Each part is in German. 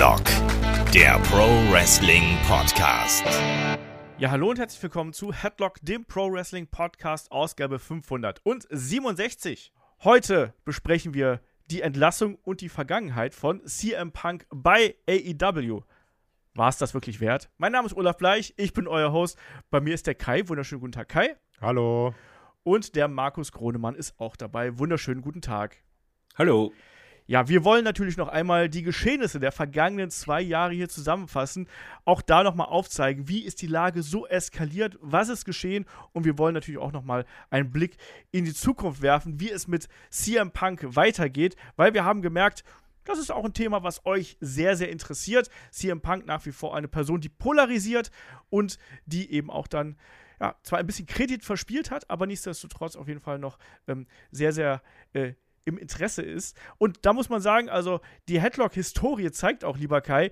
Headlock, der Pro Wrestling Podcast. Ja, hallo und herzlich willkommen zu Headlock, dem Pro Wrestling Podcast, Ausgabe 567. Heute besprechen wir die Entlassung und die Vergangenheit von CM Punk bei AEW. War es das wirklich wert? Mein Name ist Olaf Bleich, ich bin euer Host. Bei mir ist der Kai. Wunderschönen guten Tag, Kai. Hallo. Und der Markus Kronemann ist auch dabei. Wunderschönen guten Tag. Hallo. Ja, wir wollen natürlich noch einmal die Geschehnisse der vergangenen zwei Jahre hier zusammenfassen. Auch da nochmal aufzeigen, wie ist die Lage so eskaliert, was ist geschehen. Und wir wollen natürlich auch nochmal einen Blick in die Zukunft werfen, wie es mit CM Punk weitergeht, weil wir haben gemerkt, das ist auch ein Thema, was euch sehr, sehr interessiert. CM Punk nach wie vor eine Person, die polarisiert und die eben auch dann ja, zwar ein bisschen Kredit verspielt hat, aber nichtsdestotrotz auf jeden Fall noch ähm, sehr, sehr äh, im Interesse ist. Und da muss man sagen, also die Headlock-Historie zeigt auch, lieber Kai,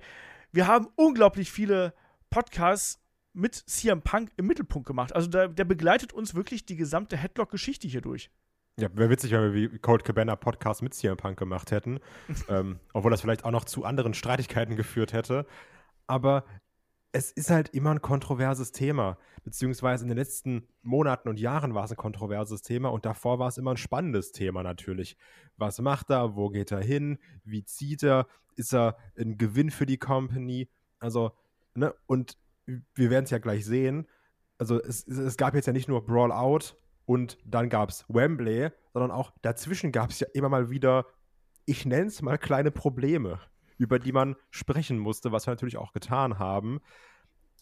wir haben unglaublich viele Podcasts mit CM Punk im Mittelpunkt gemacht. Also der, der begleitet uns wirklich die gesamte Headlock-Geschichte hier durch. Ja, wäre witzig, wenn wir wie Cold Cabana Podcast mit CM Punk gemacht hätten. ähm, obwohl das vielleicht auch noch zu anderen Streitigkeiten geführt hätte. Aber es ist halt immer ein kontroverses Thema. Beziehungsweise in den letzten Monaten und Jahren war es ein kontroverses Thema und davor war es immer ein spannendes Thema natürlich. Was macht er? Wo geht er hin? Wie zieht er? Ist er ein Gewinn für die Company? Also, ne, und wir werden es ja gleich sehen. Also, es, es gab jetzt ja nicht nur Brawl Out und dann gab es Wembley, sondern auch dazwischen gab es ja immer mal wieder, ich nenne es mal kleine Probleme, über die man sprechen musste, was wir natürlich auch getan haben.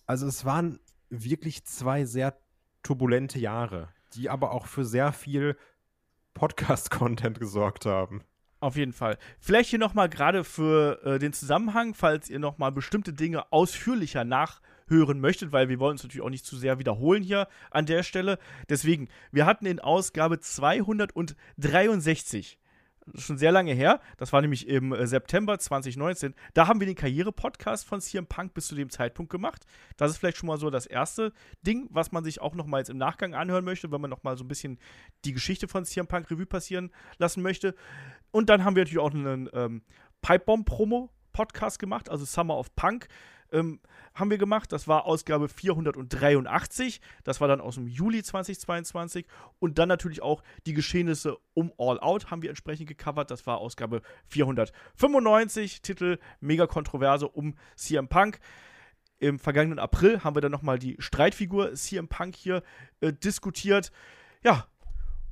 Also es waren wirklich zwei sehr turbulente Jahre, die aber auch für sehr viel Podcast-Content gesorgt haben. Auf jeden Fall. Vielleicht hier nochmal gerade für äh, den Zusammenhang, falls ihr nochmal bestimmte Dinge ausführlicher nachhören möchtet, weil wir wollen uns natürlich auch nicht zu sehr wiederholen hier an der Stelle. Deswegen, wir hatten in Ausgabe 263 schon sehr lange her. Das war nämlich im äh, September 2019. Da haben wir den Karriere-Podcast von CM Punk bis zu dem Zeitpunkt gemacht. Das ist vielleicht schon mal so das erste Ding, was man sich auch noch mal im Nachgang anhören möchte, wenn man noch mal so ein bisschen die Geschichte von CM Punk Revue passieren lassen möchte. Und dann haben wir natürlich auch einen ähm, Pipebomb-Promo-Podcast gemacht, also Summer of Punk ähm, haben wir gemacht. Das war Ausgabe 483. Das war dann aus dem Juli 2022. Und dann natürlich auch die Geschehnisse um All Out haben wir entsprechend gecovert. Das war Ausgabe 495. Titel Mega Kontroverse um CM Punk. Im vergangenen April haben wir dann nochmal die Streitfigur CM Punk hier äh, diskutiert. Ja,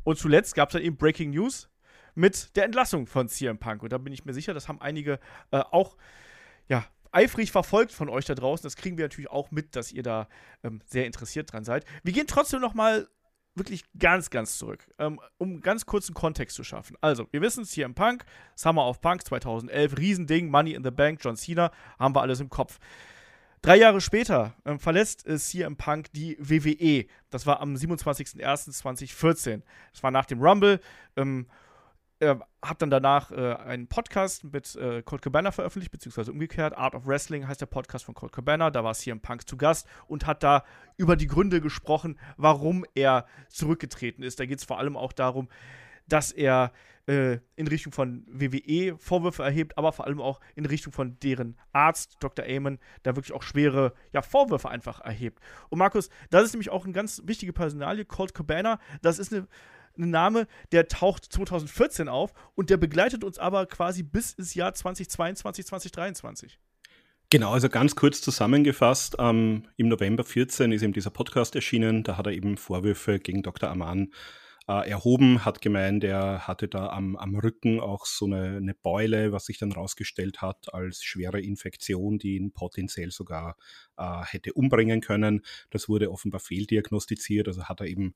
und zuletzt gab es dann eben Breaking News mit der Entlassung von CM Punk. Und da bin ich mir sicher, das haben einige äh, auch ja, eifrig verfolgt von euch da draußen. Das kriegen wir natürlich auch mit, dass ihr da ähm, sehr interessiert dran seid. Wir gehen trotzdem noch mal wirklich ganz, ganz zurück, ähm, um ganz kurzen Kontext zu schaffen. Also, wir wissen es hier im Punk, Summer of Punk 2011, Riesending, Money in the Bank, John Cena, haben wir alles im Kopf. Drei Jahre später ähm, verlässt äh, CM Punk die WWE. Das war am 27.01.2014. Das war nach dem Rumble. Ähm, er hat dann danach äh, einen Podcast mit äh, Colt Cabana veröffentlicht, beziehungsweise umgekehrt. Art of Wrestling heißt der Podcast von Colt Cabana. Da war CM Punk zu Gast und hat da über die Gründe gesprochen, warum er zurückgetreten ist. Da geht es vor allem auch darum, dass er äh, in Richtung von WWE Vorwürfe erhebt, aber vor allem auch in Richtung von deren Arzt, Dr. Amon, da wirklich auch schwere ja, Vorwürfe einfach erhebt. Und Markus, das ist nämlich auch eine ganz wichtige Personalie, Colt Cabana. Das ist eine ein Name, der taucht 2014 auf und der begleitet uns aber quasi bis ins Jahr 2022, 2023. Genau, also ganz kurz zusammengefasst, ähm, im November 14 ist eben dieser Podcast erschienen, da hat er eben Vorwürfe gegen Dr. Aman äh, erhoben, hat gemeint, er hatte da am, am Rücken auch so eine, eine Beule, was sich dann rausgestellt hat als schwere Infektion, die ihn potenziell sogar äh, hätte umbringen können. Das wurde offenbar fehldiagnostiziert, also hat er eben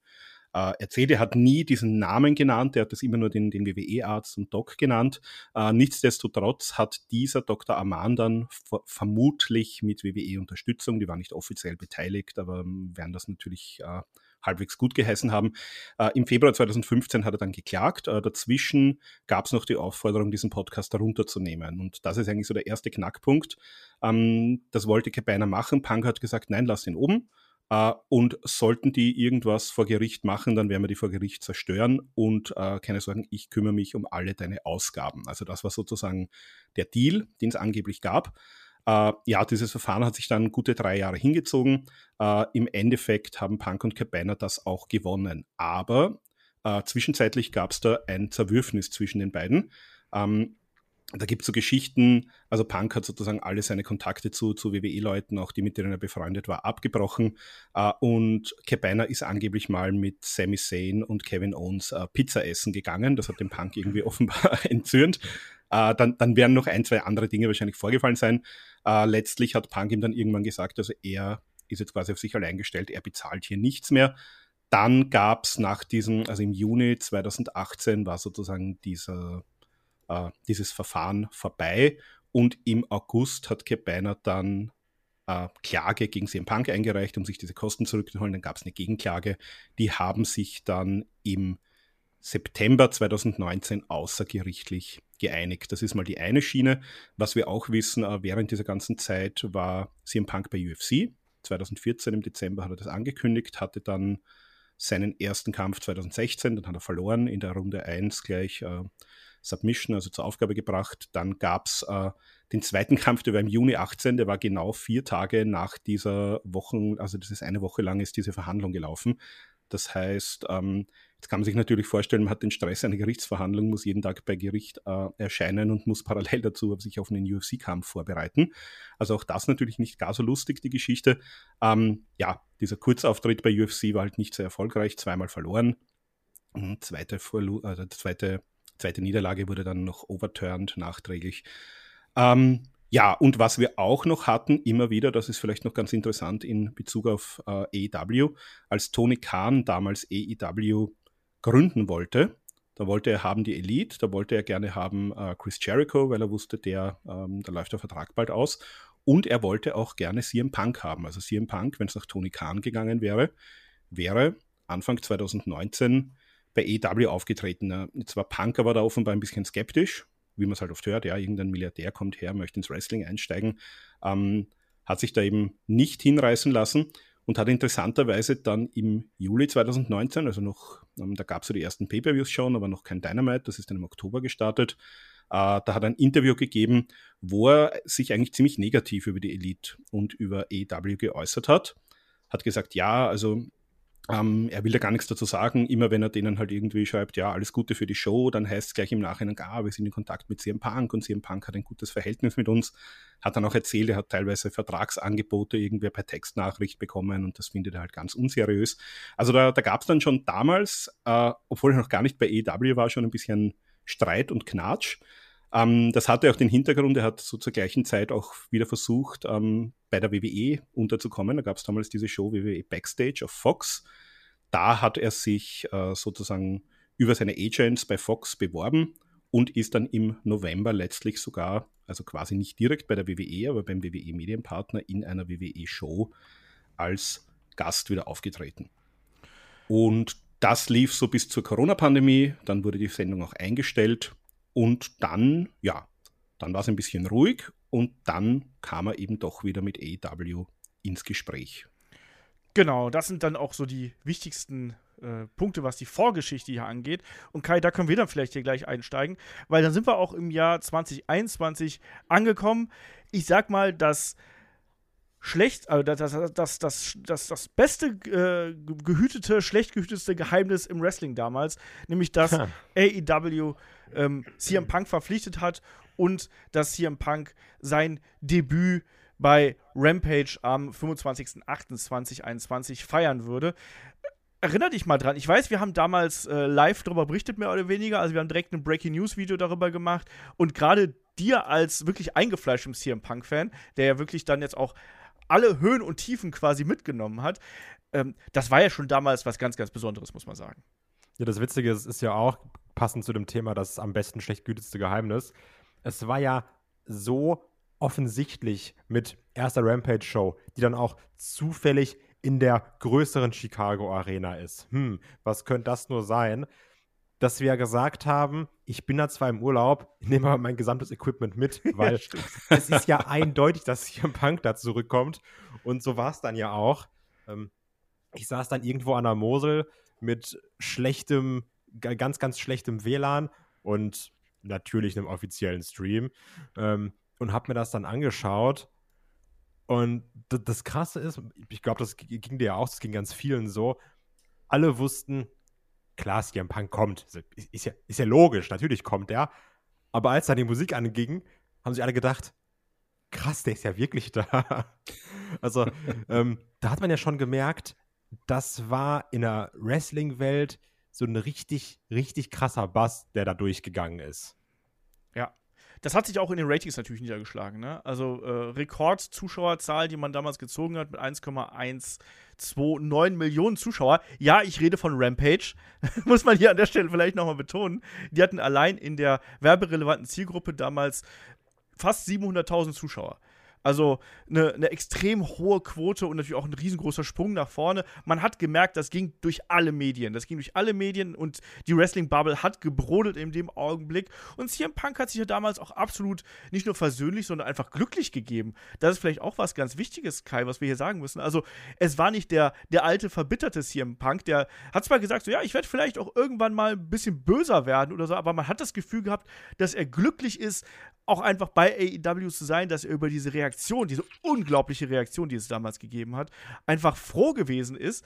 äh, erzählt. Er hat nie diesen Namen genannt, er hat das immer nur den, den WWE-Arzt und Doc genannt. Äh, nichtsdestotrotz hat dieser Dr. Aman dann vermutlich mit WWE-Unterstützung, die war nicht offiziell beteiligt, aber ähm, werden das natürlich äh, halbwegs gut geheißen haben. Äh, Im Februar 2015 hat er dann geklagt. Äh, dazwischen gab es noch die Aufforderung, diesen Podcast herunterzunehmen. Und das ist eigentlich so der erste Knackpunkt. Ähm, das wollte Cabana machen. Punk hat gesagt, nein, lass ihn oben. Äh, und sollten die irgendwas vor Gericht machen, dann werden wir die vor Gericht zerstören und äh, keine Sorgen, ich kümmere mich um alle deine Ausgaben. Also das war sozusagen der Deal, den es angeblich gab. Äh, ja, dieses Verfahren hat sich dann gute drei Jahre hingezogen. Äh, Im Endeffekt haben Punk und Cabana das auch gewonnen. Aber äh, zwischenzeitlich gab es da ein Zerwürfnis zwischen den beiden. Ähm, da gibt es so Geschichten, also Punk hat sozusagen alle seine Kontakte zu, zu WWE-Leuten, auch die, mit denen er befreundet war, abgebrochen. Äh, und Cabana ist angeblich mal mit Sami Zayn und Kevin Owens äh, Pizza essen gegangen. Das hat den Punk irgendwie offenbar entzürnt. Äh, dann, dann werden noch ein, zwei andere Dinge wahrscheinlich vorgefallen sein. Letztlich hat Punk ihm dann irgendwann gesagt, also er ist jetzt quasi auf sich allein gestellt, er bezahlt hier nichts mehr. Dann gab es nach diesem, also im Juni 2018 war sozusagen dieser äh, dieses Verfahren vorbei und im August hat Cabana dann äh, Klage gegen CM Punk eingereicht, um sich diese Kosten zurückzuholen. Dann gab es eine Gegenklage. Die haben sich dann im September 2019 außergerichtlich geeinigt. Das ist mal die eine Schiene. Was wir auch wissen, äh, während dieser ganzen Zeit war CM Punk bei UFC. 2014 im Dezember hat er das angekündigt, hatte dann seinen ersten Kampf 2016, dann hat er verloren in der Runde 1 gleich äh, Submission, also zur Aufgabe gebracht. Dann gab es äh, den zweiten Kampf, der war im Juni 18, der war genau vier Tage nach dieser Woche, also das ist eine Woche lang ist diese Verhandlung gelaufen. Das heißt, ähm, jetzt kann man sich natürlich vorstellen, man hat den Stress einer Gerichtsverhandlung, muss jeden Tag bei Gericht äh, erscheinen und muss parallel dazu sich auf einen UFC-Kampf vorbereiten. Also auch das natürlich nicht gar so lustig, die Geschichte. Ähm, ja, dieser Kurzauftritt bei UFC war halt nicht sehr erfolgreich, zweimal verloren. Und zweite, Verlu also zweite zweite Niederlage wurde dann noch overturned nachträglich. Ähm, ja, und was wir auch noch hatten, immer wieder, das ist vielleicht noch ganz interessant in Bezug auf äh, AEW, als Tony Khan damals AEW gründen wollte, da wollte er haben die Elite, da wollte er gerne haben äh, Chris Jericho, weil er wusste, der, ähm, da läuft der Vertrag bald aus. Und er wollte auch gerne CM Punk haben. Also CM Punk, wenn es nach Tony Khan gegangen wäre, wäre Anfang 2019 bei EW aufgetreten. Jetzt war Punk aber da offenbar ein bisschen skeptisch, wie man es halt oft hört. Ja, irgendein Milliardär kommt her, möchte ins Wrestling einsteigen. Ähm, hat sich da eben nicht hinreißen lassen und hat interessanterweise dann im Juli 2019, also noch, ähm, da gab es ja die ersten Pay-Per-Views schon, aber noch kein Dynamite, das ist dann im Oktober gestartet. Äh, da hat er ein Interview gegeben, wo er sich eigentlich ziemlich negativ über die Elite und über EW geäußert hat. Hat gesagt, ja, also ähm, er will da gar nichts dazu sagen. Immer wenn er denen halt irgendwie schreibt, ja, alles Gute für die Show, dann heißt es gleich im Nachhinein, ah, wir sind in Kontakt mit CM Punk und CM Punk hat ein gutes Verhältnis mit uns. Hat dann auch erzählt, er hat teilweise Vertragsangebote irgendwie per Textnachricht bekommen und das findet er halt ganz unseriös. Also da, da gab es dann schon damals, äh, obwohl er noch gar nicht bei EW war, schon ein bisschen Streit und Knatsch. Ähm, das hatte auch den Hintergrund, er hat so zur gleichen Zeit auch wieder versucht, ähm, bei der WWE unterzukommen. Da gab es damals diese Show WWE Backstage auf Fox. Da hat er sich äh, sozusagen über seine Agents bei Fox beworben und ist dann im November letztlich sogar, also quasi nicht direkt bei der WWE, aber beim WWE Medienpartner in einer WWE-Show als Gast wieder aufgetreten. Und das lief so bis zur Corona-Pandemie. Dann wurde die Sendung auch eingestellt und dann, ja, dann war es ein bisschen ruhig und dann kam er eben doch wieder mit AEW ins Gespräch. Genau, das sind dann auch so die wichtigsten äh, Punkte, was die Vorgeschichte hier angeht. Und Kai, da können wir dann vielleicht hier gleich einsteigen, weil dann sind wir auch im Jahr 2021 angekommen. Ich sag mal, dass schlecht, also das, das, das, das, das, beste äh, gehütete, schlecht gehütetste Geheimnis im Wrestling damals, nämlich dass AEW ähm, CM Punk verpflichtet hat und dass CM Punk sein Debüt bei Rampage am 25.08.2021 feiern würde. Erinner dich mal dran. Ich weiß, wir haben damals äh, live darüber berichtet, mehr oder weniger. Also, wir haben direkt ein Breaking News Video darüber gemacht. Und gerade dir als wirklich eingefleischtem CM Punk-Fan, der ja wirklich dann jetzt auch alle Höhen und Tiefen quasi mitgenommen hat, ähm, das war ja schon damals was ganz, ganz Besonderes, muss man sagen. Ja, das Witzige ist, ist ja auch, passend zu dem Thema, das am besten schlecht gütigste Geheimnis. Es war ja so offensichtlich mit erster Rampage-Show, die dann auch zufällig in der größeren Chicago Arena ist. Hm, was könnte das nur sein? Dass wir gesagt haben, ich bin da zwar im Urlaub, nehme aber mein gesamtes Equipment mit, weil ja, es ist ja eindeutig, dass hier ein Punk da zurückkommt. Und so war es dann ja auch. Ähm, Ich saß dann irgendwo an der Mosel mit schlechtem, ganz, ganz schlechtem WLAN und natürlich einem offiziellen Stream ähm, und habe mir das dann angeschaut. Und das Krasse ist, ich glaube, das ging dir ja auch, das ging ganz vielen so. Alle wussten, klar, CM Punk kommt. Ist ja, ist ja logisch, natürlich kommt er. Aber als dann die Musik anging, haben sich alle gedacht, krass, der ist ja wirklich da. also, ähm, da hat man ja schon gemerkt, das war in der Wrestling-Welt so ein richtig, richtig krasser Bass, der da durchgegangen ist. Ja. Das hat sich auch in den Ratings natürlich niedergeschlagen. Ne? Also äh, Rekord-Zuschauerzahl, die man damals gezogen hat mit 1,129 Millionen Zuschauer. Ja, ich rede von Rampage. Muss man hier an der Stelle vielleicht nochmal betonen. Die hatten allein in der werberelevanten Zielgruppe damals fast 700.000 Zuschauer. Also eine, eine extrem hohe Quote und natürlich auch ein riesengroßer Sprung nach vorne. Man hat gemerkt, das ging durch alle Medien. Das ging durch alle Medien und die Wrestling-Bubble hat gebrodelt in dem Augenblick. Und CM Punk hat sich ja damals auch absolut nicht nur versöhnlich, sondern einfach glücklich gegeben. Das ist vielleicht auch was ganz Wichtiges, Kai, was wir hier sagen müssen. Also, es war nicht der, der alte, verbitterte CM Punk, der hat zwar gesagt, so ja, ich werde vielleicht auch irgendwann mal ein bisschen böser werden oder so, aber man hat das Gefühl gehabt, dass er glücklich ist, auch einfach bei AEW zu sein, dass er über diese Reaktion, diese unglaubliche Reaktion, die es damals gegeben hat, einfach froh gewesen ist.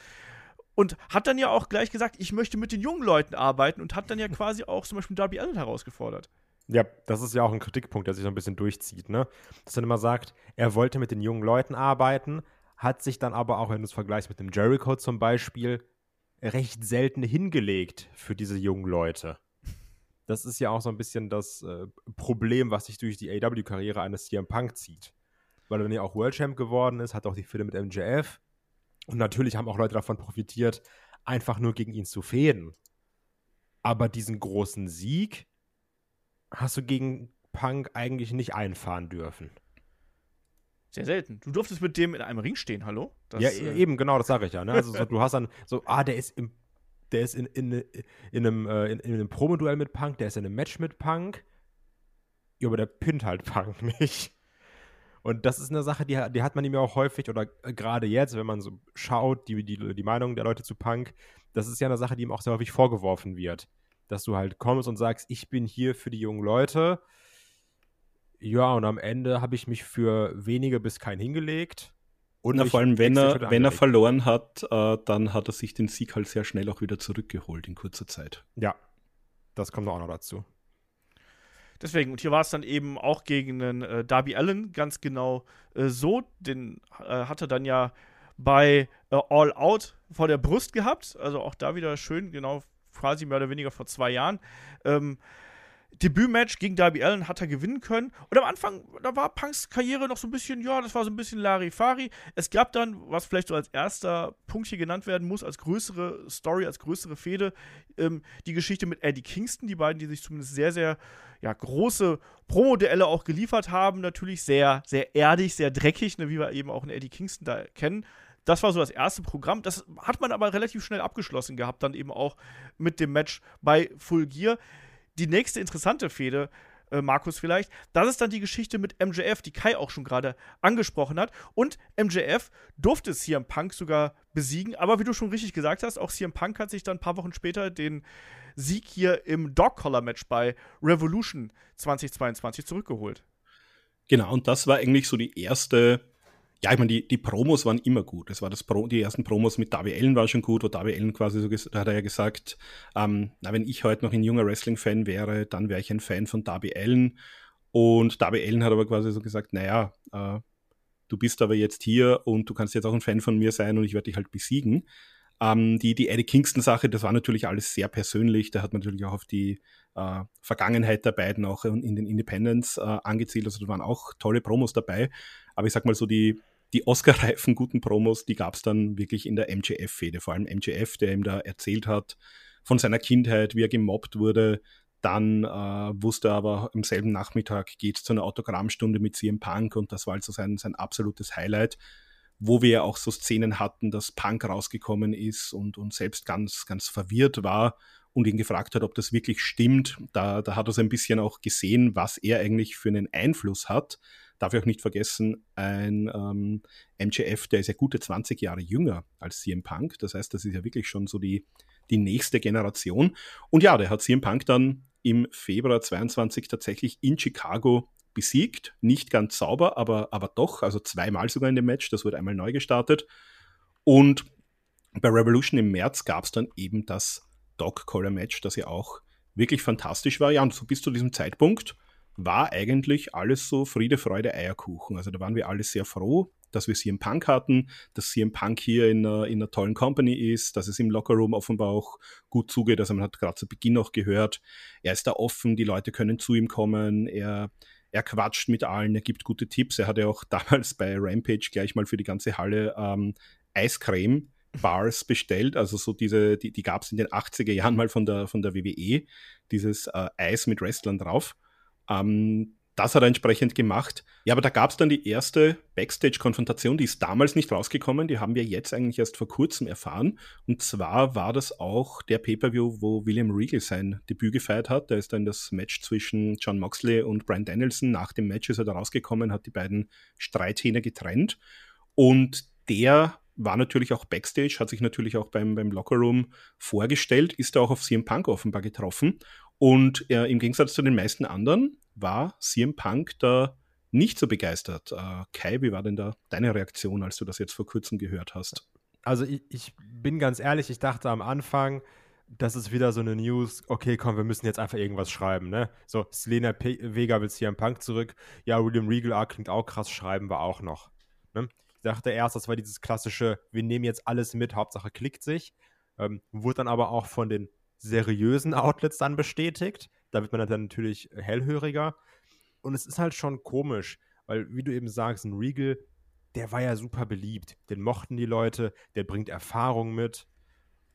Und hat dann ja auch gleich gesagt, ich möchte mit den jungen Leuten arbeiten und hat dann ja quasi auch zum Beispiel Darby Allen herausgefordert. Ja, das ist ja auch ein Kritikpunkt, der sich so ein bisschen durchzieht, ne? Dass er immer sagt, er wollte mit den jungen Leuten arbeiten, hat sich dann aber auch, wenn du es vergleichst mit dem Jericho zum Beispiel, recht selten hingelegt für diese jungen Leute das ist ja auch so ein bisschen das äh, Problem, was sich durch die AW-Karriere eines CM Punk zieht. Weil er dann ja auch World Champ geworden ist, hat auch die Fehde mit MJF. Und natürlich haben auch Leute davon profitiert, einfach nur gegen ihn zu fäden. Aber diesen großen Sieg hast du gegen Punk eigentlich nicht einfahren dürfen. Sehr selten. Du durftest mit dem in einem Ring stehen, hallo? Das, ja, äh, eben, genau, das sage ich ja. Ne? Also so, du hast dann so, ah, der ist im der ist in, in, in einem, äh, in, in einem Promoduell mit Punk, der ist in einem Match mit Punk. Ja, aber der pinnt halt Punk nicht. Und das ist eine Sache, die, die hat man ihm ja auch häufig, oder gerade jetzt, wenn man so schaut, die, die, die Meinung der Leute zu Punk, das ist ja eine Sache, die ihm auch sehr häufig vorgeworfen wird. Dass du halt kommst und sagst, ich bin hier für die jungen Leute. Ja, und am Ende habe ich mich für wenige bis kein hingelegt. Und Na, vor allem, wenn er, wenn er verloren hat, äh, dann hat er sich den Sieg halt sehr schnell auch wieder zurückgeholt in kurzer Zeit. Ja, das kommt auch noch dazu. Deswegen, und hier war es dann eben auch gegen einen äh, Darby Allen ganz genau äh, so. Den äh, hat er dann ja bei äh, All Out vor der Brust gehabt. Also auch da wieder schön, genau quasi mehr oder weniger vor zwei Jahren. Ähm, Debütmatch gegen Darby Allen hat er gewinnen können. Und am Anfang, da war Punks Karriere noch so ein bisschen, ja, das war so ein bisschen Larifari. Es gab dann, was vielleicht so als erster Punkt hier genannt werden muss, als größere Story, als größere Fehde, ähm, die Geschichte mit Eddie Kingston, die beiden, die sich zumindest sehr, sehr ja, große Promo-Duelle auch geliefert haben. Natürlich sehr, sehr erdig, sehr dreckig, ne, wie wir eben auch in Eddie Kingston da kennen. Das war so das erste Programm. Das hat man aber relativ schnell abgeschlossen gehabt, dann eben auch mit dem Match bei Full Gear die nächste interessante Fehde, äh, Markus vielleicht, das ist dann die Geschichte mit MJF, die Kai auch schon gerade angesprochen hat. Und MJF durfte CM Punk sogar besiegen, aber wie du schon richtig gesagt hast, auch CM Punk hat sich dann ein paar Wochen später den Sieg hier im Dog-Collar-Match bei Revolution 2022 zurückgeholt. Genau, und das war eigentlich so die erste ja, ich meine, die, die Promos waren immer gut. Es war das Pro, die ersten Promos mit Darby Allen war schon gut, wo Darby Allen quasi so da hat er ja gesagt, ähm, na, wenn ich heute noch ein junger Wrestling-Fan wäre, dann wäre ich ein Fan von Darby Allen. Und Darby Allen hat aber quasi so gesagt, naja, äh, du bist aber jetzt hier und du kannst jetzt auch ein Fan von mir sein und ich werde dich halt besiegen. Ähm, die, die Eddie Kingston-Sache, das war natürlich alles sehr persönlich. Da hat man natürlich auch auf die äh, Vergangenheit der beiden auch in den Independents äh, angezielt. Also da waren auch tolle Promos dabei. Aber ich sag mal so, die, die Oscar-reifen guten Promos, die gab es dann wirklich in der MJF-Fehde. Vor allem MJF, der ihm da erzählt hat von seiner Kindheit, wie er gemobbt wurde. Dann äh, wusste er aber am selben Nachmittag geht es zu einer Autogrammstunde mit CM Punk und das war also sein, sein absolutes Highlight, wo wir ja auch so Szenen hatten, dass Punk rausgekommen ist und, und selbst ganz, ganz verwirrt war und ihn gefragt hat, ob das wirklich stimmt. Da, da hat er so ein bisschen auch gesehen, was er eigentlich für einen Einfluss hat darf ich auch nicht vergessen, ein ähm, MJF, der ist ja gute 20 Jahre jünger als CM Punk. Das heißt, das ist ja wirklich schon so die, die nächste Generation. Und ja, der hat CM Punk dann im Februar 22 tatsächlich in Chicago besiegt. Nicht ganz sauber, aber, aber doch, also zweimal sogar in dem Match. Das wurde einmal neu gestartet. Und bei Revolution im März gab es dann eben das Dog Collar Match, das ja auch wirklich fantastisch war. Ja, und so bis zu diesem Zeitpunkt war eigentlich alles so Friede, Freude, Eierkuchen. Also da waren wir alle sehr froh, dass wir CM Punk hatten, dass CM Punk hier in einer, in einer tollen Company ist, dass es im Lockerroom offenbar auch gut zugeht. Also man hat gerade zu Beginn noch gehört, er ist da offen, die Leute können zu ihm kommen, er, er quatscht mit allen, er gibt gute Tipps. Er hat ja auch damals bei Rampage gleich mal für die ganze Halle ähm, Eiscreme Bars bestellt, also so diese, die, die gab es in den 80er Jahren mal von der, von der WWE, dieses äh, Eis mit Wrestlern drauf. Ähm, das hat er entsprechend gemacht. Ja, aber da gab es dann die erste Backstage-Konfrontation, die ist damals nicht rausgekommen, die haben wir jetzt eigentlich erst vor kurzem erfahren. Und zwar war das auch der Pay-Per-View, wo William Regal sein Debüt gefeiert hat. Da ist dann das Match zwischen John Moxley und Brian Danielson. Nach dem Match ist er da rausgekommen, hat die beiden Streithähne getrennt. Und der war natürlich auch Backstage, hat sich natürlich auch beim, beim Lockerroom vorgestellt, ist da auch auf CM Punk offenbar getroffen. Und äh, im Gegensatz zu den meisten anderen war CM Punk da nicht so begeistert. Äh, Kai, wie war denn da deine Reaktion, als du das jetzt vor kurzem gehört hast? Also ich, ich bin ganz ehrlich, ich dachte am Anfang, das ist wieder so eine News, okay, komm, wir müssen jetzt einfach irgendwas schreiben, ne? So, Selena P Vega will CM Punk zurück. Ja, William Regal ah, klingt auch krass, schreiben wir auch noch. Ne? Ich dachte erst, das war dieses klassische, wir nehmen jetzt alles mit, Hauptsache klickt sich. Ähm, wurde dann aber auch von den seriösen Outlets dann bestätigt. Da wird man dann natürlich hellhöriger. Und es ist halt schon komisch, weil, wie du eben sagst, ein Regal, der war ja super beliebt. Den mochten die Leute, der bringt Erfahrung mit.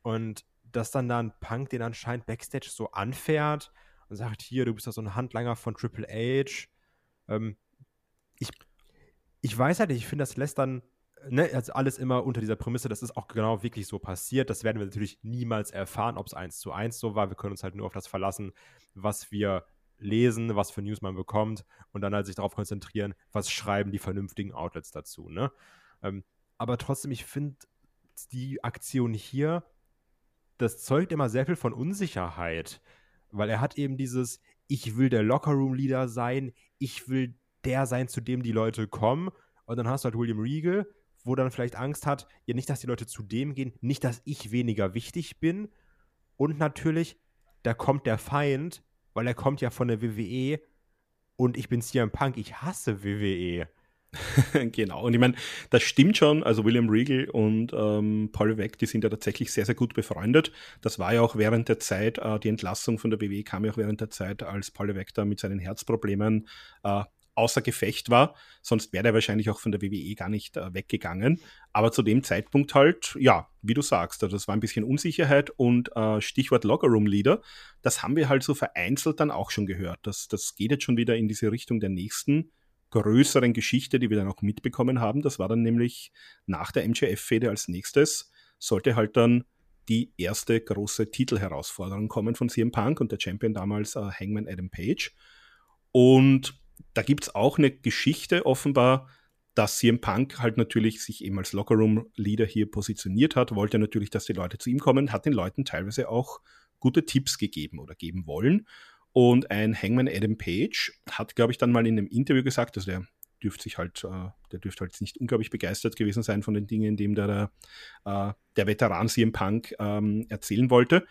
Und dass dann da ein Punk den anscheinend Backstage so anfährt und sagt, hier, du bist doch so ein Handlanger von Triple H. Ähm, ich, ich weiß halt nicht, ich finde, das lässt dann ne, also alles immer unter dieser Prämisse, das ist auch genau wirklich so passiert. Das werden wir natürlich niemals erfahren, ob es eins zu eins so war. Wir können uns halt nur auf das verlassen, was wir lesen, was für News man bekommt und dann halt sich darauf konzentrieren, was schreiben die vernünftigen Outlets dazu. Ne? Ähm, aber trotzdem, ich finde die Aktion hier, das zeugt immer sehr viel von Unsicherheit, weil er hat eben dieses, ich will der Lockerroom-Leader sein, ich will der sein, zu dem die Leute kommen. Und dann hast du halt William Regal, wo dann vielleicht Angst hat, ja nicht, dass die Leute zu dem gehen, nicht, dass ich weniger wichtig bin. Und natürlich, da kommt der Feind, weil er kommt ja von der WWE und ich bin CM Punk, ich hasse WWE. genau, und ich meine, das stimmt schon. Also William Regal und ähm, Paul Weck, die sind ja tatsächlich sehr, sehr gut befreundet. Das war ja auch während der Zeit, äh, die Entlassung von der WWE kam ja auch während der Zeit, als Paul Weck da mit seinen Herzproblemen äh, außer Gefecht war. Sonst wäre er wahrscheinlich auch von der WWE gar nicht äh, weggegangen. Aber zu dem Zeitpunkt halt, ja, wie du sagst, also das war ein bisschen Unsicherheit und äh, Stichwort Lockerroom Leader, das haben wir halt so vereinzelt dann auch schon gehört. Das, das geht jetzt schon wieder in diese Richtung der nächsten größeren Geschichte, die wir dann auch mitbekommen haben. Das war dann nämlich nach der MJF-Fehde als nächstes, sollte halt dann die erste große Titelherausforderung kommen von CM Punk und der Champion damals äh, Hangman Adam Page. Und da gibt es auch eine Geschichte offenbar, dass CM Punk halt natürlich sich eben als Lockerroom-Leader hier positioniert hat, wollte natürlich, dass die Leute zu ihm kommen, hat den Leuten teilweise auch gute Tipps gegeben oder geben wollen. Und ein Hangman Adam Page hat, glaube ich, dann mal in einem Interview gesagt, also der dürfte sich halt, äh, der dürfte halt nicht unglaublich begeistert gewesen sein von den Dingen, die ihm der, der, äh, der Veteran CM Punk ähm, erzählen wollte.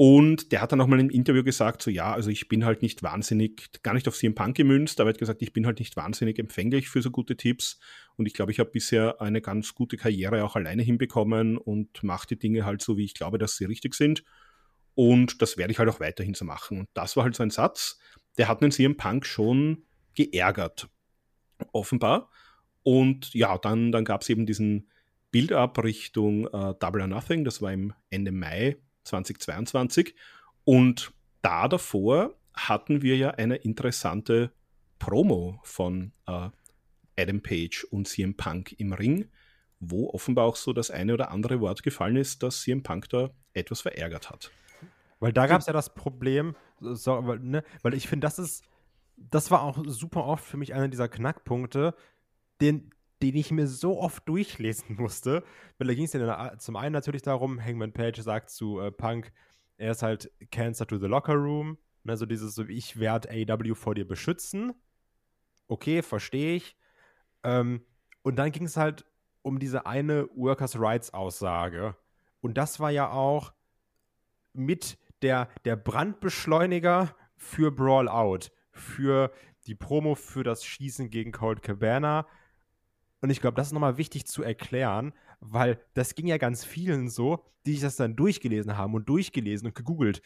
Und der hat dann auch mal im Interview gesagt, so ja, also ich bin halt nicht wahnsinnig, gar nicht auf CM Punk gemünzt, aber er hat gesagt, ich bin halt nicht wahnsinnig empfänglich für so gute Tipps. Und ich glaube, ich habe bisher eine ganz gute Karriere auch alleine hinbekommen und mache die Dinge halt so, wie ich glaube, dass sie richtig sind. Und das werde ich halt auch weiterhin so machen. Und das war halt so ein Satz, der hat den CM Punk schon geärgert, offenbar. Und ja, dann, dann gab es eben diesen Build-up Richtung äh, Double or Nothing, das war im Ende Mai 2022. Und da davor hatten wir ja eine interessante Promo von äh, Adam Page und CM Punk im Ring, wo offenbar auch so das eine oder andere Wort gefallen ist, dass CM Punk da etwas verärgert hat. Weil da gab es ja das Problem, so, weil, ne, weil ich finde, das ist das war auch super oft für mich einer dieser Knackpunkte, den, den ich mir so oft durchlesen musste. Weil da ging es ja zum einen natürlich darum, Hangman Page sagt zu äh, Punk, er ist halt Cancer to the Locker Room. Also dieses so, ich werde AEW vor dir beschützen. Okay, verstehe ich. Ähm, und dann ging es halt um diese eine Workers' Rights Aussage. Und das war ja auch mit der, der Brandbeschleuniger für Brawl Out, für die Promo für das Schießen gegen Cold Cabana. Und ich glaube, das ist nochmal wichtig zu erklären, weil das ging ja ganz vielen so, die sich das dann durchgelesen haben und durchgelesen und gegoogelt.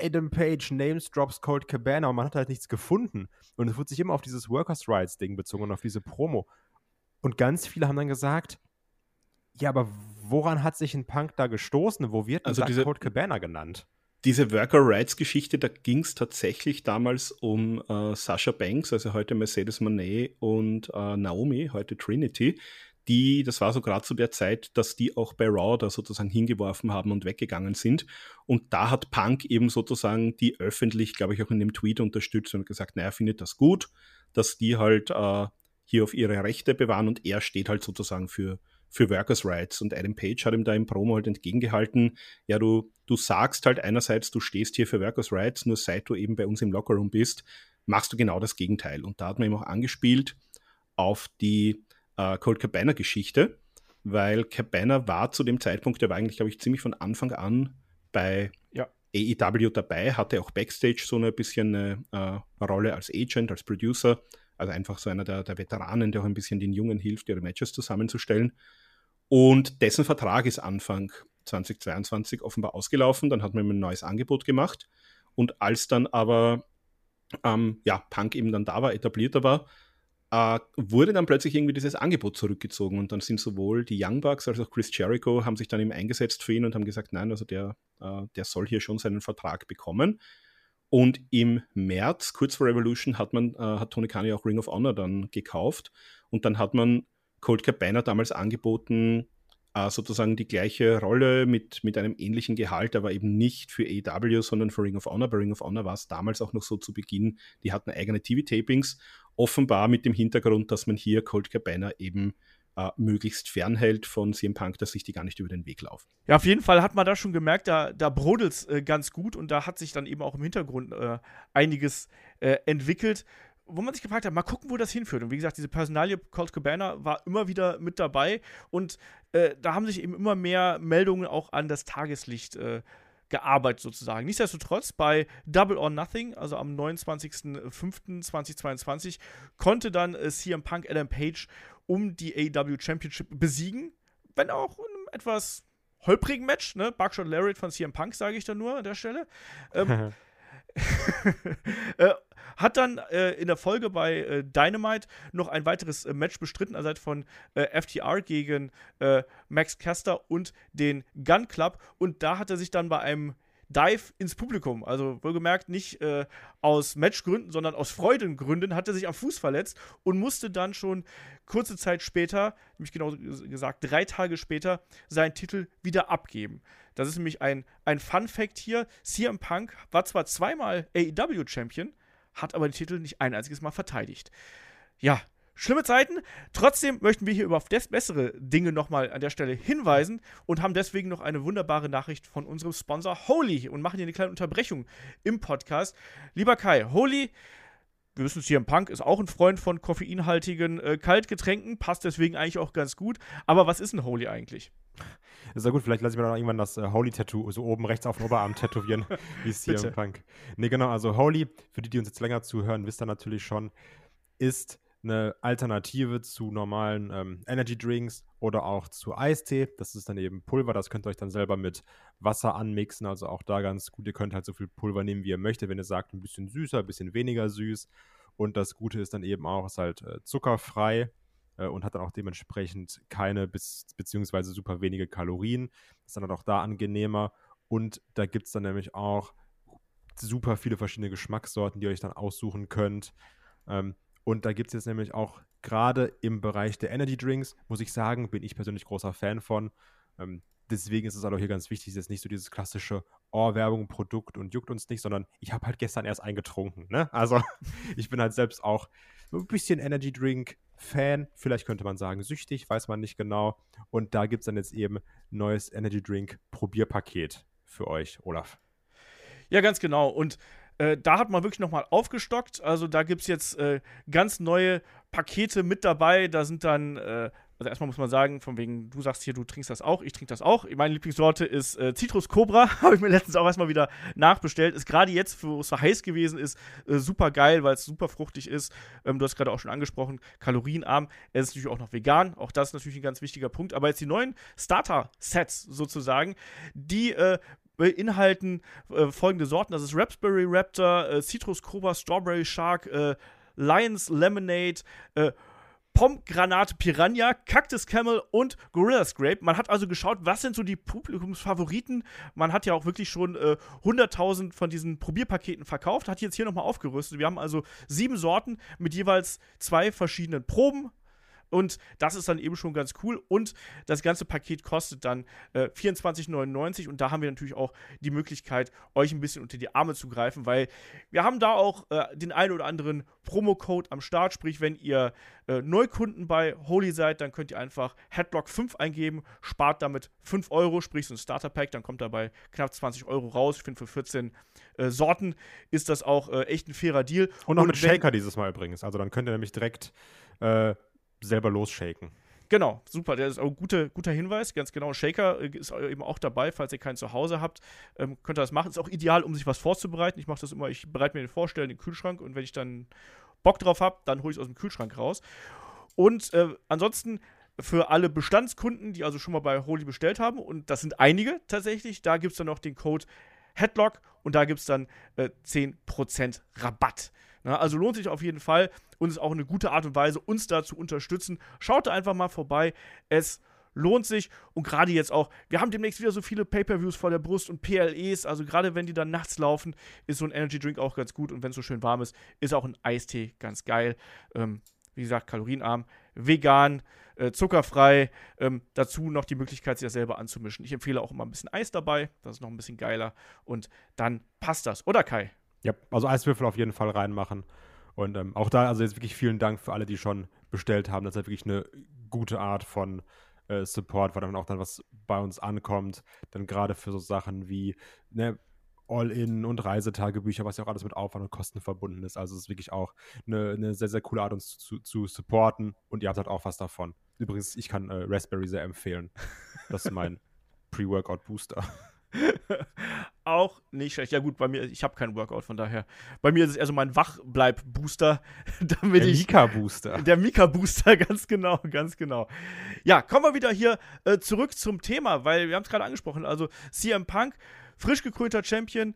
Adam Page, Names Drops Cold Cabana und man hat halt nichts gefunden. Und es wurde sich immer auf dieses Workers' Rights Ding bezogen und auf diese Promo. Und ganz viele haben dann gesagt, ja, aber woran hat sich ein Punk da gestoßen? Wo wird also diese, Cold Cabana genannt? Diese Worker Rights Geschichte, da ging es tatsächlich damals um äh, Sasha Banks, also heute Mercedes Monet und äh, Naomi, heute Trinity, die, das war so gerade zu der Zeit, dass die auch bei Raw da sozusagen hingeworfen haben und weggegangen sind. Und da hat Punk eben sozusagen die öffentlich, glaube ich, auch in dem Tweet unterstützt und gesagt, naja, findet das gut, dass die halt äh, hier auf ihre Rechte bewahren und er steht halt sozusagen für, für Workers' Rights. Und Adam Page hat ihm da im Promo halt entgegengehalten, ja, du, du sagst halt einerseits, du stehst hier für Workers' Rights, nur seit du eben bei uns im Lockerroom bist, machst du genau das Gegenteil. Und da hat man ihm auch angespielt auf die äh, Cold Cabana-Geschichte, weil Cabana war zu dem Zeitpunkt, der war eigentlich, glaube ich, ziemlich von Anfang an bei ja. AEW dabei, hatte auch Backstage so ein bisschen eine äh, Rolle als Agent, als Producer, also einfach so einer der, der Veteranen, der auch ein bisschen den Jungen hilft, ihre Matches zusammenzustellen. Und dessen Vertrag ist Anfang 2022 offenbar ausgelaufen. Dann hat man ihm ein neues Angebot gemacht. Und als dann aber ähm, ja, Punk eben dann da war, etablierter war, äh, wurde dann plötzlich irgendwie dieses Angebot zurückgezogen. Und dann sind sowohl die Young Bucks als auch Chris Jericho haben sich dann eben eingesetzt für ihn und haben gesagt, nein, also der, äh, der soll hier schon seinen Vertrag bekommen. Und im März, kurz vor Revolution, hat man, äh, hat Tony Khan ja auch Ring of Honor dann gekauft. Und dann hat man Colt Cabana damals angeboten, äh, sozusagen die gleiche Rolle mit, mit einem ähnlichen Gehalt, aber eben nicht für AEW, sondern für Ring of Honor. Bei Ring of Honor war es damals auch noch so zu Beginn, die hatten eigene TV-Tapings, offenbar mit dem Hintergrund, dass man hier Colt Cabana eben äh, möglichst fernhält von CM Punk, dass sich die gar nicht über den Weg laufen. Ja, auf jeden Fall hat man da schon gemerkt, da, da brodelt es äh, ganz gut und da hat sich dann eben auch im Hintergrund äh, einiges äh, entwickelt wo man sich gefragt hat, mal gucken, wo das hinführt. Und wie gesagt, diese Personalie Colt Cabana war immer wieder mit dabei und äh, da haben sich eben immer mehr Meldungen auch an das Tageslicht äh, gearbeitet sozusagen. Nichtsdestotrotz bei Double or Nothing, also am 29.05.2022, konnte dann äh, CM Punk Adam Page um die AEW Championship besiegen, wenn auch in einem etwas holprigen Match, ne? Buckshot Lariat von CM Punk, sage ich da nur an der Stelle. Ähm, äh, hat dann äh, in der Folge bei äh, Dynamite noch ein weiteres äh, Match bestritten, also von äh, FTR gegen äh, Max Caster und den Gun Club. Und da hat er sich dann bei einem Dive ins Publikum. Also wohlgemerkt nicht äh, aus Matchgründen, sondern aus Freudengründen hat er sich am Fuß verletzt und musste dann schon kurze Zeit später, nämlich genau gesagt drei Tage später, seinen Titel wieder abgeben. Das ist nämlich ein, ein Fun Fact hier. CM Punk war zwar zweimal AEW-Champion, hat aber den Titel nicht ein einziges Mal verteidigt. Ja, schlimme Zeiten. Trotzdem möchten wir hier über bessere Dinge nochmal an der Stelle hinweisen und haben deswegen noch eine wunderbare Nachricht von unserem Sponsor Holy und machen hier eine kleine Unterbrechung im Podcast. Lieber Kai, Holy wir wissen es hier im Punk, ist auch ein Freund von koffeinhaltigen äh, Kaltgetränken, passt deswegen eigentlich auch ganz gut. Aber was ist ein Holy eigentlich? Ist ja gut, vielleicht lasse ich mir dann irgendwann das äh, Holy-Tattoo so oben rechts auf dem Oberarm tätowieren, wie es hier im Punk. Ne, genau, also Holy, für die, die uns jetzt länger zuhören, wisst ihr natürlich schon, ist eine Alternative zu normalen ähm, Energy Drinks oder auch zu Eistee. Das ist dann eben Pulver, das könnt ihr euch dann selber mit Wasser anmixen. Also auch da ganz gut. Ihr könnt halt so viel Pulver nehmen, wie ihr möchtet. Wenn ihr sagt, ein bisschen süßer, ein bisschen weniger süß. Und das Gute ist dann eben auch, ist halt äh, zuckerfrei äh, und hat dann auch dementsprechend keine bis, beziehungsweise super wenige Kalorien. Ist dann auch da angenehmer. Und da gibt es dann nämlich auch super viele verschiedene Geschmackssorten, die ihr euch dann aussuchen könnt. Ähm, und da gibt es jetzt nämlich auch gerade im Bereich der Energy Drinks, muss ich sagen, bin ich persönlich großer Fan von. Ähm, deswegen ist es halt auch hier ganz wichtig, es ist jetzt nicht so dieses klassische oh, Werbung, Produkt und juckt uns nicht, sondern ich habe halt gestern erst eingetrunken. Ne? Also ich bin halt selbst auch so ein bisschen Energy Drink Fan, vielleicht könnte man sagen süchtig, weiß man nicht genau. Und da gibt es dann jetzt eben neues Energy Drink Probierpaket für euch, Olaf. Ja, ganz genau. Und äh, da hat man wirklich nochmal aufgestockt. Also da gibt es jetzt äh, ganz neue Pakete mit dabei. Da sind dann äh, also erstmal muss man sagen, von wegen, du sagst hier, du trinkst das auch, ich trinke das auch. Meine Lieblingssorte ist äh, Citrus Cobra, habe ich mir letztens auch erstmal wieder nachbestellt. Ist gerade jetzt, wo es so heiß gewesen ist, äh, super geil, weil es super fruchtig ist. Ähm, du hast gerade auch schon angesprochen, kalorienarm. Es ist natürlich auch noch vegan, auch das ist natürlich ein ganz wichtiger Punkt. Aber jetzt die neuen Starter-Sets sozusagen, die äh, beinhalten äh, folgende Sorten: Das ist Raspberry Raptor, äh, Citrus Cobra, Strawberry Shark, äh, Lions Lemonade, äh, Pomgranate Piranha, Cactus Camel und Gorilla Scrape. Man hat also geschaut, was sind so die Publikumsfavoriten. Man hat ja auch wirklich schon äh, 100.000 von diesen Probierpaketen verkauft, hat jetzt hier nochmal aufgerüstet. Wir haben also sieben Sorten mit jeweils zwei verschiedenen Proben. Und das ist dann eben schon ganz cool. Und das ganze Paket kostet dann äh, 24,99. Und da haben wir natürlich auch die Möglichkeit, euch ein bisschen unter die Arme zu greifen, weil wir haben da auch äh, den einen oder anderen Promo-Code am Start. Sprich, wenn ihr äh, Neukunden bei Holy seid, dann könnt ihr einfach Headlock 5 eingeben, spart damit 5 Euro, sprich so ein Starter-Pack, dann kommt dabei knapp 20 Euro raus. Ich finde, für 14 äh, Sorten ist das auch äh, echt ein fairer Deal. Und auch mit Shaker dieses Mal übrigens. Also dann könnt ihr nämlich direkt äh, selber losshaken. Genau, super. Der ist auch ein guter, guter Hinweis. Ganz genau. Shaker äh, ist eben auch dabei, falls ihr keinen zu Hause habt. Ähm, könnt ihr das machen. Ist auch ideal, um sich was vorzubereiten. Ich mache das immer, ich bereite mir den Vorstellen in den Kühlschrank und wenn ich dann Bock drauf habe, dann hole ich es aus dem Kühlschrank raus. Und äh, ansonsten für alle Bestandskunden, die also schon mal bei Holy bestellt haben, und das sind einige tatsächlich, da gibt es dann noch den Code Headlock und da gibt es dann äh, 10% Rabatt. Na, also lohnt sich auf jeden Fall und ist auch eine gute Art und Weise, uns da zu unterstützen. Schaut da einfach mal vorbei. Es lohnt sich und gerade jetzt auch, wir haben demnächst wieder so viele Pay-per-Views vor der Brust und PLEs, also gerade wenn die dann nachts laufen, ist so ein Energy Drink auch ganz gut und wenn es so schön warm ist, ist auch ein Eistee ganz geil. Ähm, wie gesagt, kalorienarm, vegan, äh, zuckerfrei. Ähm, dazu noch die Möglichkeit, sich das selber anzumischen. Ich empfehle auch immer ein bisschen Eis dabei, das ist noch ein bisschen geiler und dann passt das, oder Kai? Ja, also Eiswürfel auf jeden Fall reinmachen. Und ähm, auch da, also jetzt wirklich vielen Dank für alle, die schon bestellt haben. Das ist halt wirklich eine gute Art von äh, Support, weil dann auch dann was bei uns ankommt. Dann gerade für so Sachen wie ne, All-In und Reisetagebücher, was ja auch alles mit Aufwand und Kosten verbunden ist. Also es ist wirklich auch eine, eine sehr, sehr coole Art, uns zu, zu, supporten. Und ihr habt halt auch was davon. Übrigens, ich kann äh, Raspberry sehr empfehlen. Das ist mein Pre-Workout-Booster. auch nicht schlecht. Ja gut, bei mir, ich habe keinen Workout, von daher. Bei mir ist es eher so mein Wachbleib-Booster. der Mika-Booster. Der Mika-Booster, ganz genau, ganz genau. Ja, kommen wir wieder hier äh, zurück zum Thema, weil wir haben es gerade angesprochen. Also CM Punk, frisch gekrönter Champion,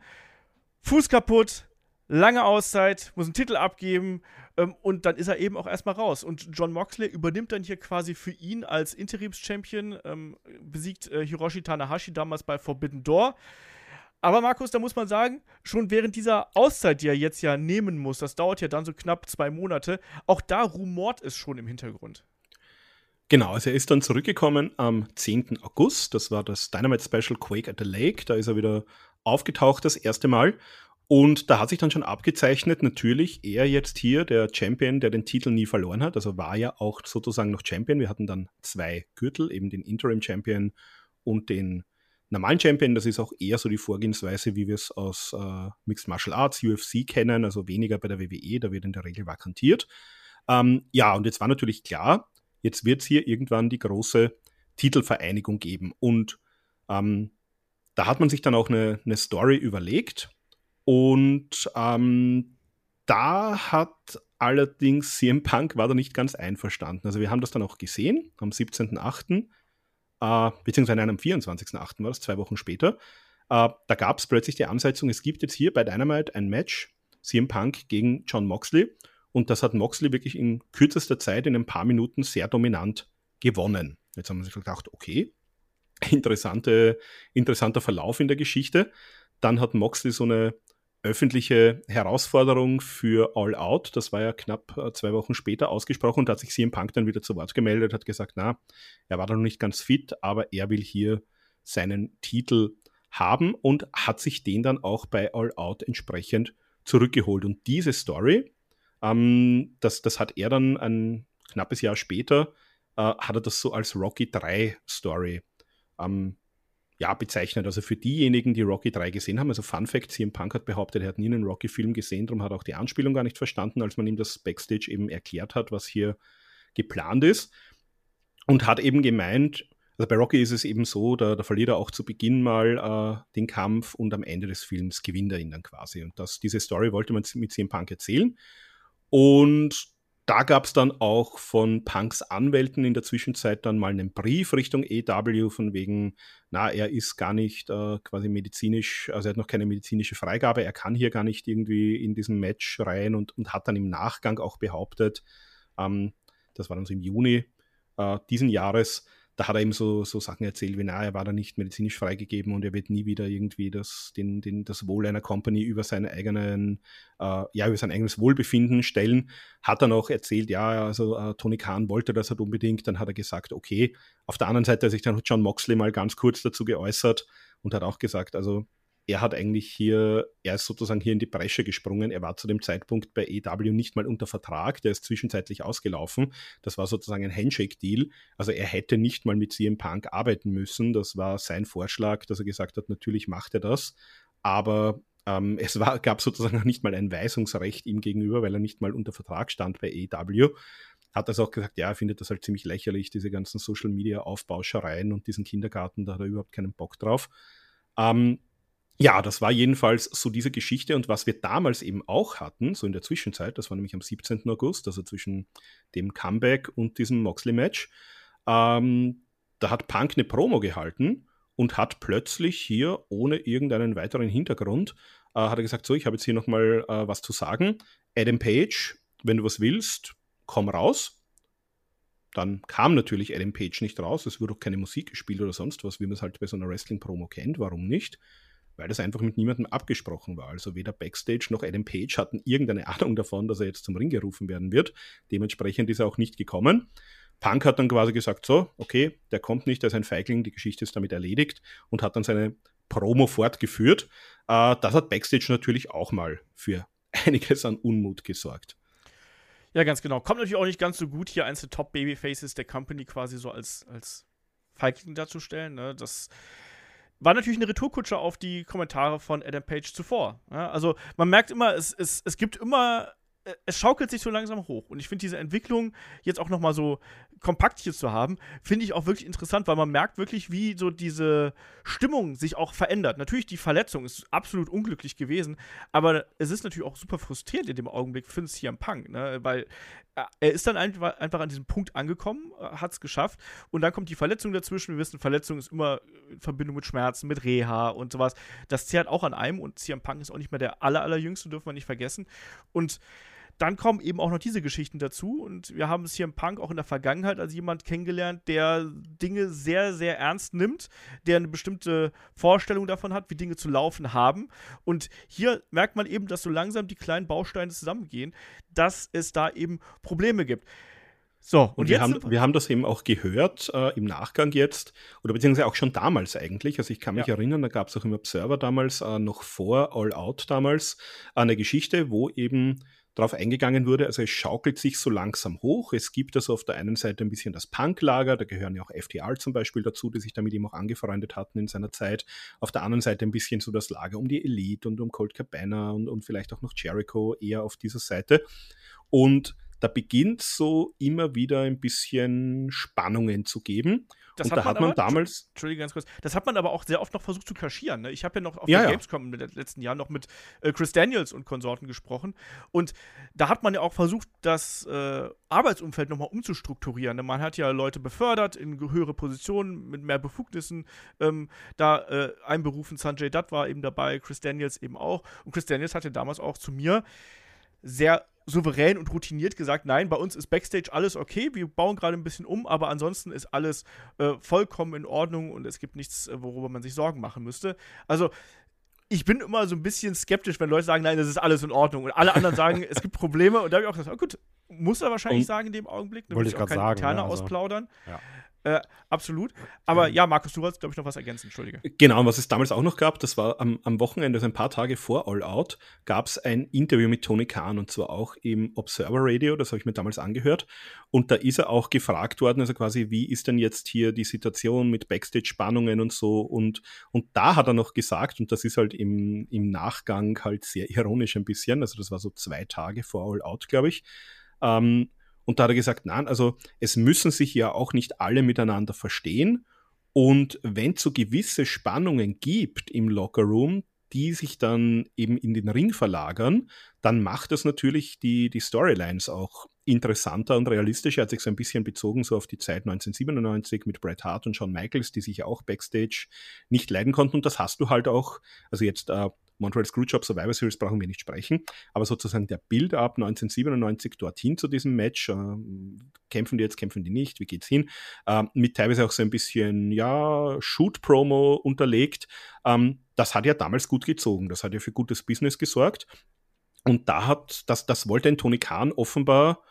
Fuß kaputt, lange Auszeit, muss einen Titel abgeben ähm, und dann ist er eben auch erstmal raus. Und John Moxley übernimmt dann hier quasi für ihn als Interims-Champion, ähm, besiegt äh, Hiroshi Tanahashi damals bei Forbidden Door. Aber Markus, da muss man sagen, schon während dieser Auszeit, die er jetzt ja nehmen muss, das dauert ja dann so knapp zwei Monate, auch da rumort es schon im Hintergrund. Genau, also er ist dann zurückgekommen am 10. August. Das war das Dynamite Special Quake at the Lake. Da ist er wieder aufgetaucht das erste Mal. Und da hat sich dann schon abgezeichnet, natürlich, er jetzt hier, der Champion, der den Titel nie verloren hat, also war ja auch sozusagen noch Champion. Wir hatten dann zwei Gürtel, eben den Interim Champion und den normalen Champion. Das ist auch eher so die Vorgehensweise, wie wir es aus äh, Mixed Martial Arts, UFC kennen, also weniger bei der WWE, da wird in der Regel vakantiert. Ähm, ja, und jetzt war natürlich klar, jetzt wird es hier irgendwann die große Titelvereinigung geben. Und ähm, da hat man sich dann auch eine, eine Story überlegt und ähm, da hat allerdings CM Punk war da nicht ganz einverstanden. Also wir haben das dann auch gesehen am 17.8., äh, beziehungsweise am 24.8. war das, zwei Wochen später. Äh, da gab es plötzlich die Ansetzung, es gibt jetzt hier bei Dynamite ein Match, CM Punk gegen John Moxley. Und das hat Moxley wirklich in kürzester Zeit, in ein paar Minuten, sehr dominant gewonnen. Jetzt haben wir sich gedacht, okay, interessante, interessanter Verlauf in der Geschichte. Dann hat Moxley so eine öffentliche Herausforderung für All Out. Das war ja knapp äh, zwei Wochen später ausgesprochen und hat sich CM Punk dann wieder zu Wort gemeldet, hat gesagt, na, er war da noch nicht ganz fit, aber er will hier seinen Titel haben und hat sich den dann auch bei All Out entsprechend zurückgeholt. Und diese Story, ähm, das, das hat er dann ein knappes Jahr später, äh, hat er das so als Rocky 3 Story ähm, ja, bezeichnet. Also für diejenigen, die Rocky 3 gesehen haben, also Fun Fact, CM Punk hat behauptet, er hat nie einen Rocky-Film gesehen, darum hat auch die Anspielung gar nicht verstanden, als man ihm das Backstage eben erklärt hat, was hier geplant ist. Und hat eben gemeint, also bei Rocky ist es eben so, da, da verliert er auch zu Beginn mal äh, den Kampf und am Ende des Films gewinnt er ihn dann quasi. Und das, diese Story wollte man mit CM Punk erzählen. Und da gab es dann auch von Punks Anwälten in der Zwischenzeit dann mal einen Brief Richtung EW von wegen, na, er ist gar nicht äh, quasi medizinisch, also er hat noch keine medizinische Freigabe, er kann hier gar nicht irgendwie in diesem Match rein und, und hat dann im Nachgang auch behauptet, ähm, das war dann so im Juni äh, diesen Jahres, da hat er eben so, so Sachen erzählt, wie, na, er war da nicht medizinisch freigegeben und er wird nie wieder irgendwie das, den, den, das Wohl einer Company über seinen eigenen, äh, ja, über sein eigenes Wohlbefinden stellen. Hat dann auch erzählt, ja, also äh, Tony Khan wollte das halt unbedingt, dann hat er gesagt, okay. Auf der anderen Seite hat sich dann John Moxley mal ganz kurz dazu geäußert und hat auch gesagt, also er hat eigentlich hier, er ist sozusagen hier in die Bresche gesprungen. Er war zu dem Zeitpunkt bei EW nicht mal unter Vertrag, der ist zwischenzeitlich ausgelaufen. Das war sozusagen ein Handshake-Deal. Also er hätte nicht mal mit CM Punk arbeiten müssen. Das war sein Vorschlag, dass er gesagt hat, natürlich macht er das. Aber ähm, es war, gab sozusagen nicht mal ein Weisungsrecht ihm gegenüber, weil er nicht mal unter Vertrag stand bei EW hat also auch gesagt, ja, er findet das halt ziemlich lächerlich, diese ganzen Social Media Aufbauschereien und diesen Kindergarten, da hat er überhaupt keinen Bock drauf. Ähm, ja, das war jedenfalls so diese Geschichte und was wir damals eben auch hatten, so in der Zwischenzeit, das war nämlich am 17. August, also zwischen dem Comeback und diesem Moxley-Match, ähm, da hat Punk eine Promo gehalten und hat plötzlich hier ohne irgendeinen weiteren Hintergrund, äh, hat er gesagt, so, ich habe jetzt hier nochmal äh, was zu sagen. Adam Page, wenn du was willst, komm raus. Dann kam natürlich Adam Page nicht raus, es wurde auch keine Musik gespielt oder sonst was, wie man es halt bei so einer Wrestling-Promo kennt, warum nicht? Weil das einfach mit niemandem abgesprochen war. Also weder Backstage noch Adam Page hatten irgendeine Ahnung davon, dass er jetzt zum Ring gerufen werden wird. Dementsprechend ist er auch nicht gekommen. Punk hat dann quasi gesagt, so, okay, der kommt nicht, der ist ein Feigling, die Geschichte ist damit erledigt und hat dann seine Promo fortgeführt. Äh, das hat Backstage natürlich auch mal für einiges an Unmut gesorgt. Ja, ganz genau. Kommt natürlich auch nicht ganz so gut, hier eins der Top-Babyfaces der Company quasi so als, als Feigling darzustellen. Ne? Das war natürlich eine Retourkutsche auf die Kommentare von Adam Page zuvor. Ja, also man merkt immer, es, es, es gibt immer äh, es schaukelt sich so langsam hoch. Und ich finde diese Entwicklung jetzt auch nochmal so kompakt hier zu haben, finde ich auch wirklich interessant, weil man merkt wirklich, wie so diese Stimmung sich auch verändert. Natürlich, die Verletzung ist absolut unglücklich gewesen, aber es ist natürlich auch super frustrierend in dem Augenblick für einen CM Punk, ne? weil er ist dann einfach, an diesem Punkt angekommen, äh, hat es geschafft und dann kommt die Verletzung dazwischen. Wir wissen, Verletzung ist immer in Verbindung mit Schmerzen, mit Reha und sowas. Das zehrt auch an einem und CM Punk ist auch nicht mehr der aller, allerjüngste, dürfen wir nicht vergessen. Und dann kommen eben auch noch diese Geschichten dazu. Und wir haben es hier im Punk auch in der Vergangenheit als jemand kennengelernt, der Dinge sehr, sehr ernst nimmt, der eine bestimmte Vorstellung davon hat, wie Dinge zu laufen haben. Und hier merkt man eben, dass so langsam die kleinen Bausteine zusammengehen, dass es da eben Probleme gibt. So, und, und wir, haben, wir haben das eben auch gehört äh, im Nachgang jetzt, oder beziehungsweise auch schon damals eigentlich. Also ich kann mich ja. erinnern, da gab es auch im Observer damals, äh, noch vor All Out damals, eine Geschichte, wo eben darauf eingegangen wurde. Also es schaukelt sich so langsam hoch. Es gibt also auf der einen Seite ein bisschen das Punk-Lager, da gehören ja auch FTR zum Beispiel dazu, die sich damit eben auch angefreundet hatten in seiner Zeit. Auf der anderen Seite ein bisschen so das Lager um die Elite und um Colt Cabana und, und vielleicht auch noch Jericho eher auf dieser Seite. Und da beginnt so immer wieder ein bisschen Spannungen zu geben. Das hat da man hat man aber, damals. Entschuldige ganz kurz. Das hat man aber auch sehr oft noch versucht zu kaschieren. Ne? Ich habe ja noch auf ja, der Gamescom in den letzten Jahren noch mit äh, Chris Daniels und Konsorten gesprochen. Und da hat man ja auch versucht, das äh, Arbeitsumfeld nochmal umzustrukturieren. Ne? Man hat ja Leute befördert in höhere Positionen mit mehr Befugnissen. Ähm, da äh, einberufen, Sanjay Dutt war eben dabei, Chris Daniels eben auch. Und Chris Daniels hatte damals auch zu mir sehr souverän und routiniert gesagt, nein, bei uns ist Backstage alles okay, wir bauen gerade ein bisschen um, aber ansonsten ist alles äh, vollkommen in Ordnung und es gibt nichts, äh, worüber man sich Sorgen machen müsste. Also ich bin immer so ein bisschen skeptisch, wenn Leute sagen, nein, das ist alles in Ordnung und alle anderen sagen, es gibt Probleme und da habe ich auch gesagt, oh gut, muss er wahrscheinlich und sagen in dem Augenblick, da will ich, auch keine sagen, interne ja, also, ausplaudern. Ja. Äh, absolut. Aber ja, Markus, du wolltest, glaube ich, noch was ergänzen, Entschuldige. Genau, was es damals auch noch gab, das war am, am Wochenende, also ein paar Tage vor All Out, gab es ein Interview mit Tony Khan und zwar auch im Observer Radio, das habe ich mir damals angehört. Und da ist er auch gefragt worden, also quasi, wie ist denn jetzt hier die Situation mit Backstage-Spannungen und so. Und, und da hat er noch gesagt, und das ist halt im, im Nachgang halt sehr ironisch ein bisschen, also das war so zwei Tage vor All Out, glaube ich. Ähm, und da hat er gesagt, nein, also es müssen sich ja auch nicht alle miteinander verstehen. Und wenn es so gewisse Spannungen gibt im Lockerroom, die sich dann eben in den Ring verlagern, dann macht das natürlich die, die Storylines auch interessanter und realistischer. Er hat sich so ein bisschen bezogen so auf die Zeit 1997 mit Bret Hart und Shawn Michaels, die sich ja auch backstage nicht leiden konnten. Und das hast du halt auch, also jetzt äh, Montreal Screwjob Survivor Series brauchen wir nicht sprechen, aber sozusagen der Build-up 1997 dorthin zu diesem Match, äh, kämpfen die jetzt, kämpfen die nicht, wie geht's hin, äh, mit teilweise auch so ein bisschen, ja, Shoot-Promo unterlegt, ähm, das hat ja damals gut gezogen, das hat ja für gutes Business gesorgt. Und da hat, das, das wollte ein Tony Khan offenbar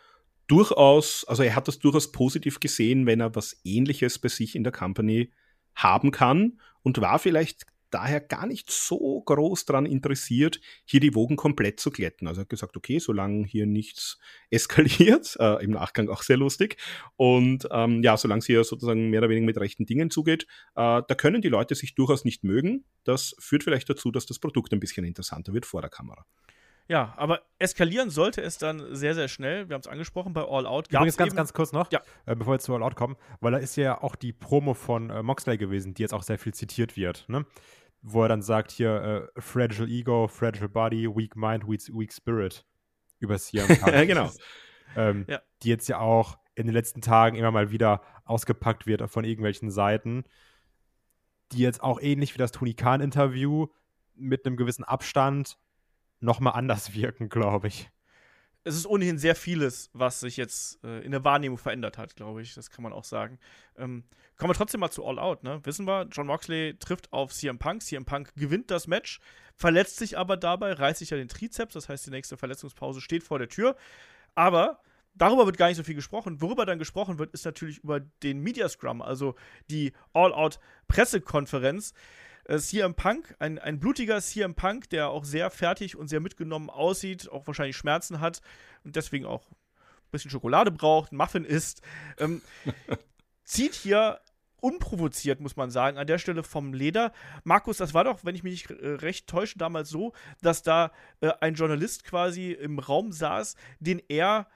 durchaus, also er hat das durchaus positiv gesehen, wenn er was ähnliches bei sich in der Company haben kann und war vielleicht daher gar nicht so groß daran interessiert, hier die Wogen komplett zu glätten. Also er hat gesagt, okay, solange hier nichts eskaliert, äh, im Nachgang auch sehr lustig, und ähm, ja, solange es hier sozusagen mehr oder weniger mit rechten Dingen zugeht, äh, da können die Leute sich durchaus nicht mögen. Das führt vielleicht dazu, dass das Produkt ein bisschen interessanter wird vor der Kamera. Ja, aber eskalieren sollte es dann sehr, sehr schnell. Wir haben es angesprochen bei All Out. Übrigens ganz, ganz kurz noch, ja. äh, bevor wir zu All Out kommen, weil da ist ja auch die Promo von äh, Moxley gewesen, die jetzt auch sehr viel zitiert wird, ne? Wo er dann sagt hier, äh, Fragile Ego, Fragile Body, Weak Mind, Weak, weak Spirit über CM Ja, genau. ähm, ja. Die jetzt ja auch in den letzten Tagen immer mal wieder ausgepackt wird von irgendwelchen Seiten, die jetzt auch ähnlich wie das Tony Khan-Interview mit einem gewissen Abstand nochmal anders wirken, glaube ich. Es ist ohnehin sehr vieles, was sich jetzt äh, in der Wahrnehmung verändert hat, glaube ich. Das kann man auch sagen. Ähm, kommen wir trotzdem mal zu All Out. Ne? Wissen wir, John Moxley trifft auf CM Punk. CM Punk gewinnt das Match, verletzt sich aber dabei, reißt sich ja den Trizeps. Das heißt, die nächste Verletzungspause steht vor der Tür. Aber darüber wird gar nicht so viel gesprochen. Worüber dann gesprochen wird, ist natürlich über den Media Scrum, also die All-Out-Pressekonferenz äh, CM Punk, ein, ein blutiger CM Punk, der auch sehr fertig und sehr mitgenommen aussieht, auch wahrscheinlich Schmerzen hat und deswegen auch ein bisschen Schokolade braucht, Muffin isst, ähm, zieht hier unprovoziert, muss man sagen, an der Stelle vom Leder. Markus, das war doch, wenn ich mich nicht äh, recht täusche, damals so, dass da äh, ein Journalist quasi im Raum saß, den er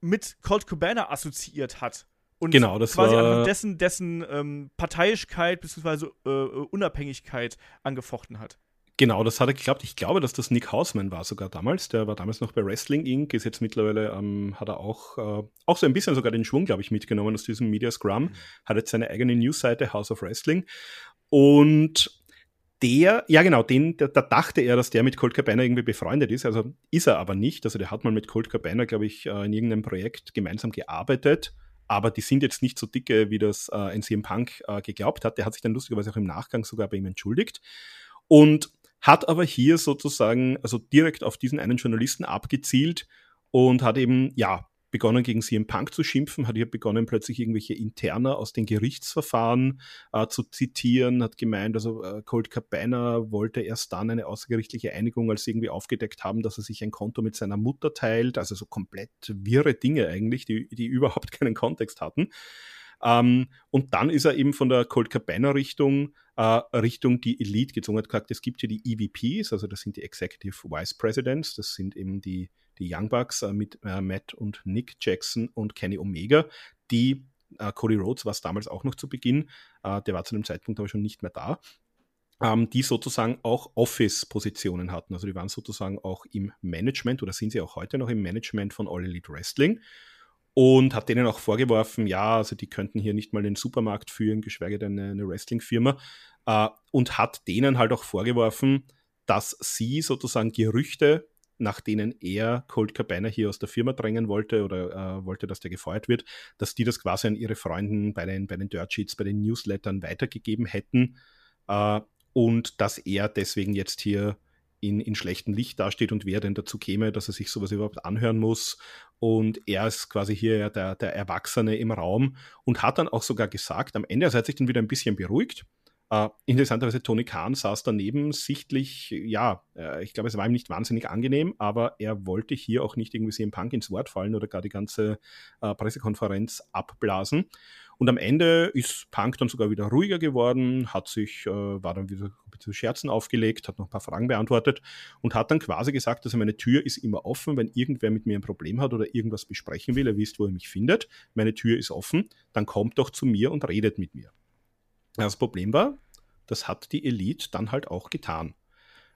mit Colt Cabana assoziiert hat und genau, das quasi war dessen, dessen ähm, Parteiischkeit bzw. Äh, Unabhängigkeit angefochten hat. Genau, das hat er geglaubt. Ich glaube, dass das Nick Hausman war sogar damals. Der war damals noch bei Wrestling Inc. Ist jetzt mittlerweile, ähm, hat er auch, äh, auch so ein bisschen sogar den Schwung, glaube ich, mitgenommen aus diesem Media Scrum. Mhm. Hat jetzt seine eigene Newsseite, House of Wrestling. Und der, ja genau, den, da, da dachte er, dass der mit Colt Cabana irgendwie befreundet ist. Also ist er aber nicht. Also der hat mal mit Colt Cabana, glaube ich, äh, in irgendeinem Projekt gemeinsam gearbeitet aber die sind jetzt nicht so dicke, wie das äh, ein CM Punk äh, geglaubt hat. Der hat sich dann lustigerweise auch im Nachgang sogar bei ihm entschuldigt und hat aber hier sozusagen, also direkt auf diesen einen Journalisten abgezielt und hat eben, ja, begonnen gegen CM Punk zu schimpfen, hat hier begonnen plötzlich irgendwelche Interner aus den Gerichtsverfahren äh, zu zitieren, hat gemeint, also äh, Colt Cabana wollte erst dann eine außergerichtliche Einigung, als sie irgendwie aufgedeckt haben, dass er sich ein Konto mit seiner Mutter teilt, also so komplett wirre Dinge eigentlich, die, die überhaupt keinen Kontext hatten. Ähm, und dann ist er eben von der Colt Cabana Richtung äh, Richtung die Elite gezogen, hat gesagt, es gibt hier die EVPs, also das sind die Executive Vice Presidents, das sind eben die die Young Bucks äh, mit äh, Matt und Nick Jackson und Kenny Omega, die äh, Cody Rhodes war es damals auch noch zu Beginn, der war zu dem Zeitpunkt aber schon nicht mehr da, ähm, die sozusagen auch Office-Positionen hatten. Also die waren sozusagen auch im Management oder sind sie auch heute noch im Management von All Elite Wrestling und hat denen auch vorgeworfen, ja, also die könnten hier nicht mal den Supermarkt führen, geschweige denn eine, eine Wrestling-Firma. Und hat denen halt auch vorgeworfen, dass sie sozusagen Gerüchte nach denen er Colt Cabana hier aus der Firma drängen wollte oder äh, wollte, dass der gefeuert wird, dass die das quasi an ihre Freunden bei den, bei den Dirt Sheets, bei den Newslettern weitergegeben hätten äh, und dass er deswegen jetzt hier in, in schlechtem Licht dasteht und wer denn dazu käme, dass er sich sowas überhaupt anhören muss. Und er ist quasi hier der, der Erwachsene im Raum und hat dann auch sogar gesagt, am Ende, er hat sich dann wieder ein bisschen beruhigt. Uh, interessanterweise, Tony Khan saß daneben, sichtlich, ja, äh, ich glaube, es war ihm nicht wahnsinnig angenehm, aber er wollte hier auch nicht irgendwie CM Punk ins Wort fallen oder gar die ganze äh, Pressekonferenz abblasen. Und am Ende ist Punk dann sogar wieder ruhiger geworden, hat sich, äh, war dann wieder zu Scherzen aufgelegt, hat noch ein paar Fragen beantwortet und hat dann quasi gesagt, also meine Tür ist immer offen, wenn irgendwer mit mir ein Problem hat oder irgendwas besprechen will, er wisst, wo er mich findet, meine Tür ist offen, dann kommt doch zu mir und redet mit mir. Das Problem war, das hat die Elite dann halt auch getan.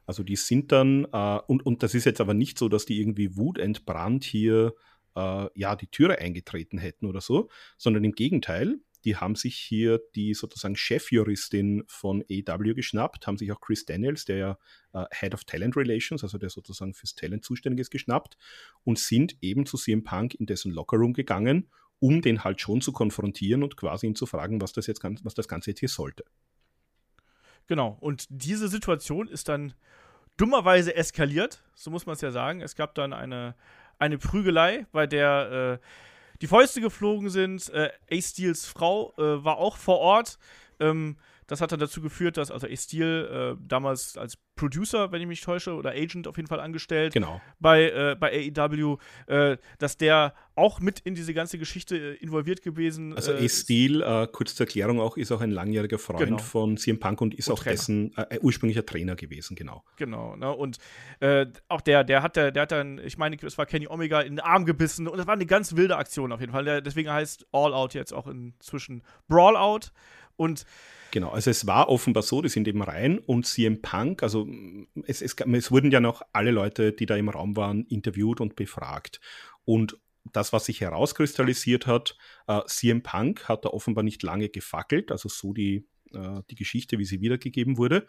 Also die sind dann, äh, und, und das ist jetzt aber nicht so, dass die irgendwie wutentbrannt hier äh, ja, die Türe eingetreten hätten oder so, sondern im Gegenteil, die haben sich hier die sozusagen Chefjuristin von AW geschnappt, haben sich auch Chris Daniels, der ja äh, Head of Talent Relations, also der sozusagen fürs Talent zuständig ist, geschnappt und sind eben zu CM Punk in dessen Lockerroom gegangen, um den halt schon zu konfrontieren und quasi ihn zu fragen, was das jetzt was das Ganze jetzt hier sollte. Genau, und diese Situation ist dann dummerweise eskaliert, so muss man es ja sagen. Es gab dann eine eine Prügelei, bei der äh, die Fäuste geflogen sind. Äh, Ace Steels Frau äh, war auch vor Ort. Ähm, das hat dann dazu geführt, dass also Ace Steel äh, damals als Producer, wenn ich mich täusche, oder Agent auf jeden Fall angestellt genau. bei, äh, bei AEW, äh, dass der auch mit in diese ganze Geschichte äh, involviert gewesen Also Ace Steel, äh, kurz zur Erklärung auch, ist auch ein langjähriger Freund genau. von CM Punk und ist und auch Trainer. dessen äh, ursprünglicher Trainer gewesen, genau. Genau, ne? und auch der, der hat, der, der hat dann, ich meine, es war Kenny Omega in den Arm gebissen und das war eine ganz wilde Aktion auf jeden Fall. Der, deswegen heißt All Out jetzt auch inzwischen Brawl Out und Genau, also es war offenbar so, die sind eben rein und CM Punk, also es, es, es wurden ja noch alle Leute, die da im Raum waren, interviewt und befragt. Und das, was sich herauskristallisiert hat, äh, CM Punk hat da offenbar nicht lange gefackelt, also so die, äh, die Geschichte, wie sie wiedergegeben wurde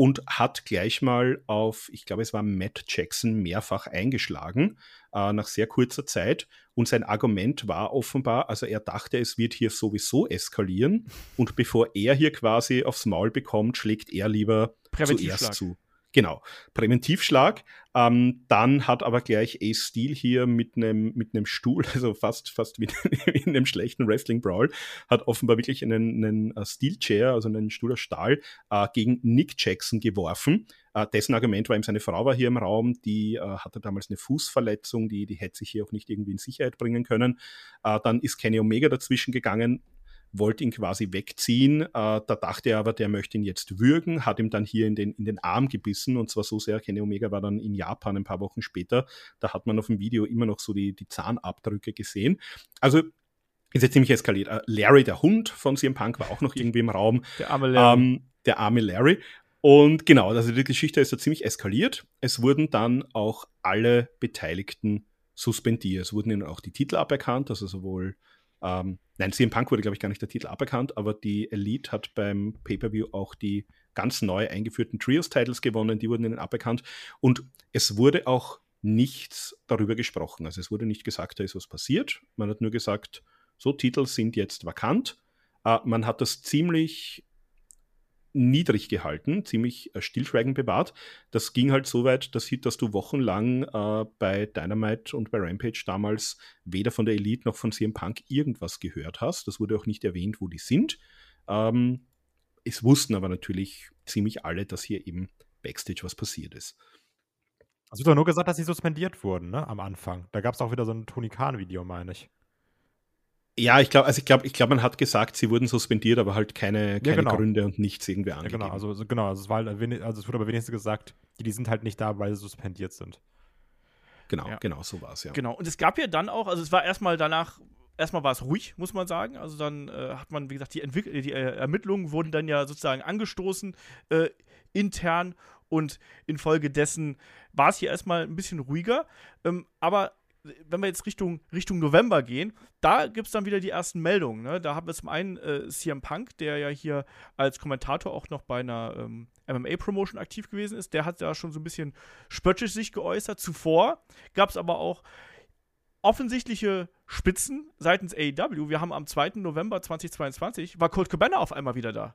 und hat gleich mal auf, ich glaube, es war Matt Jackson mehrfach eingeschlagen äh, nach sehr kurzer Zeit. Und sein Argument war offenbar, also er dachte, es wird hier sowieso eskalieren. Und bevor er hier quasi aufs Maul bekommt, schlägt er lieber zuerst zu. Genau, Präventivschlag. Ähm, dann hat aber gleich Ace Steel hier mit einem mit einem Stuhl, also fast fast wie in einem schlechten Wrestling Brawl, hat offenbar wirklich einen, einen uh, Steel Chair, also einen Stuhl aus Stahl, äh, gegen Nick Jackson geworfen. Äh, dessen Argument war eben, seine Frau war hier im Raum, die äh, hatte damals eine Fußverletzung, die, die hätte sich hier auch nicht irgendwie in Sicherheit bringen können. Äh, dann ist Kenny Omega dazwischen gegangen, wollte ihn quasi wegziehen. Äh, da dachte er aber, der möchte ihn jetzt würgen, hat ihm dann hier in den, in den Arm gebissen und zwar so sehr, Kenny Omega war dann in Japan ein paar Wochen später. Da hat man auf dem Video immer noch so die, die Zahnabdrücke gesehen. Also ist jetzt ziemlich eskaliert. Äh, Larry, der Hund von CM Punk, war auch noch irgendwie im Raum. Der arme Larry. Ähm, der arme Larry. Und genau, also die Geschichte ist da ziemlich eskaliert. Es wurden dann auch alle Beteiligten suspendiert. Es wurden ihnen auch die Titel aberkannt, also sowohl ähm, nein, CM Punk wurde, glaube ich, gar nicht der Titel aberkannt, aber die Elite hat beim Pay-Per-View auch die ganz neu eingeführten Trios-Titles gewonnen, die wurden ihnen aberkannt. Und es wurde auch nichts darüber gesprochen. Also es wurde nicht gesagt, da ist was passiert. Man hat nur gesagt, so Titel sind jetzt vakant. Äh, man hat das ziemlich niedrig gehalten, ziemlich äh, stillschweigend bewahrt. Das ging halt so weit, dass, dass du wochenlang äh, bei Dynamite und bei Rampage damals weder von der Elite noch von CM Punk irgendwas gehört hast. Das wurde auch nicht erwähnt, wo die sind. Ähm, es wussten aber natürlich ziemlich alle, dass hier eben Backstage was passiert ist. Es wird doch nur gesagt, dass sie suspendiert wurden, ne, am Anfang. Da gab es auch wieder so ein Tony Khan-Video, meine ich. Ja, ich glaube, also ich glaube, ich glaube, man hat gesagt, sie wurden suspendiert, aber halt keine, keine ja, genau. Gründe und nichts irgendwie angegeben. Ja, genau, also genau, also es war halt, also es wurde aber wenigstens gesagt, die, die sind halt nicht da, weil sie suspendiert sind. Genau, ja. genau, so war es, ja. Genau. Und es gab ja dann auch, also es war erstmal danach, erstmal war es ruhig, muss man sagen. Also dann äh, hat man, wie gesagt, die, Entwick die äh, Ermittlungen wurden dann ja sozusagen angestoßen, äh, intern und infolgedessen war es hier erstmal ein bisschen ruhiger. Ähm, aber wenn wir jetzt Richtung, Richtung November gehen, da gibt es dann wieder die ersten Meldungen. Ne? Da haben wir zum einen äh, CM Punk, der ja hier als Kommentator auch noch bei einer ähm, MMA-Promotion aktiv gewesen ist. Der hat ja schon so ein bisschen spöttisch sich geäußert. Zuvor gab es aber auch offensichtliche Spitzen seitens AEW. Wir haben am 2. November 2022, war Colt Cabana auf einmal wieder da.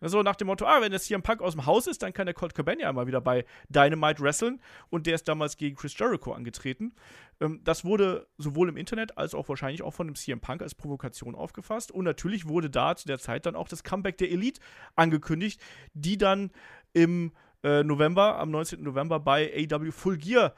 So nach dem Motto, ah, wenn jetzt hier ein Punk aus dem Haus ist, dann kann der Colt Cabana ja mal wieder bei Dynamite wresteln. Und der ist damals gegen Chris Jericho angetreten. Ähm, das wurde sowohl im Internet als auch wahrscheinlich auch von dem CM Punk als Provokation aufgefasst. Und natürlich wurde da zu der Zeit dann auch das Comeback der Elite angekündigt, die dann im äh, November, am 19. November bei AW Full Gear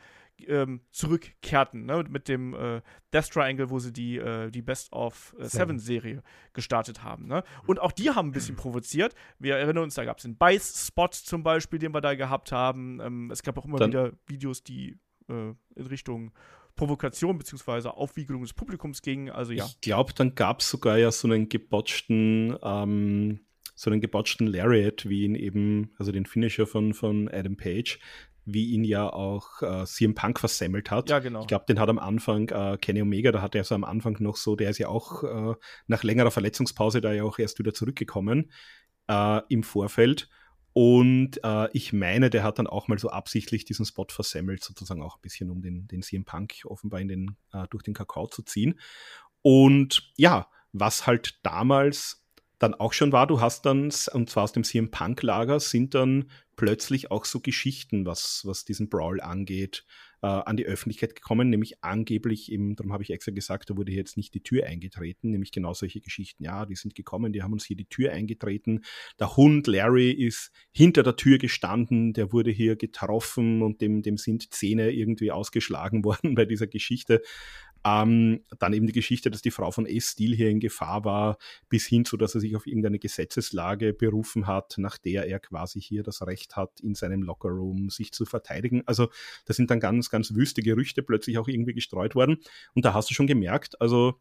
ähm, zurückkehrten, ne? mit dem äh, Death Triangle, wo sie die, äh, die Best of äh, Seven Serie gestartet haben. Ne? Und auch die haben ein bisschen provoziert. Wir erinnern uns, da gab es den Beiß-Spot zum Beispiel, den wir da gehabt haben. Ähm, es gab auch immer Dann wieder Videos, die äh, in Richtung Provokation bzw. Aufwiegelung des Publikums gingen. Also ja. Ich glaube, dann gab es sogar ja so einen gebotchten ähm so einen gebotchten Lariat, wie ihn eben, also den Finisher von, von Adam Page, wie ihn ja auch äh, CM Punk versemmelt hat. Ja, genau. Ich glaube, den hat am Anfang äh, Kenny Omega, da hat er so am Anfang noch so, der ist ja auch äh, nach längerer Verletzungspause da ja auch erst wieder zurückgekommen äh, im Vorfeld. Und äh, ich meine, der hat dann auch mal so absichtlich diesen Spot versemmelt, sozusagen auch ein bisschen, um den, den CM Punk offenbar in den, äh, durch den Kakao zu ziehen. Und ja, was halt damals dann auch schon war, du hast dann, und zwar aus dem CM Punk-Lager, sind dann plötzlich auch so Geschichten, was, was diesen Brawl angeht, äh, an die Öffentlichkeit gekommen, nämlich angeblich eben, darum habe ich extra gesagt, da wurde jetzt nicht die Tür eingetreten, nämlich genau solche Geschichten. Ja, die sind gekommen, die haben uns hier die Tür eingetreten. Der Hund Larry ist hinter der Tür gestanden, der wurde hier getroffen und dem, dem sind Zähne irgendwie ausgeschlagen worden bei dieser Geschichte. Ähm, dann eben die Geschichte, dass die Frau von S. Steel hier in Gefahr war, bis hin zu, dass er sich auf irgendeine Gesetzeslage berufen hat, nach der er quasi hier das Recht hat, in seinem Lockerroom sich zu verteidigen. Also da sind dann ganz, ganz wüste Gerüchte plötzlich auch irgendwie gestreut worden. Und da hast du schon gemerkt, also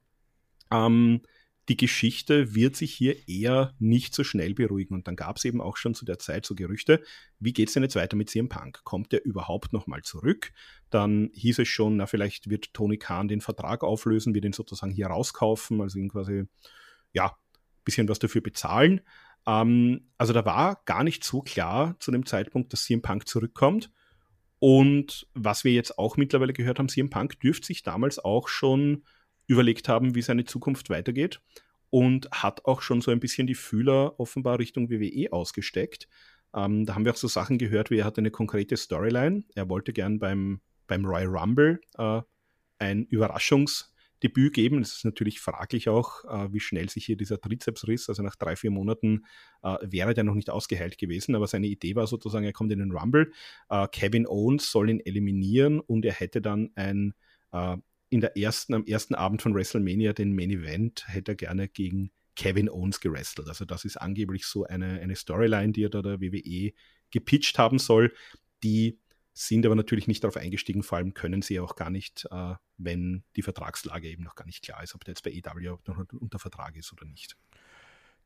ähm, die Geschichte wird sich hier eher nicht so schnell beruhigen. Und dann gab es eben auch schon zu der Zeit so Gerüchte, wie geht es denn jetzt weiter mit CM Punk? Kommt er überhaupt nochmal zurück? Dann hieß es schon, na, vielleicht wird Tony Khan den Vertrag auflösen, wir den sozusagen hier rauskaufen, also ihn quasi, ja, bisschen was dafür bezahlen. Ähm, also da war gar nicht so klar zu dem Zeitpunkt, dass CM Punk zurückkommt. Und was wir jetzt auch mittlerweile gehört haben, CM Punk dürfte sich damals auch schon überlegt haben, wie seine Zukunft weitergeht und hat auch schon so ein bisschen die Fühler offenbar Richtung WWE ausgesteckt. Ähm, da haben wir auch so Sachen gehört, wie er hat eine konkrete Storyline. Er wollte gern beim, beim Royal Rumble äh, ein Überraschungsdebüt geben. Es ist natürlich fraglich auch, äh, wie schnell sich hier dieser Trizepsriss, also nach drei, vier Monaten äh, wäre der noch nicht ausgeheilt gewesen, aber seine Idee war sozusagen, er kommt in den Rumble, äh, Kevin Owens soll ihn eliminieren und er hätte dann ein äh, in der ersten, am ersten Abend von WrestleMania den Main Event hätte er gerne gegen Kevin Owens gerestelt. Also das ist angeblich so eine, eine Storyline, die er da der WWE gepitcht haben soll. Die sind aber natürlich nicht darauf eingestiegen, vor allem können sie auch gar nicht, äh, wenn die Vertragslage eben noch gar nicht klar ist, ob der jetzt bei EW noch unter Vertrag ist oder nicht.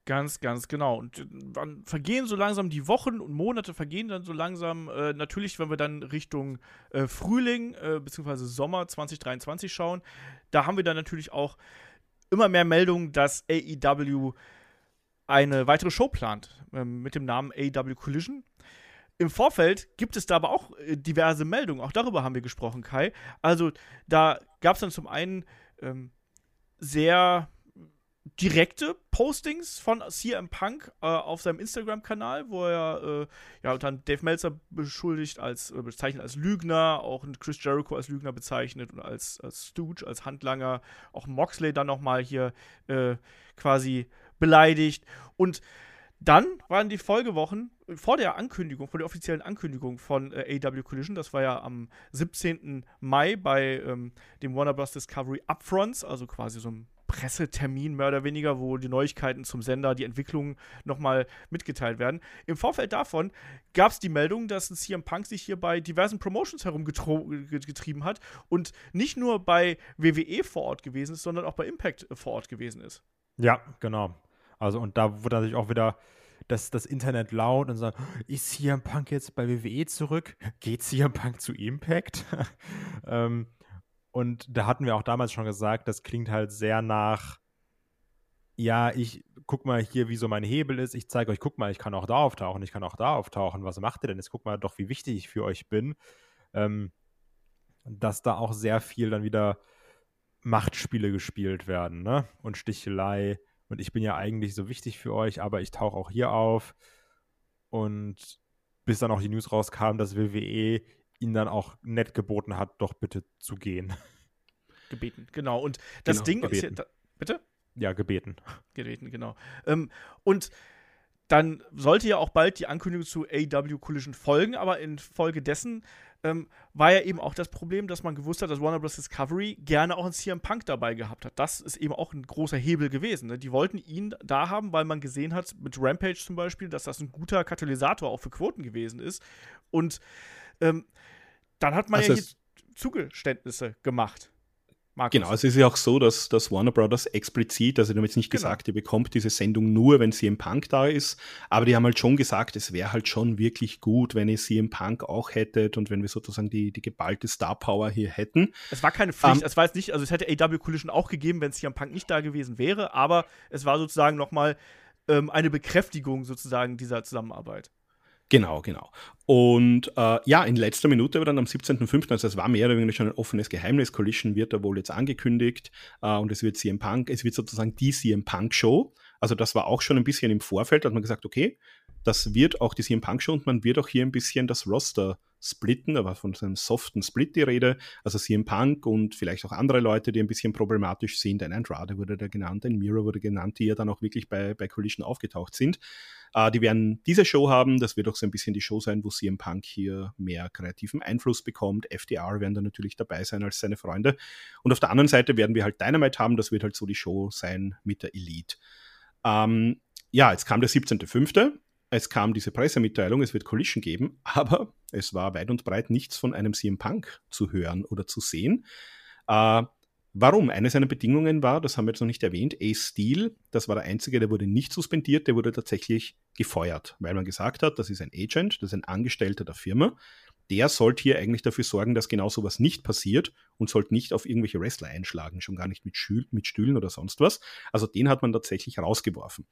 Ganz, ganz genau. Und äh, dann vergehen so langsam die Wochen und Monate vergehen dann so langsam. Äh, natürlich, wenn wir dann Richtung äh, Frühling äh, bzw. Sommer 2023 schauen, da haben wir dann natürlich auch immer mehr Meldungen, dass AEW eine weitere Show plant ähm, mit dem Namen AEW Collision. Im Vorfeld gibt es da aber auch äh, diverse Meldungen. Auch darüber haben wir gesprochen, Kai. Also da gab es dann zum einen ähm, sehr direkte Postings von CM Punk äh, auf seinem Instagram-Kanal, wo er äh, ja dann Dave Meltzer beschuldigt als äh, bezeichnet als Lügner, auch Chris Jericho als Lügner bezeichnet und als, als Stooge, als Handlanger, auch Moxley dann nochmal hier äh, quasi beleidigt. Und dann waren die Folgewochen vor der Ankündigung, vor der offiziellen Ankündigung von äh, AW Collision, das war ja am 17. Mai bei ähm, dem Warner Bros. Discovery Upfronts, also quasi so ein Pressetermin mehr oder weniger, wo die Neuigkeiten zum Sender, die Entwicklungen nochmal mitgeteilt werden. Im Vorfeld davon gab es die Meldung, dass ein CM Punk sich hier bei diversen Promotions herumgetrieben hat und nicht nur bei WWE vor Ort gewesen ist, sondern auch bei Impact vor Ort gewesen ist. Ja, genau. Also und da wurde natürlich auch wieder das, das Internet laut und sagt, ist CM Punk jetzt bei WWE zurück? Geht CM Punk zu Impact? ähm, und da hatten wir auch damals schon gesagt, das klingt halt sehr nach, ja, ich guck mal hier, wie so mein Hebel ist. Ich zeige euch, guck mal, ich kann auch da auftauchen, ich kann auch da auftauchen. Was macht ihr denn? Jetzt guck mal doch, wie wichtig ich für euch bin. Ähm, dass da auch sehr viel dann wieder Machtspiele gespielt werden, ne? Und Stichelei und ich bin ja eigentlich so wichtig für euch, aber ich tauche auch hier auf. Und bis dann auch die News rauskam, dass WWE ihn dann auch nett geboten hat, doch bitte zu gehen. Gebeten, genau. Und das Genau, Ding gebeten. ist ja, da, bitte? Ja, gebeten. Gebeten, genau. Ähm, und dann sollte ja auch bald die Ankündigung zu AW Collision folgen, aber infolgedessen ähm, war ja eben auch das Problem, dass man gewusst hat, dass Warner Bros. Discovery gerne auch einen CM Punk dabei gehabt hat. Das ist eben auch ein großer Hebel gewesen. Ne? Die wollten ihn da haben, weil man gesehen hat, mit Rampage zum Beispiel, dass das ein guter Katalysator auch für Quoten gewesen ist. Und ähm, dann hat man Also ja hier es- Zugeständnisse gemacht. Markus. Genau, es ist ja auch so, dass, dass Warner Brothers explizit, also die haben jetzt nicht Genau. gesagt, ihr bekommt diese Sendung nur, wenn CM Punk da ist, aber die haben halt schon gesagt, es wäre halt schon wirklich gut, wenn ihr CM Punk auch hättet und wenn wir sozusagen die, die geballte Star Power hier hätten. Es war keine Pflicht, Ähm, es war jetzt nicht, also es hätte AW Collision auch gegeben, wenn CM Punk nicht da gewesen wäre, aber es war sozusagen nochmal ähm, eine Bekräftigung sozusagen dieser Zusammenarbeit. Genau, genau. Und äh, ja, in letzter Minute, aber dann am 17.05., also es war mehr oder weniger schon ein offenes Geheimnis, Collision wird da wohl jetzt angekündigt äh, und es wird CM Punk, es wird sozusagen die CM Punk Show. Also das war auch schon ein bisschen im Vorfeld, hat man gesagt, okay, das wird auch die CM Punk Show und man wird auch hier ein bisschen das Roster splitten, war von so einem soften Split die Rede, also CM Punk und vielleicht auch andere Leute, die ein bisschen problematisch sind, ein Andrade wurde da genannt, ein Miro wurde genannt, die ja dann auch wirklich bei, bei Collision aufgetaucht sind. Äh, die werden diese Show haben. Das wird auch so ein bisschen die Show sein, wo CM Punk hier mehr kreativen Einfluss bekommt. FDR werden da natürlich dabei sein als seine Freunde. Und auf der anderen Seite werden wir halt Dynamite haben. Das wird halt so die Show sein mit der Elite. Ähm, ja, jetzt kam der 17.05. Es kam diese Pressemitteilung, es wird Collision geben, aber es war weit und breit nichts von einem CM Punk zu hören oder zu sehen. Äh, Warum? Eine seiner Bedingungen war, das haben wir jetzt noch nicht erwähnt, Ace Steel, das war der einzige, der wurde nicht suspendiert, der wurde tatsächlich gefeuert, weil man gesagt hat, das ist ein Agent, das ist ein Angestellter der Firma, der sollte hier eigentlich dafür sorgen, dass genau sowas nicht passiert und sollte nicht auf irgendwelche Wrestler einschlagen, schon gar nicht mit, Schül mit Stühlen oder sonst was. Also den hat man tatsächlich rausgeworfen.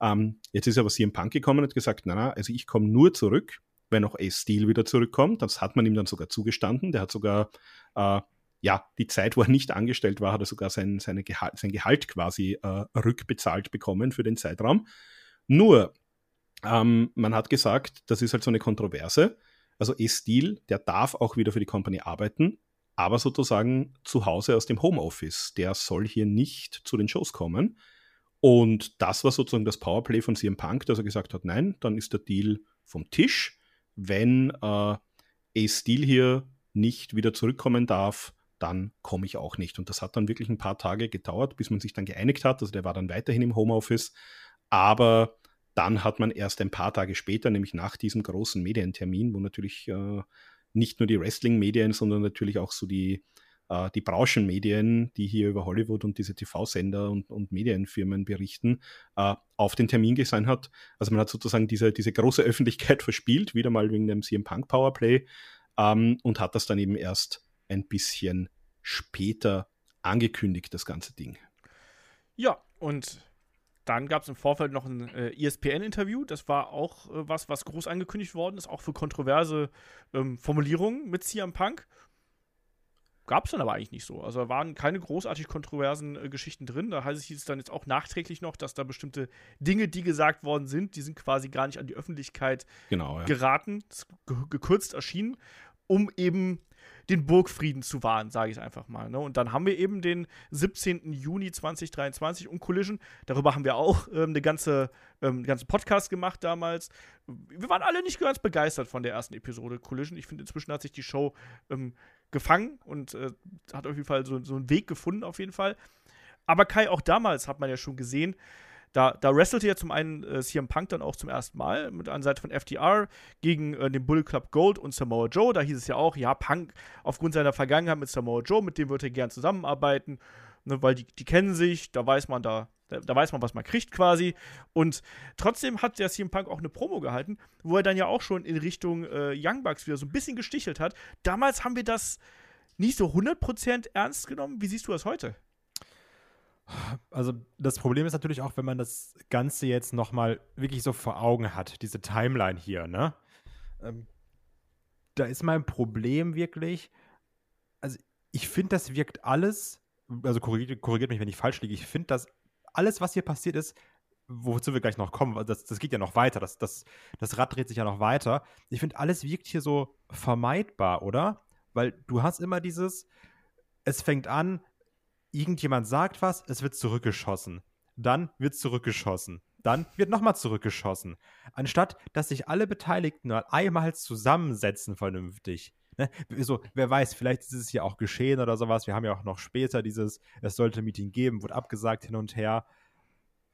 Ähm, jetzt ist aber CM Punk gekommen und hat gesagt, na, na, also ich komme nur zurück, wenn auch Ace Steel wieder zurückkommt. Das hat man ihm dann sogar zugestanden. Der hat sogar äh, ja, die Zeit, wo er nicht angestellt war, hat er sogar sein, seine Gehalt, sein Gehalt quasi äh, rückbezahlt bekommen für den Zeitraum. Nur, ähm, man hat gesagt, das ist halt so eine Kontroverse. Also E-Stil, der darf auch wieder für die Company arbeiten, aber sozusagen zu Hause aus dem Homeoffice. Der soll hier nicht zu den Shows kommen. Und das war sozusagen das Powerplay von CM Punk, dass er gesagt hat, nein, dann ist der Deal vom Tisch. Wenn äh, A-Steel hier nicht wieder zurückkommen darf, dann komme ich auch nicht. Und das hat dann wirklich ein paar Tage gedauert, bis man sich dann geeinigt hat. Also der war dann weiterhin im Homeoffice. Aber dann hat man erst ein paar Tage später, nämlich nach diesem großen Medientermin, wo natürlich äh, nicht nur die Wrestling-Medien, sondern natürlich auch so die, äh, die Branchenmedien, die hier über Hollywood und diese TV-Sender und, und Medienfirmen berichten, äh, auf den Termin gesehen hat. Also man hat sozusagen diese, diese große Öffentlichkeit verspielt, wieder mal wegen dem CM Punk Powerplay, ähm, und hat das dann eben erst ein bisschen später angekündigt, das ganze Ding. Ja, und dann gab es im Vorfeld noch ein äh, ESPN-Interview. Das war auch äh, was, was groß angekündigt worden ist, auch für kontroverse ähm, Formulierungen mit CM Punk. Gab es dann aber eigentlich nicht so. Also da waren keine großartig kontroversen äh, Geschichten drin. Da heißt es hieß es dann jetzt auch nachträglich noch, dass da bestimmte Dinge, die gesagt worden sind, die sind quasi gar nicht an die Öffentlichkeit Genau, ja. geraten, ge gekürzt erschienen, um eben den Burgfrieden zu wahren, sage ich einfach mal. Ne? Und dann haben wir eben den 17. Juni 2023 und Collision. Darüber haben wir auch ähm, eine ganze, ähm, einen ganzen Podcast gemacht damals. Wir waren alle nicht ganz begeistert von der ersten Episode Collision. Ich finde, inzwischen hat sich die Show ähm, gefangen und äh, hat auf jeden Fall so, so einen Weg gefunden, auf jeden Fall. Aber Kai, auch damals hat man ja schon gesehen, da, da wrestelte ja zum einen äh, CM Punk dann auch zum ersten Mal mit an Seite von FDR gegen äh, den Bullet Club Gold und Samoa Joe. Da hieß es ja auch, ja, Punk aufgrund seiner Vergangenheit mit Samoa Joe, mit dem würde er gern zusammenarbeiten, ne, weil die, die kennen sich, da weiß man da, da, da weiß man, was man kriegt quasi. Und trotzdem hat der CM Punk auch eine Promo gehalten, wo er dann ja auch schon in Richtung äh, Young Bucks wieder so ein bisschen gestichelt hat. Damals haben wir das nicht so 100% ernst genommen. Wie siehst du das heute? Also das Problem ist natürlich auch, wenn man das Ganze jetzt nochmal wirklich so vor Augen hat, diese Timeline hier, ne? Ähm, da ist mein Problem wirklich, also ich finde, das wirkt alles, also korrigiert, korrigiert mich, wenn ich falsch liege, ich finde, das alles, was hier passiert ist, wozu wir gleich noch kommen, das, das geht ja noch weiter, das, das, das Rad dreht sich ja noch weiter. Ich finde, alles wirkt hier so vermeidbar, oder? Weil du hast immer dieses, es fängt an, irgendjemand sagt was, es wird zurückgeschossen. Dann wird zurückgeschossen. Dann wird nochmal zurückgeschossen. Anstatt, dass sich alle Beteiligten mal einmal zusammensetzen vernünftig. Ne? So, wer weiß, vielleicht ist es ja auch geschehen oder sowas. Wir haben ja auch noch später dieses, es sollte ein Meeting geben, wurde abgesagt hin und her.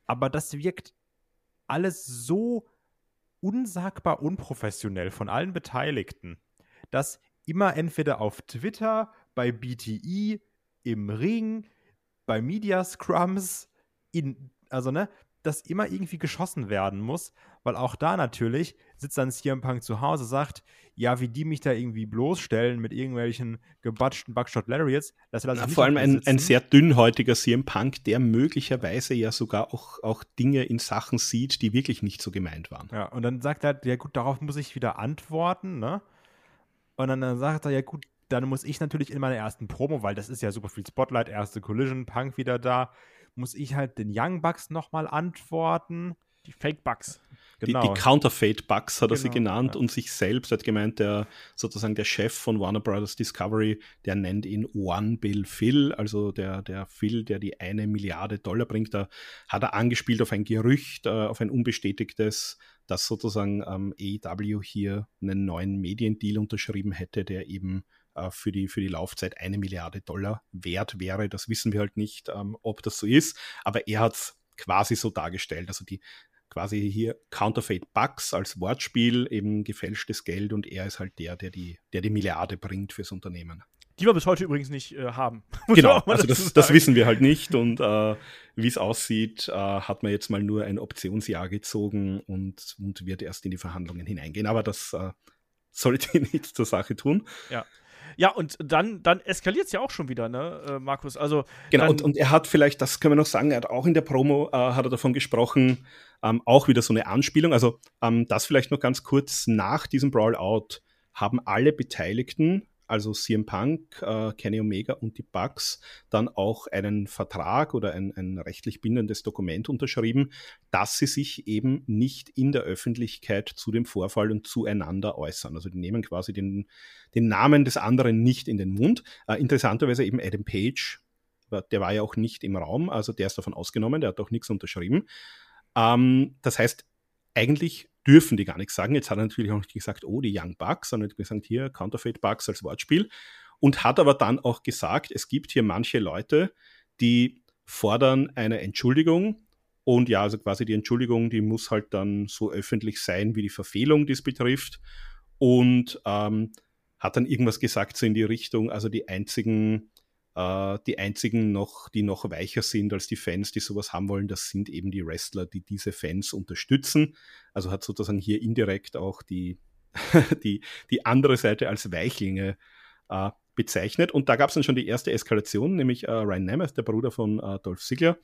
Aber das wirkt alles so unsagbar unprofessionell von allen Beteiligten, dass immer entweder auf Twitter, bei BTI, im Ring, bei Media Scrums, in, also ne, dass immer irgendwie geschossen werden muss, weil auch da natürlich sitzt dann CM Punk zu Hause, sagt, ja, wie die mich da irgendwie bloßstellen mit irgendwelchen gebatschten Buckshot Lariats, dass er das ja, Vor allem ein, ein, sehr dünnhäutiger CM Punk, der möglicherweise ja sogar auch, auch Dinge in Sachen sieht, die wirklich nicht so gemeint waren. Ja, und dann sagt er, ja gut, darauf muss ich wieder antworten, ne? Und dann, dann sagt er, ja gut, dann muss ich natürlich in meiner ersten Promo, weil das ist ja super viel Spotlight, erste Collision, Punk wieder da, muss ich halt den Young Bucks nochmal antworten. Die Fake Bucks. Genau. Die, die Counterfeit Bucks hat er sie genau, genannt ja. und sich selbst hat gemeint, der sozusagen der Chef von Warner Brothers Discovery, der nennt ihn One Bill Phil, also der, der Phil, der die eine Milliarde Dollar bringt. Da hat er angespielt auf ein Gerücht, äh, auf ein unbestätigtes, dass sozusagen ähm, AEW hier einen neuen Mediendeal unterschrieben hätte, der eben für, die, für die Laufzeit eine Milliarde Dollar wert wäre. Das wissen wir halt nicht, ähm, ob das so ist, aber er hat es quasi so dargestellt. Also die quasi hier Counterfeit Bucks als Wortspiel, eben gefälschtes Geld und er ist halt der, der die, der die Milliarde bringt fürs Unternehmen. Die wir bis heute übrigens nicht äh, haben. genau, also das, das, wissen wir halt nicht und äh, wie es aussieht, äh, hat man jetzt mal nur ein Optionsjahr gezogen und, und wird erst in die Verhandlungen hineingehen. Aber das äh, sollte nichts zur Sache tun. Ja. Ja, und dann, dann eskaliert es ja auch schon wieder, ne, äh, Markus? Also, genau, und, und er hat vielleicht, das können wir noch sagen, er hat auch in der Promo, äh, hat er davon gesprochen, ähm, auch wieder so eine Anspielung. Also ähm, das vielleicht noch ganz kurz, nach diesem Brawlout haben alle Beteiligten also CM Punk, äh, Kenny Omega und die Bucks, dann auch einen Vertrag oder ein, ein rechtlich bindendes Dokument unterschrieben, dass sie sich eben nicht in der Öffentlichkeit zu dem Vorfall und zueinander äußern. Also die nehmen quasi den, den Namen des anderen nicht in den Mund. Äh, interessanterweise eben Adam Page, der war ja auch nicht im Raum, also der ist davon ausgenommen, der hat auch nichts unterschrieben. Ähm, das heißt, eigentlich dürfen die gar nichts sagen. Jetzt hat er natürlich auch nicht gesagt, oh, die Young Bucks, sondern hat gesagt, hier Counterfeit Bucks als Wortspiel. Und hat aber dann auch gesagt, es gibt hier manche Leute, die fordern eine Entschuldigung. Und ja, also quasi die Entschuldigung, die muss halt dann so öffentlich sein, wie die Verfehlung dies betrifft. Und ähm, hat dann irgendwas gesagt, so in die Richtung, also die einzigen äh, die einzigen noch, die noch weicher sind als die Fans, die sowas haben wollen, das sind eben die Wrestler, die diese Fans unterstützen. Also hat sozusagen hier indirekt auch die, die, die andere Seite als Weichlinge äh, bezeichnet. Und da gab es dann schon die erste Eskalation, nämlich äh, Ryan Nemeth, der Bruder von äh, Dolph Ziggler,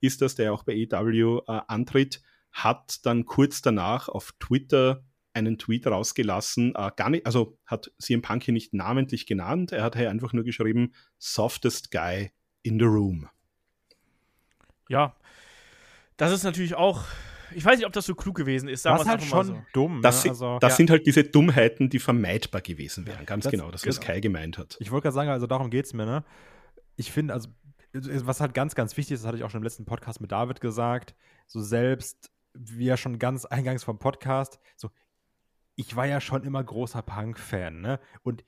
ist das, der auch bei EW äh, antritt, hat dann kurz danach auf Twitter einen Tweet rausgelassen, äh, gar nicht, also hat CM Punk hier nicht namentlich genannt, er hat hier einfach nur geschrieben, softest guy in the room. Ja, das ist natürlich auch, ich weiß nicht, ob das so klug gewesen ist. Das ist halt schon so. dumm. Das, ne? also, das ja. sind halt diese Dummheiten, die vermeidbar gewesen wären, ganz das, genau, das, was genau. Kai gemeint hat. Ich wollte gerade sagen, also darum geht es mir, ne? Ich finde, also, was halt ganz, ganz wichtig ist, das hatte ich auch schon im letzten Podcast mit David gesagt, so selbst, wie ja schon ganz eingangs vom Podcast, so ich war ja schon immer großer Punk-Fan, ne? Und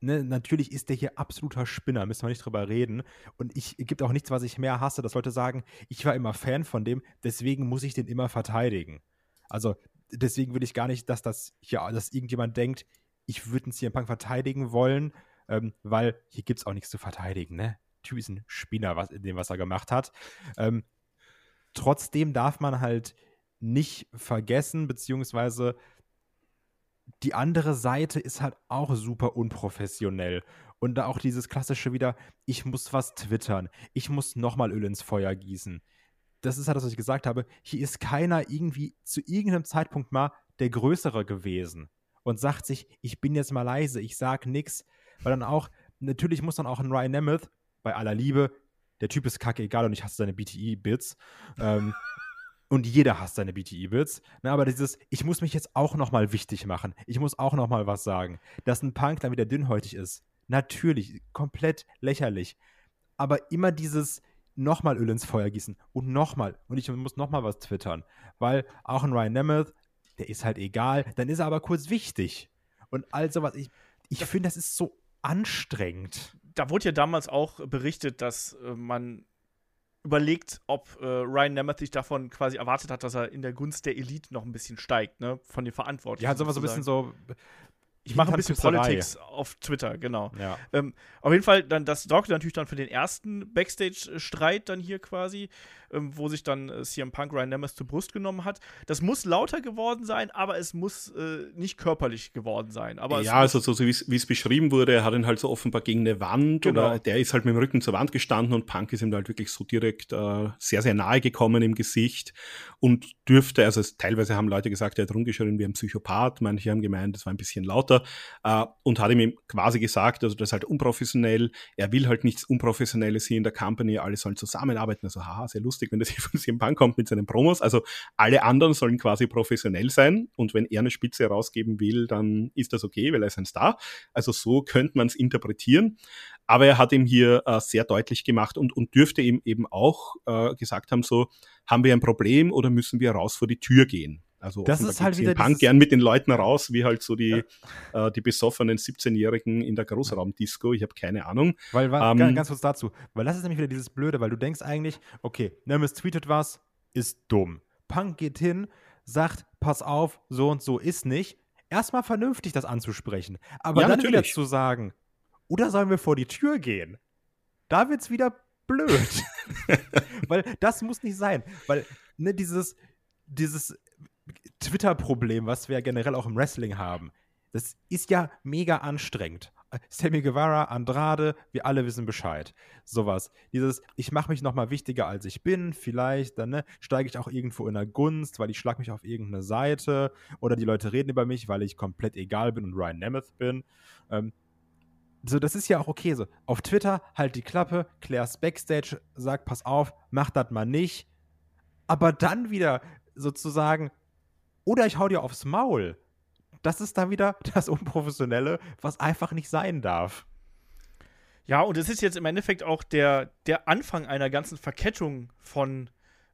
ne, natürlich ist der hier absoluter Spinner, müssen wir nicht drüber reden. Und ich gibt auch nichts, was ich mehr hasse, dass Leute sagen, ich war immer Fan von dem, deswegen muss ich den immer verteidigen. Also deswegen will ich gar nicht, dass das hier, dass irgendjemand denkt, ich würde einen CM Punk verteidigen wollen, ähm, weil hier gibt es auch nichts zu verteidigen, ne? Typ ist ein Spinner, was, in dem, was er gemacht hat. Ähm, trotzdem darf man halt nicht vergessen, beziehungsweise die andere Seite ist halt auch super unprofessionell. Und da auch dieses klassische wieder, ich muss was twittern, ich muss nochmal Öl ins Feuer gießen. Das ist halt das, was ich gesagt habe. Hier ist keiner irgendwie zu irgendeinem Zeitpunkt mal der Größere gewesen und sagt sich, ich bin jetzt mal leise, ich sag nix. Weil dann auch, natürlich muss dann auch ein Ryan Nemeth, bei aller Liebe, der Typ ist kacke egal und ich hasse seine BTE-Bits. ähm, und jeder hasst seine BTE-Bits. Ne, aber dieses, ich muss mich jetzt auch nochmal wichtig machen. Ich muss auch nochmal was sagen. Dass ein Punk dann wieder dünnhäutig ist. Natürlich, komplett lächerlich. Aber immer dieses nochmal Öl ins Feuer gießen und nochmal. Und ich muss nochmal was twittern. Weil auch ein Ryan Nemeth, der ist halt egal. Dann ist er aber kurz wichtig. Und all sowas. Ich, ich finde, das ist so anstrengend. Da wurde ja damals auch berichtet, dass äh, man überlegt, ob äh, Ryan Nemeth sich davon quasi erwartet hat, dass er in der Gunst der Elite noch ein bisschen steigt, ne? Von den Verantwortlichen. Ja, halt so ein bisschen so. Ich mache ein bisschen Politics auf Twitter, genau. Ja. Ähm, auf jeden Fall, dann, das sorgte natürlich dann für den ersten Backstage-Streit dann hier quasi, ähm, wo sich dann äh, CM Punk Ryan Nemeth zur Brust genommen hat. Das muss lauter geworden sein, aber es muss äh, nicht körperlich geworden sein. Aber ja, also so, so wie es beschrieben wurde, er hat ihn halt so offenbar gegen eine Wand Genau. oder der ist halt mit dem Rücken zur Wand gestanden und Punk ist ihm da halt wirklich so direkt äh, sehr, sehr nahe gekommen im Gesicht und dürfte, also es, teilweise haben Leute gesagt, er hat rumgeschrien wie ein Psychopath, manche haben gemeint, das war ein bisschen lauter äh, und hat ihm quasi gesagt, also das ist halt unprofessionell, er will halt nichts Unprofessionelles hier in der Company, alle sollen zusammenarbeiten, also haha, sehr lustig, wenn das hier von Punk kommt mit seinen Promos, also alle anderen sollen quasi professionell sein und wenn er eine Spitze rausgeben will, dann ist das okay, weil er ist ein Star, also so könnte man es interpretieren, aber er hat ihm hier äh, sehr deutlich gemacht und, und dürfte ihm eben auch äh, gesagt haben, so, haben wir ein Problem oder müssen wir raus vor die Tür gehen? Also Das ist halt wieder Punk gern mit den Leuten raus, wie halt so die, äh, die besoffenen 17-Jährigen in der Großraumdisco. Ich habe keine Ahnung. Weil, weil Ähm, ganz, kurz dazu, weil das ist nämlich wieder dieses Blöde, weil du denkst eigentlich, okay, Nemes tweetet was, ist dumm. Punk geht hin, sagt, pass auf, so und so ist nicht. Erstmal vernünftig das anzusprechen. Aber Ja, dann wieder natürlich. zu sagen, oder sollen wir vor die Tür gehen? Da wird's wieder blöd. weil das muss nicht sein. Weil, ne, dieses, dieses Twitter-Problem, was wir ja generell auch im Wrestling haben, das ist ja mega anstrengend. Sammy Guevara, Andrade, wir alle wissen Bescheid. Sowas. Dieses, ich mache mich nochmal wichtiger als ich bin, vielleicht, dann ne, steige ich auch irgendwo in der Gunst, weil ich schlag mich auf irgendeine Seite oder die Leute reden über mich, weil ich komplett egal bin und Ryan Nemeth bin. Ähm, so, das ist ja auch okay so. Auf Twitter halt die Klappe, klär's Backstage, sag, pass auf, mach das mal nicht. Aber dann wieder sozusagen, oder ich hau dir aufs Maul. Das ist dann wieder das Unprofessionelle, was einfach nicht sein darf. Ja, und es ist jetzt im Endeffekt auch der, der Anfang einer ganzen Verkettung von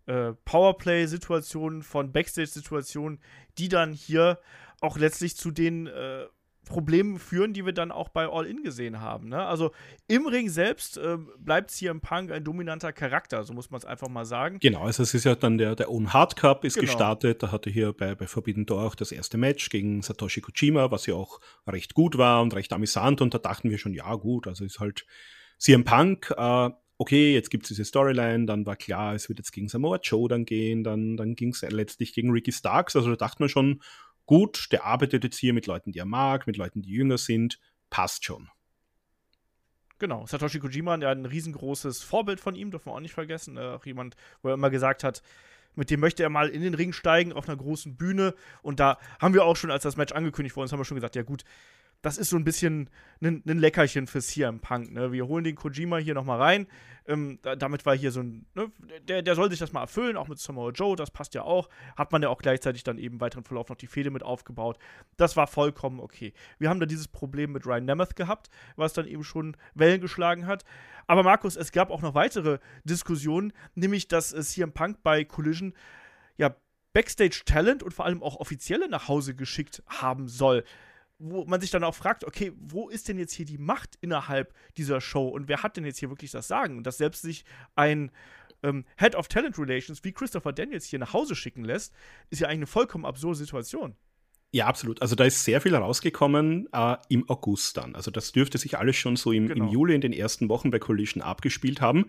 äh, Powerplay-Situationen, von Backstage-Situationen, die dann hier auch letztlich zu den äh, Problemen führen, die wir dann auch bei All In gesehen haben. Ne? Also im Ring selbst äh, bleibt CM Punk ein dominanter Charakter, so muss man es einfach mal sagen. Genau, also es ist ja dann der, der Own Hard Cup ist Genau. gestartet. Da hatte hier bei, bei Forbidden Door auch das erste Match gegen Satoshi Kojima, was ja auch recht gut war und recht amüsant. Und da dachten wir schon, ja gut, also ist halt CM Punk, äh, okay, jetzt gibt's diese Storyline, dann war klar, es wird jetzt gegen Samoa Joe dann gehen, dann, dann ging's letztlich gegen Ricky Starks. Also da dachte man schon, gut, der arbeitet jetzt hier mit Leuten, die er mag, mit Leuten, die jünger sind, passt schon. Genau, Satoshi Kojima, ja ein riesengroßes Vorbild von ihm, dürfen wir auch nicht vergessen. Äh, auch jemand, wo er immer gesagt hat, mit dem möchte er mal in den Ring steigen auf einer großen Bühne. Und da haben wir auch schon, als das Match angekündigt wurde, haben wir schon gesagt, ja gut, das ist so ein bisschen ein, ein Leckerchen für CM Punk. Ne? Wir holen den Kojima hier nochmal rein. Ähm, da, damit war hier so ein, ne? der, der soll sich das mal erfüllen, auch mit Samoa Joe, das passt ja auch. Hat man ja auch gleichzeitig dann eben weiteren Verlauf noch die Fehde mit aufgebaut. Das war vollkommen okay. Wir haben da dieses Problem mit Ryan Nemeth gehabt, was dann eben schon Wellen geschlagen hat. Aber Markus, es gab auch noch weitere Diskussionen, nämlich dass äh, CM Punk bei Collision ja Backstage-Talent und vor allem auch Offizielle nach Hause geschickt haben soll. Wo man sich dann auch fragt, okay, wo ist denn jetzt hier die Macht innerhalb dieser Show und wer hat denn jetzt hier wirklich das Sagen? Und dass selbst sich ein ähm, Head of Talent Relations wie Christopher Daniels hier nach Hause schicken lässt, ist ja eigentlich eine vollkommen absurde Situation. Ja, absolut. Also da ist sehr viel rausgekommen äh, im August dann. Also das dürfte sich alles schon so im, Genau. im Juli in den ersten Wochen bei Collision abgespielt haben.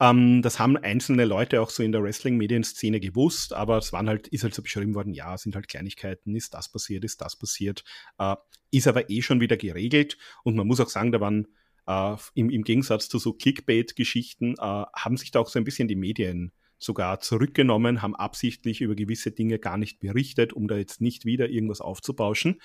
Ähm, das haben einzelne Leute auch so in der Wrestling-Medienszene gewusst, aber es waren halt, ist halt so beschrieben worden, ja, es sind halt Kleinigkeiten, ist das passiert, ist das passiert, äh, ist aber eh schon wieder geregelt und man muss auch sagen, da waren äh, im, im Gegensatz zu so Clickbait-Geschichten, äh, haben sich da auch so ein bisschen die Medien sogar zurückgenommen, haben absichtlich über gewisse Dinge gar nicht berichtet, um da jetzt nicht wieder irgendwas aufzubauschen.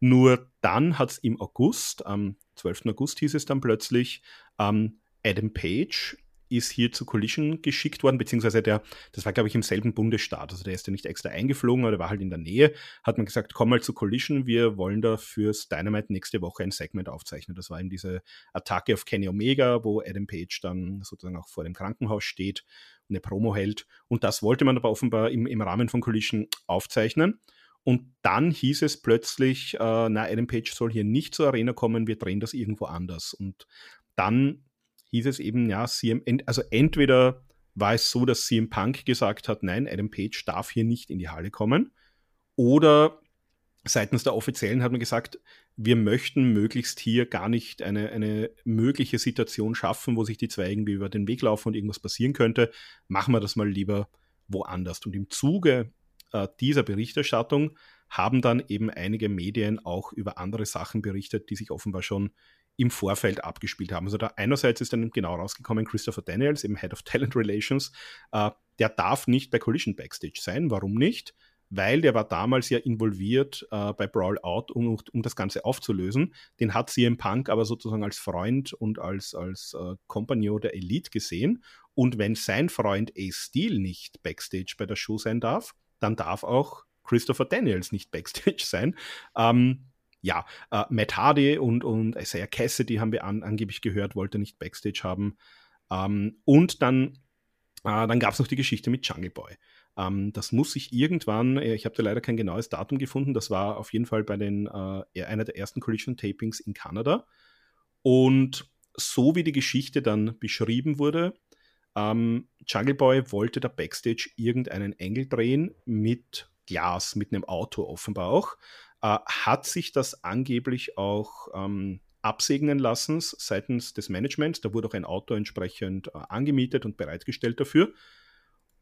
Nur dann hat es im August, am 12. August hieß es dann plötzlich, ähm, Adam Page ist hier zu Collision geschickt worden, beziehungsweise der, das war glaube ich im selben Bundesstaat, also der ist ja nicht extra eingeflogen, aber der war halt in der Nähe, hat man gesagt, komm mal zu Collision, wir wollen da fürs Dynamite nächste Woche ein Segment aufzeichnen. Das war eben diese Attacke auf Kenny Omega, wo Adam Page dann sozusagen auch vor dem Krankenhaus steht und eine Promo hält. Und das wollte man aber offenbar im, im Rahmen von Collision aufzeichnen. Und dann hieß es plötzlich, äh, na, Adam Page soll hier nicht zur Arena kommen, wir drehen das irgendwo anders. Und dann hieß es eben, ja, CM, also entweder war es so, dass CM Punk gesagt hat, nein, Adam Page darf hier nicht in die Halle kommen, oder seitens der Offiziellen hat man gesagt, wir möchten möglichst hier gar nicht eine, eine mögliche Situation schaffen, wo sich die zwei irgendwie über den Weg laufen und irgendwas passieren könnte. Machen wir das mal lieber woanders. Und im Zuge äh, dieser Berichterstattung haben dann eben einige Medien auch über andere Sachen berichtet, die sich offenbar schon im Vorfeld abgespielt haben. Also da einerseits ist dann genau rausgekommen, Christopher Daniels, eben Head of Talent Relations, äh, der darf nicht bei Collision Backstage sein. Warum nicht? Weil der war damals ja involviert äh, bei Brawl Out, um, um das Ganze aufzulösen. Den hat CM Punk aber sozusagen als Freund und als, als äh, Compagnon der Elite gesehen. Und wenn sein Freund Ace Steel nicht Backstage bei der Show sein darf, dann darf auch Christopher Daniels nicht Backstage sein. Ähm, ja, äh, Matt Hardy und, und Isaiah Cassidy haben wir an, angeblich gehört, wollte nicht Backstage haben. Ähm, und dann, äh, dann gab es noch die Geschichte mit Jungle Boy. Ähm, das muss sich irgendwann, äh, ich habe da leider kein genaues Datum gefunden, das war auf jeden Fall bei den, äh, einer der ersten Collision-Tapings in Kanada. Und so wie die Geschichte dann beschrieben wurde, ähm, Jungle Boy wollte da Backstage irgendeinen Engel drehen mit Glas, mit einem Auto offenbar auch äh, hat sich das angeblich auch ähm, absegnen lassen seitens des Managements. Da wurde auch ein Auto entsprechend äh, angemietet und bereitgestellt dafür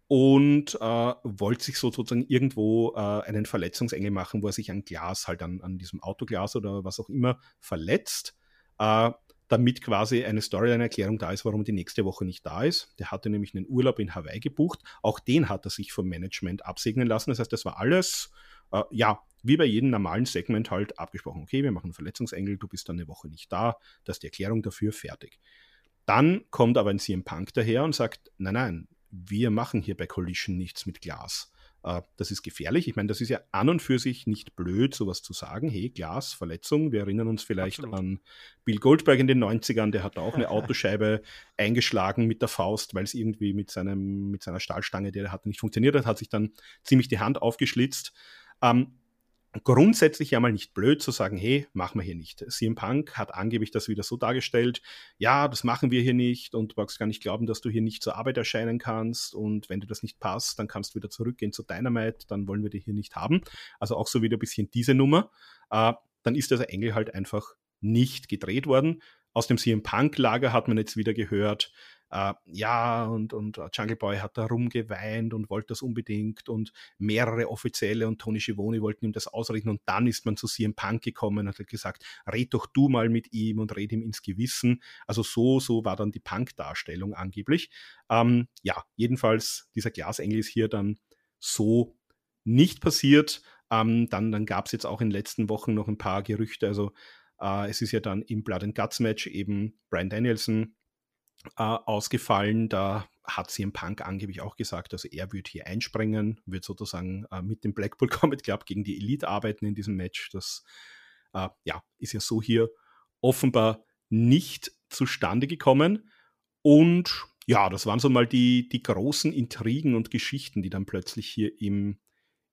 und äh, wollte sich so sozusagen irgendwo äh, einen Verletzungsengel machen, wo er sich ein Glas halt an, an diesem Autoglas oder was auch immer verletzt, äh, damit quasi eine Storyline-Erklärung da ist, warum die nächste Woche nicht da ist. Der hatte nämlich einen Urlaub in Hawaii gebucht. Auch den hat er sich vom Management absegnen lassen. Das heißt, das war alles, äh, ja, wie bei jedem normalen Segment halt abgesprochen, okay, wir machen einen Verletzungsengel, du bist dann eine Woche nicht da, das ist die Erklärung dafür, fertig. Dann kommt aber ein CM Punk daher und sagt, nein, nein, wir machen hier bei Collision nichts mit Glas. Äh, das ist gefährlich. Ich meine, das ist ja an und für sich nicht blöd, sowas zu sagen. Hey, Glas, Verletzung. Wir erinnern uns vielleicht Absolut. an Bill Goldberg in den 90ern, der hat auch eine Autoscheibe eingeschlagen mit der Faust, weil es irgendwie mit, seinem, mit seiner Stahlstange, die er hatte, nicht funktioniert hat, hat sich dann ziemlich die Hand aufgeschlitzt. Ähm, grundsätzlich ja mal nicht blöd zu sagen, hey, machen wir hier nicht. CM Punk hat angeblich das wieder so dargestellt, ja, das machen wir hier nicht und du magst gar nicht glauben, dass du hier nicht zur Arbeit erscheinen kannst und wenn dir das nicht passt, dann kannst du wieder zurückgehen zu Dynamite, dann wollen wir dich hier nicht haben. Also auch so wieder ein bisschen diese Nummer. Äh, dann ist dieser Engel halt einfach nicht gedreht worden. Aus dem CM Punk-Lager hat man jetzt wieder gehört, äh, ja, und, und äh, Jungle Boy hat da rumgeweint und wollte das unbedingt und mehrere Offizielle und Tony Schiavone wollten ihm das ausreden und dann ist man zu CM Punk gekommen und hat gesagt, red doch du mal mit ihm und red ihm ins Gewissen. Also so, so war dann die Punk-Darstellung angeblich. Ähm, ja, jedenfalls, dieser Glasengel ist hier dann so nicht passiert. Ähm, dann dann gab es jetzt auch in den letzten Wochen noch ein paar Gerüchte. Also äh, es ist ja dann im Blood and Guts Match eben Brian Danielson äh, ausgefallen. Da hat CM Punk angeblich auch gesagt, also er wird hier einspringen, wird sozusagen äh, mit dem Blackpool Combat Club gegen die Elite arbeiten in diesem Match. Das äh, ja, ist ja so hier offenbar nicht zustande gekommen. Und ja, das waren so mal die, die großen Intrigen und Geschichten, die dann plötzlich hier im,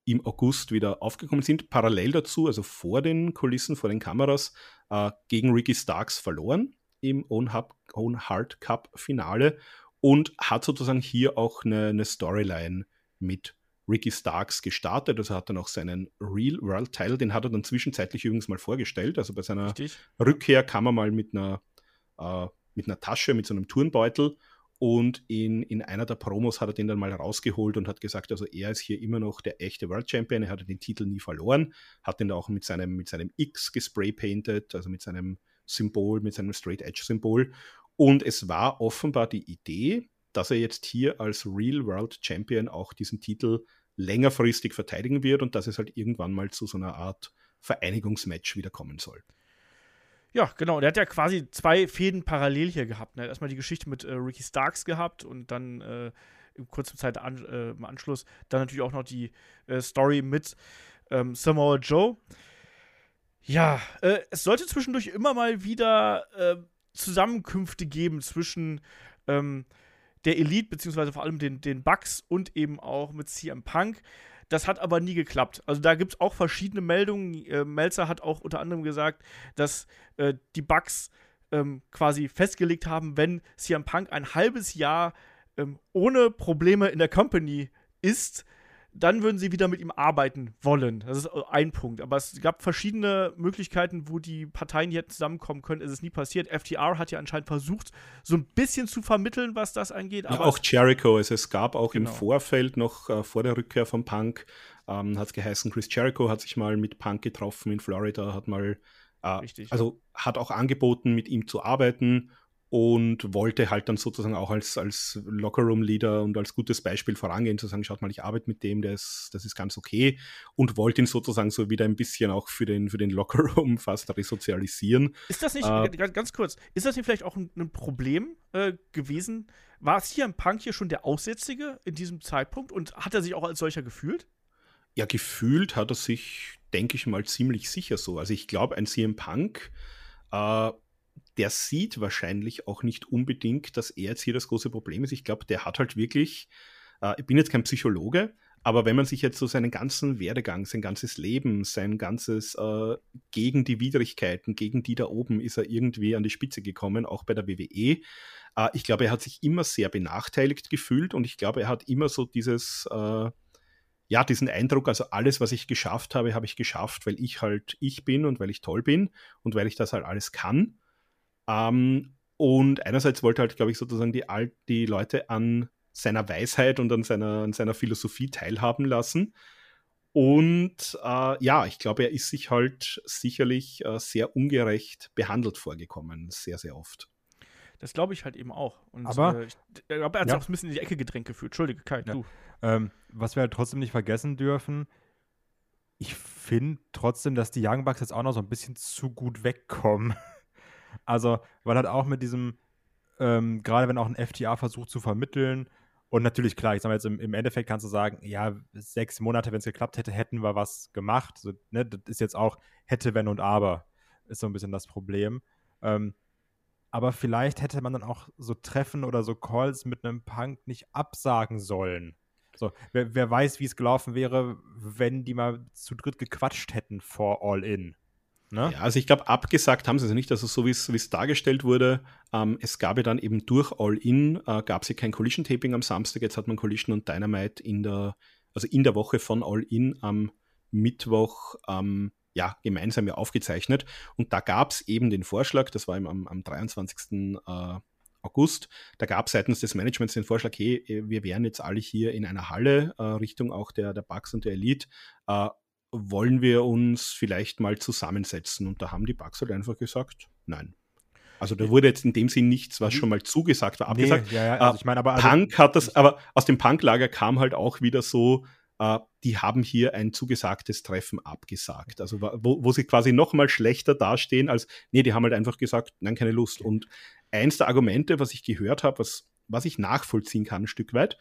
im August wieder aufgekommen sind. Parallel dazu, also vor den Kulissen, vor den Kameras, äh, gegen Ricky Starks verloren im Own, Hub, Own Heart Cup Finale und hat sozusagen hier auch eine, eine Storyline mit Ricky Starks gestartet. Also hat dann auch seinen Real World Title, den hat er dann zwischenzeitlich übrigens mal vorgestellt. Also bei seiner Richtig. Rückkehr kam er mal mit einer, äh, mit einer Tasche, mit so einem Turnbeutel und in, in einer der Promos hat er den dann mal rausgeholt und hat gesagt, also er ist hier immer noch der echte World Champion, er hat den Titel nie verloren, hat den auch mit seinem, mit seinem X gespraypainted, also mit seinem Symbol, mit seinem Straight Edge Symbol. Und es war offenbar die Idee, dass er jetzt hier als Real World Champion auch diesen Titel längerfristig verteidigen wird und dass es halt irgendwann mal zu so einer Art Vereinigungsmatch wieder kommen soll. Ja, genau. Der hat ja quasi zwei Fäden parallel hier gehabt. Ne? Erstmal die Geschichte mit äh, Ricky Starks gehabt und dann äh, in kurzer Zeit an, äh, im Anschluss dann natürlich auch noch die äh, Story mit ähm, Samoa Joe. Ja, äh, es sollte zwischendurch immer mal wieder äh, Zusammenkünfte geben zwischen ähm, der Elite, beziehungsweise vor allem den, den Bucks und eben auch mit CM Punk. Das hat aber nie geklappt. Also da gibt es auch verschiedene Meldungen. Äh, Melzer hat auch unter anderem gesagt, dass äh, die Bucks ähm, quasi festgelegt haben, wenn CM Punk ein halbes Jahr ähm, ohne Probleme in der Company ist, dann würden sie wieder mit ihm arbeiten wollen. Das ist ein Punkt. Aber es gab verschiedene Möglichkeiten, wo die Parteien hier zusammenkommen können. Es ist nie passiert. FTR hat ja anscheinend versucht, so ein bisschen zu vermitteln, was das angeht. Ja, auch Jericho. Also es gab auch genau. im Vorfeld noch äh, vor der Rückkehr von Punk, ähm, hat es geheißen, Chris Jericho hat sich mal mit Punk getroffen in Florida, hat mal, äh, also hat auch angeboten, mit ihm zu arbeiten und wollte halt dann sozusagen auch als, als Lockerroom-Leader und als gutes Beispiel vorangehen, zu sagen, schaut mal, ich arbeite mit dem, das, das ist ganz okay und wollte ihn sozusagen so wieder ein bisschen auch für den, für den Lockerroom fast resozialisieren. Ist das nicht, äh, ganz kurz, ist das nicht vielleicht auch ein, ein Problem äh, gewesen? War es hier im Punk hier schon der Aussätzige in diesem Zeitpunkt und hat er sich auch als solcher gefühlt? Ja, gefühlt hat er sich, denke ich mal, ziemlich sicher so. Also ich glaube, ein CM Punk äh, der sieht wahrscheinlich auch nicht unbedingt, dass er jetzt hier das große Problem ist. Ich glaube, der hat halt wirklich, äh, ich bin jetzt kein Psychologe, aber wenn man sich jetzt so seinen ganzen Werdegang, sein ganzes Leben, sein ganzes äh, gegen die Widrigkeiten, gegen die da oben ist er irgendwie an die Spitze gekommen, auch bei der WWE. Äh, ich glaube, er hat sich immer sehr benachteiligt gefühlt und ich glaube, er hat immer so dieses, äh, ja, diesen Eindruck, also alles, was ich geschafft habe, habe ich geschafft, weil ich halt ich bin und weil ich toll bin und weil ich das halt alles kann. Ähm, und einerseits wollte halt, glaube ich, sozusagen die, die Leute an seiner Weisheit und an seiner, an seiner Philosophie teilhaben lassen. Und äh, ja, ich glaube, er ist sich halt sicherlich äh, sehr ungerecht behandelt vorgekommen, sehr, sehr oft. Das glaube ich halt eben auch. Und, aber äh, ich glaube, er hat sich ja. auch ein bisschen in die Ecke gedrängt gefühlt. Entschuldige, Kai, ja. du. Ähm, was wir halt trotzdem nicht vergessen dürfen, ich finde trotzdem, dass die Young Bucks jetzt auch noch so ein bisschen zu gut wegkommen. Also, weil halt auch mit diesem, ähm, gerade wenn auch ein FTA versucht zu vermitteln, und natürlich, klar, ich sag mal jetzt im, im Endeffekt kannst du sagen, ja, sechs Monate, wenn es geklappt hätte, hätten wir was gemacht. So, ne, das ist jetzt auch hätte, wenn und aber, ist so ein bisschen das Problem. Ähm, aber vielleicht hätte man dann auch so Treffen oder so Calls mit einem Punk nicht absagen sollen. So, wer, wer weiß, wie es gelaufen wäre, wenn die mal zu dritt gequatscht hätten vor All In. Ne? Ja, also ich glaube, abgesagt haben sie es nicht. Also so wie es dargestellt wurde, ähm, es gab ja dann eben durch All-In, äh, gab es ja kein Collision-Taping am Samstag, jetzt hat man Collision und Dynamite in der, also in der Woche von All-In am Mittwoch ähm, ja, gemeinsam ja aufgezeichnet. Und da gab es eben den Vorschlag, das war am, am 23. Äh, August, da gab es seitens des Managements den Vorschlag, hey, wir wären jetzt alle hier in einer Halle, äh, Richtung auch der, der Bugs und der Elite, äh, wollen wir uns vielleicht mal zusammensetzen? Und da haben die Bugs halt einfach gesagt, nein. Also da wurde jetzt in dem Sinn nichts, was mhm. schon mal zugesagt war, abgesagt. Nee, ja, ja, also ich meine, aber also, Punk hat das, aber aus dem Punk-Lager kam halt auch wieder so, äh, die haben hier ein zugesagtes Treffen abgesagt. Also wo, wo sie quasi noch mal schlechter dastehen als, nee, die haben halt einfach gesagt, nein, keine Lust. Und eins der Argumente, was ich gehört habe, was, was ich nachvollziehen kann, ein Stück weit,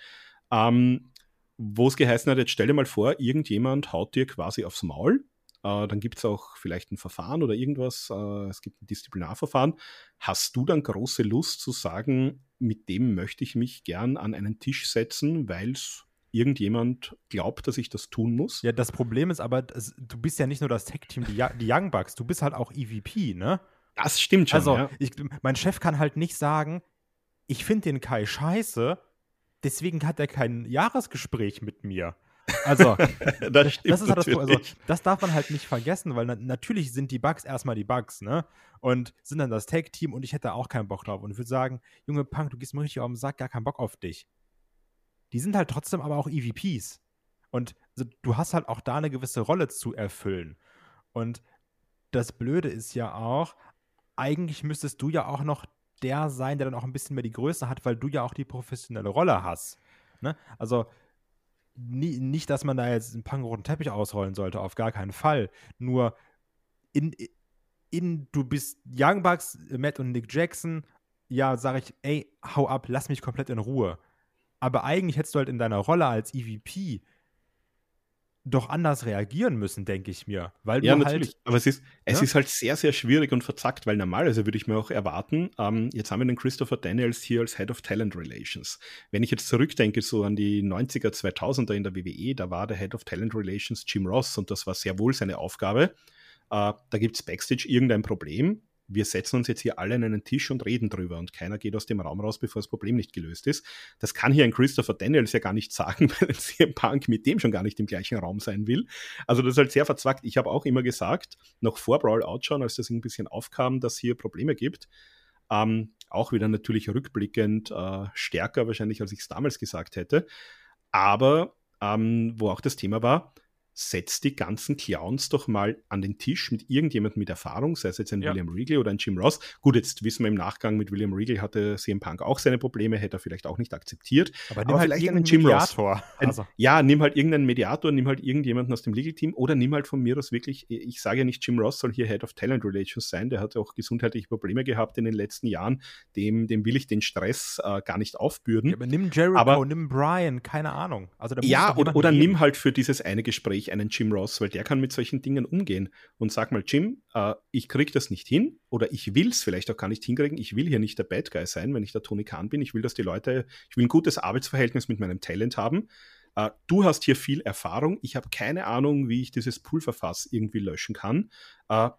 ähm, wo es geheißen hat, jetzt stell dir mal vor, irgendjemand haut dir quasi aufs Maul. Äh, dann gibt es auch vielleicht ein Verfahren oder irgendwas. Äh, es gibt ein Disziplinarverfahren. Hast du dann große Lust zu sagen, mit dem möchte ich mich gern an einen Tisch setzen, weil es irgendjemand glaubt, dass ich das tun muss? Ja, das Problem ist aber, du bist ja nicht nur das Tech-Team, die, die Young Bucks, du bist halt auch EVP, ne? Das stimmt schon. Also, ja. ich, mein Chef kann halt nicht sagen, ich finde den Kai scheiße, deswegen hat er kein Jahresgespräch mit mir. Also, das, das, ist halt das, also, das darf man halt nicht vergessen, weil na natürlich sind die Bugs erstmal die Bugs, ne? Und sind dann das Tag-Team und ich hätte auch keinen Bock drauf. Und ich würde sagen, Junge Punk, du gehst mir richtig auf den Sack, gar keinen Bock auf dich. Die sind halt trotzdem aber auch EVPs. Und also, du hast halt auch da eine gewisse Rolle zu erfüllen. Und das Blöde ist ja auch, eigentlich müsstest du ja auch noch der sein, der dann auch ein bisschen mehr die Größe hat, weil du ja auch die professionelle Rolle hast. Ne? Also nie, nicht, dass man da jetzt einen pangroten Teppich ausrollen sollte, auf gar keinen Fall. Nur in, in, du bist Young Bucks, Matt und Nick Jackson, ja, sage ich, ey, hau ab, lass mich komplett in Ruhe. Aber eigentlich hättest du halt in deiner Rolle als EVP doch anders reagieren müssen, denke ich mir. Weil ja, natürlich. halt. Aber es ist, es Ja? ist halt sehr, sehr schwierig und verzackt, weil normalerweise würde ich mir auch erwarten, ähm, jetzt haben wir den Christopher Daniels hier als Head of Talent Relations. Wenn ich jetzt zurückdenke, so an die 90er, 2000er in der WWE, da war der Head of Talent Relations Jim Ross und das war sehr wohl seine Aufgabe. Äh, da gibt es Backstage irgendein Problem. Wir setzen uns jetzt hier alle an einen Tisch und reden drüber und keiner geht aus dem Raum raus, bevor das Problem nicht gelöst ist. Das kann hier ein Christopher Daniels ja gar nicht sagen, weil ein CM Punk mit dem schon gar nicht im gleichen Raum sein will. Also das ist halt sehr verzwackt. Ich habe auch immer gesagt, noch vor Brawl Outschauen, als das ein bisschen aufkam, dass hier Probleme gibt, ähm, auch wieder natürlich rückblickend äh, stärker wahrscheinlich, als ich es damals gesagt hätte. Aber ähm, wo auch das Thema war, setzt die ganzen Clowns doch mal an den Tisch mit irgendjemandem mit Erfahrung, sei es jetzt ein Ja. William Regal oder ein Jim Ross. Gut, jetzt wissen wir im Nachgang, mit William Regal hatte CM Punk auch seine Probleme, hätte er vielleicht auch nicht akzeptiert. Aber Aber vielleicht einen irgendeinen Jim Ross. Mediator. Ein, Also, Ja, nimm halt irgendeinen Mediator, nimm halt irgendjemanden aus dem Legal Team oder nimm halt von mir aus wirklich, ich sage ja nicht, Jim Ross soll hier Head of Talent Relations sein, der hat auch gesundheitliche Probleme gehabt in den letzten Jahren, dem, dem will ich den Stress äh, gar nicht aufbürden. ja, aber nimm Jericho, Aber- nimm Brian, keine Ahnung. Also, Ja, oder, oder nimm halt für dieses eine Gespräch einen Jim Ross, weil der kann mit solchen Dingen umgehen und sag mal, Jim, äh, ich krieg das nicht hin oder ich will es vielleicht auch gar nicht hinkriegen. Ich will hier nicht der Bad Guy sein, wenn ich der Tony Khan bin. Ich will, dass die Leute, ich will ein gutes Arbeitsverhältnis mit meinem Talent haben. Äh, du hast hier viel Erfahrung. Ich habe keine Ahnung, wie ich dieses Pulverfass irgendwie löschen kann. Äh,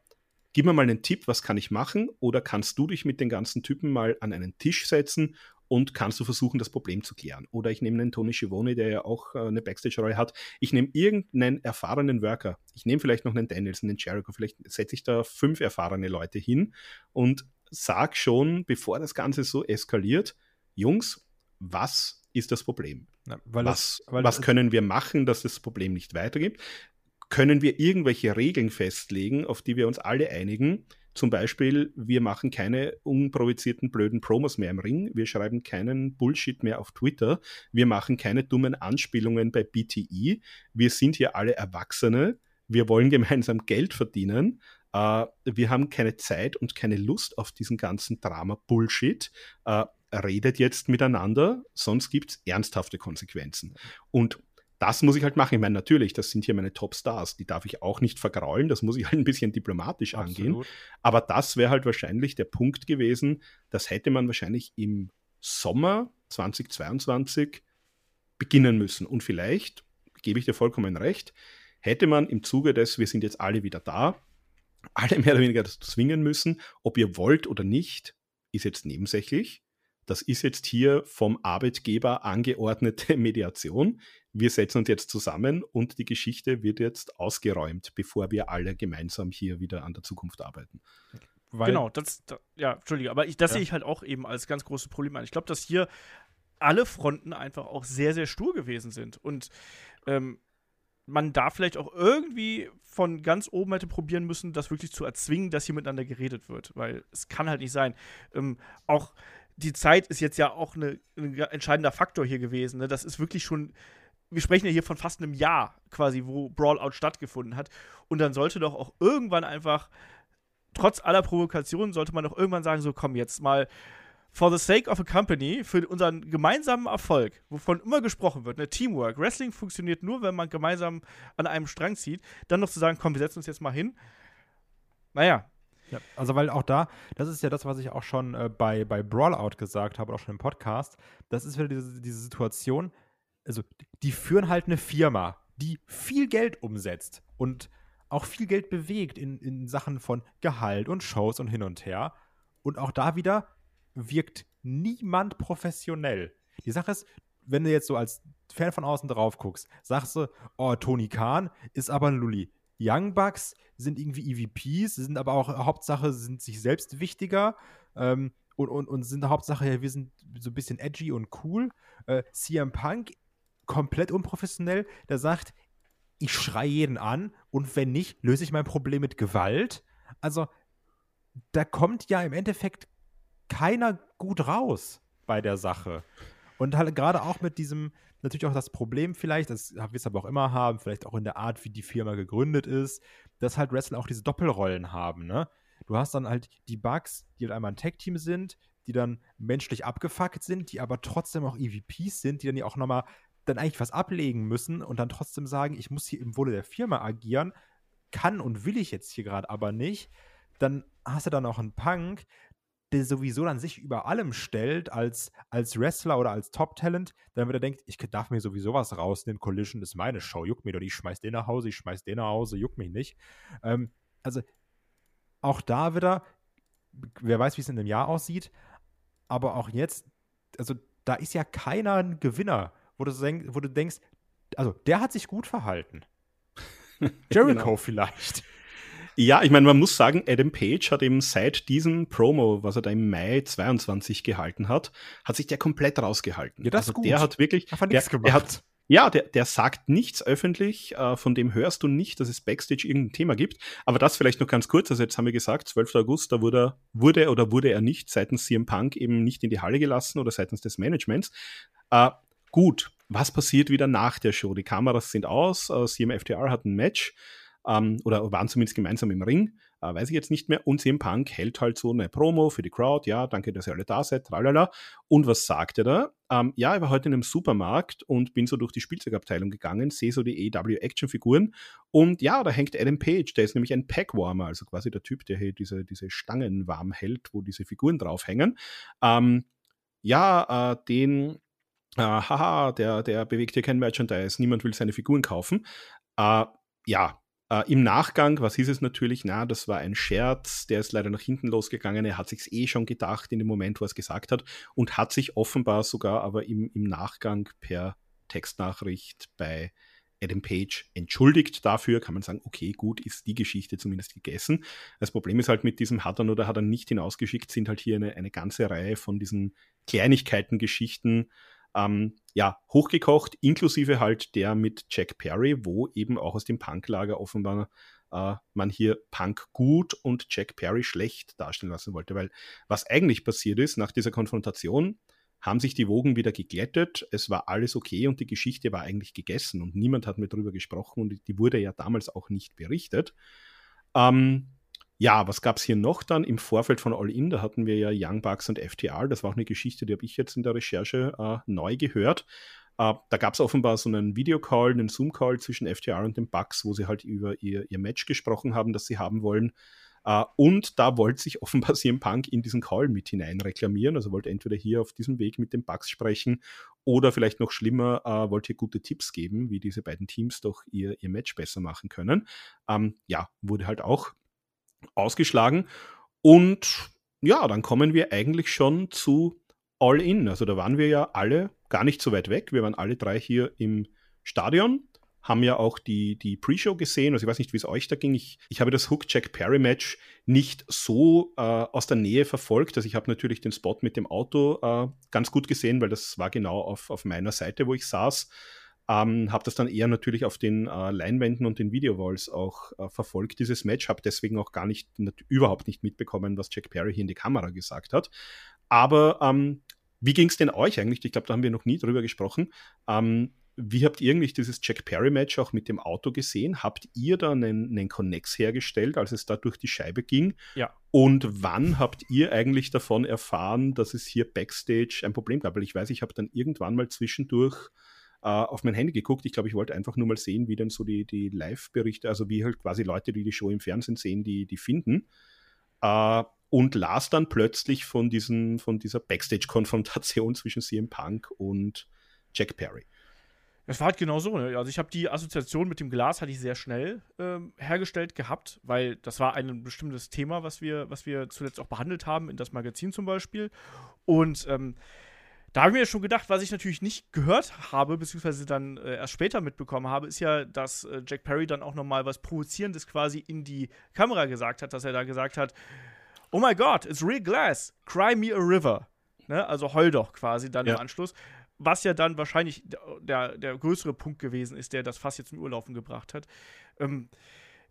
gib mir mal einen Tipp, was kann ich machen? Oder kannst du dich mit den ganzen Typen mal an einen Tisch setzen und kannst du versuchen, das Problem zu klären? Oder ich nehme einen Tony Schiavone, der ja auch äh, eine Backstage-Rolle hat. Ich nehme irgendeinen erfahrenen Worker. Ich nehme vielleicht noch einen Danielson, einen Jericho. Vielleicht setze ich da fünf erfahrene Leute hin und sag schon, bevor das Ganze so eskaliert, Jungs, was ist das Problem? Ja, was das, was das- können wir machen, dass das Problem nicht weitergibt? Können wir irgendwelche Regeln festlegen, auf die wir uns alle einigen? Zum Beispiel, wir machen keine unprovozierten blöden Promos mehr im Ring, wir schreiben keinen Bullshit mehr auf Twitter, wir machen keine dummen Anspielungen bei BTI, wir sind hier alle Erwachsene, wir wollen gemeinsam Geld verdienen, äh, wir haben keine Zeit und keine Lust auf diesen ganzen Drama-Bullshit. Äh, redet jetzt miteinander, sonst gibt es ernsthafte Konsequenzen. Und das muss ich halt machen. Ich meine, natürlich, das sind hier meine Top-Stars, die darf ich auch nicht vergraulen, das muss ich halt ein bisschen diplomatisch angehen. Absolut. Aber das wäre halt wahrscheinlich der Punkt gewesen, das hätte man wahrscheinlich im Sommer 2022 beginnen müssen. Und vielleicht, gebe ich dir vollkommen recht, hätte man im Zuge des, wir sind jetzt alle wieder da, alle mehr oder weniger dazu zwingen müssen, ob ihr wollt oder nicht, ist jetzt nebensächlich. Das ist jetzt hier vom Arbeitgeber angeordnete Mediation. Wir setzen uns jetzt zusammen und die Geschichte wird jetzt ausgeräumt, bevor wir alle gemeinsam hier wieder an der Zukunft arbeiten. Weil, genau, das, da, ja, Entschuldige, aber ich, das Ja. sehe ich halt auch eben als ganz großes Problem an. Ich glaube, dass hier alle Fronten einfach auch sehr, sehr stur gewesen sind. Und ähm, man da vielleicht auch irgendwie von ganz oben hätte probieren müssen, das wirklich zu erzwingen, dass hier miteinander geredet wird. Weil es kann halt nicht sein. Ähm, auch die Zeit ist jetzt ja auch eine, ein entscheidender Faktor hier gewesen. Ne? Das ist wirklich schon. Wir sprechen ja hier von fast einem Jahr quasi, wo Brawlout stattgefunden hat. Und dann sollte doch auch irgendwann einfach trotz aller Provokationen sollte man doch irgendwann sagen, so komm jetzt mal for the sake of a company, für unseren gemeinsamen Erfolg, wovon immer gesprochen wird, ne, Teamwork, Wrestling funktioniert nur, wenn man gemeinsam an einem Strang zieht, dann noch zu sagen, komm, wir setzen uns jetzt mal hin. Naja, Ja, also weil auch da, das ist ja das, was ich auch schon äh, bei, bei Brawlout gesagt habe, auch schon im Podcast, das ist wieder diese, diese Situation, also die führen halt eine Firma, die viel Geld umsetzt und auch viel Geld bewegt in, in Sachen von Gehalt und Shows und hin und her. Und auch da wieder wirkt niemand professionell. Die Sache ist, wenn du jetzt so als Fan von außen drauf guckst, sagst du, oh, Tony Khan ist aber ein Lulli. Young Bucks sind irgendwie EVPs, sind aber auch Hauptsache, sind sich selbst wichtiger ähm, und, und, und sind Hauptsache, ja, wir sind so ein bisschen edgy und cool. Äh, CM Punk, komplett unprofessionell, der sagt, ich schreie jeden an und wenn nicht, löse ich mein Problem mit Gewalt. Also, da kommt ja im Endeffekt keiner gut raus bei der Sache. Und halt gerade auch mit diesem, natürlich auch das Problem vielleicht, das wir es aber auch immer haben, vielleicht auch in der Art, wie die Firma gegründet ist, dass halt Wrestler auch diese Doppelrollen haben, ne? du hast dann halt die Bugs, die halt einmal ein Tag-Team sind, die dann menschlich abgefuckt sind, die aber trotzdem auch EVPs sind, die dann ja auch nochmal dann eigentlich was ablegen müssen und dann trotzdem sagen, ich muss hier im Wohle der Firma agieren, kann und will ich jetzt hier gerade aber nicht, dann hast du dann auch einen Punk, der sowieso dann sich über allem stellt als, als Wrestler oder als Top-Talent, dann wieder denkt, ich darf mir sowieso was rausnehmen, Collision ist meine Show, juckt mich doch, ich schmeiß den nach Hause, ich schmeiß den nach Hause, juckt mich nicht. Ähm, also auch da wieder, wer weiß, wie es in einem Jahr aussieht, aber auch jetzt, also da ist ja keiner ein Gewinner, wo du, wo du denkst, also der hat sich gut verhalten. Jericho genau. vielleicht. Ja, ich meine, man muss sagen, Adam Page hat eben seit diesem Promo, was er da im Mai 22 gehalten hat, hat sich der komplett rausgehalten. Ja, das also ist gut. Der hat wirklich, der, der, hat, ja, der, der sagt nichts öffentlich, äh, von dem hörst du nicht, dass es Backstage irgendein Thema gibt. Aber das vielleicht noch ganz kurz, also jetzt haben wir gesagt, 12. August, da wurde, wurde oder wurde er nicht seitens CM Punk eben nicht in die Halle gelassen oder seitens des Managements. Äh, gut, was passiert wieder nach der Show? Die Kameras sind aus, äh, CMFTR hat ein Match ähm, oder waren zumindest gemeinsam im Ring, äh, weiß ich jetzt nicht mehr. Und CM Punk hält halt so eine Promo für die Crowd, ja, danke, dass ihr alle da seid, tralala. Und was sagt er da? Ähm, ja, ich war heute in einem Supermarkt und bin so durch die Spielzeugabteilung gegangen, sehe so die EW-Action-Figuren und ja, da hängt Adam Page, der ist nämlich ein Packwarmer, also quasi der Typ, der hier diese, diese Stangen warm hält, wo diese Figuren draufhängen. Ähm, ja, äh, den äh, haha, der, der bewegt hier kein Merchandise, niemand will seine Figuren kaufen. Äh, ja, äh, Im Nachgang, was hieß es natürlich? Na, das war ein Scherz, der ist leider nach hinten losgegangen. Er hat sich's eh schon gedacht in dem Moment, wo er es gesagt hat und hat sich offenbar sogar aber im, im Nachgang per Textnachricht bei Adam Page entschuldigt dafür, kann man sagen, okay, gut, ist die Geschichte zumindest gegessen. Das Problem ist halt mit diesem hat er oder hat er nicht hinausgeschickt, sind halt hier eine, eine ganze Reihe von diesen Kleinigkeiten, Geschichten, ähm, ja, hochgekocht, inklusive halt der mit Jack Perry, wo eben auch aus dem Punk-Lager offenbar äh, man hier Punk gut und Jack Perry schlecht darstellen lassen wollte. Weil was eigentlich passiert ist nach dieser Konfrontation, haben sich die Wogen wieder geglättet, es war alles okay und die Geschichte war eigentlich gegessen und niemand hat mehr darüber gesprochen und die wurde ja damals auch nicht berichtet. Ähm, ja, was gab es hier noch dann im Vorfeld von All In? Da hatten wir ja Young Bucks und FTR. Das war auch eine Geschichte, die habe ich jetzt in der Recherche äh, neu gehört. Äh, da gab es offenbar so einen Videocall, einen Zoom-Call zwischen FTR und den Bucks, wo sie halt über ihr, ihr Match gesprochen haben, das sie haben wollen. Uh, und da wollte sich offenbar CM Punk in diesen Call mit hinein reklamieren. Also wollte entweder hier auf diesem Weg mit den Bugs sprechen oder vielleicht noch schlimmer, uh, wollte hier gute Tipps geben, wie diese beiden Teams doch ihr, ihr Match besser machen können. Um, ähm, ja, wurde halt auch ausgeschlagen. Und ja, dann kommen wir eigentlich schon zu All In. Also da waren wir ja alle gar nicht so weit weg. Wir waren alle drei hier im Stadion, haben ja auch die, die Pre-Show gesehen. Also ich weiß nicht, wie es euch da ging. Ich, ich habe das Hook-Jack-Perry-Match nicht so äh, aus der Nähe verfolgt. Also ich habe natürlich den Spot mit dem Auto äh, ganz gut gesehen, weil das war genau auf, auf meiner Seite, wo ich saß. Ähm, habe das dann eher natürlich auf den äh, Leinwänden und den Videowalls auch äh, verfolgt, dieses Match. Habe deswegen auch gar nicht, überhaupt nicht mitbekommen, was Jack Perry hier in die Kamera gesagt hat. Aber ähm, wie ging es denn euch eigentlich? Ich glaube, da haben wir noch nie drüber gesprochen. Ähm, wie habt ihr eigentlich dieses Jack Perry-Match auch mit dem Auto gesehen? Habt ihr da einen, einen Connex hergestellt, als es da durch die Scheibe ging? Ja. Und wann habt ihr eigentlich davon erfahren, dass es hier Backstage ein Problem gab? Weil ich weiß, ich habe dann irgendwann mal zwischendurch äh, auf mein Handy geguckt. Ich glaube, ich wollte einfach nur mal sehen, wie denn so die, die Live-Berichte, also wie halt quasi Leute, die die Show im Fernsehen sehen, die, die finden. Äh, und las dann plötzlich von, diesen, von dieser Backstage-Konfrontation zwischen CM Punk und Jack Perry. Es war halt genau so. Ne? Also ich habe die Assoziation mit dem Glas hatte ich sehr schnell ähm, hergestellt gehabt, weil das war ein bestimmtes Thema, was wir, was wir zuletzt auch behandelt haben, in das Magazin zum Beispiel. Und ähm, da habe ich mir schon gedacht, was ich natürlich nicht gehört habe, beziehungsweise dann äh, erst später mitbekommen habe, ist ja, dass äh, Jack Perry dann auch nochmal was Provozierendes quasi in die Kamera gesagt hat, dass er da gesagt hat, oh my God, it's real glass, cry me a river. Ne? Also heul doch quasi dann ja. im Anschluss. Was ja dann wahrscheinlich der, der größere Punkt gewesen ist, der das Fass jetzt im Urlaufen gebracht hat. Ähm,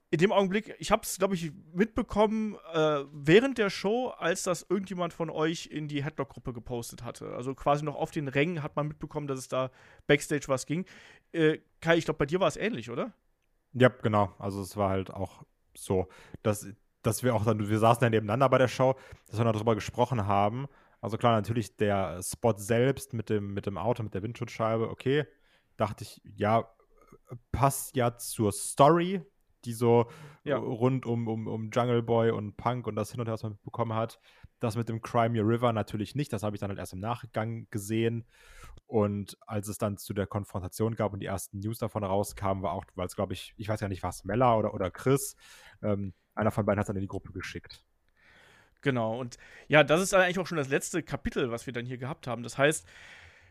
in dem Augenblick, ich habe es, glaube ich, mitbekommen äh, während der Show, als das irgendjemand von euch in die Headlock-Gruppe gepostet hatte. Also quasi noch auf den Rängen hat man mitbekommen, dass es da Backstage was ging. Äh, Kai, ich glaube, bei dir war es ähnlich, oder? Ja, genau. Also es war halt auch so, dass dass wir auch dann, wir saßen dann nebeneinander bei der Show, dass wir darüber gesprochen haben. Also klar, natürlich der Spot selbst mit dem, mit dem Auto, mit der Windschutzscheibe, okay. Dachte ich, ja, passt ja zur Story, die so ja. rund um, um, um Jungle Boy und Punk und das hin und her, was man mitbekommen hat. Das mit dem Crimea River natürlich nicht, das habe ich dann halt erst im Nachgang gesehen. Und als es dann zu der Konfrontation gab und die ersten News davon rauskamen, war auch, weil es, glaube ich, ich weiß ja nicht, was Mella oder, oder Chris, ähm, einer von beiden hat es dann in die Gruppe geschickt. Genau, und ja, das ist eigentlich auch schon das letzte Kapitel, was wir dann hier gehabt haben. Das heißt,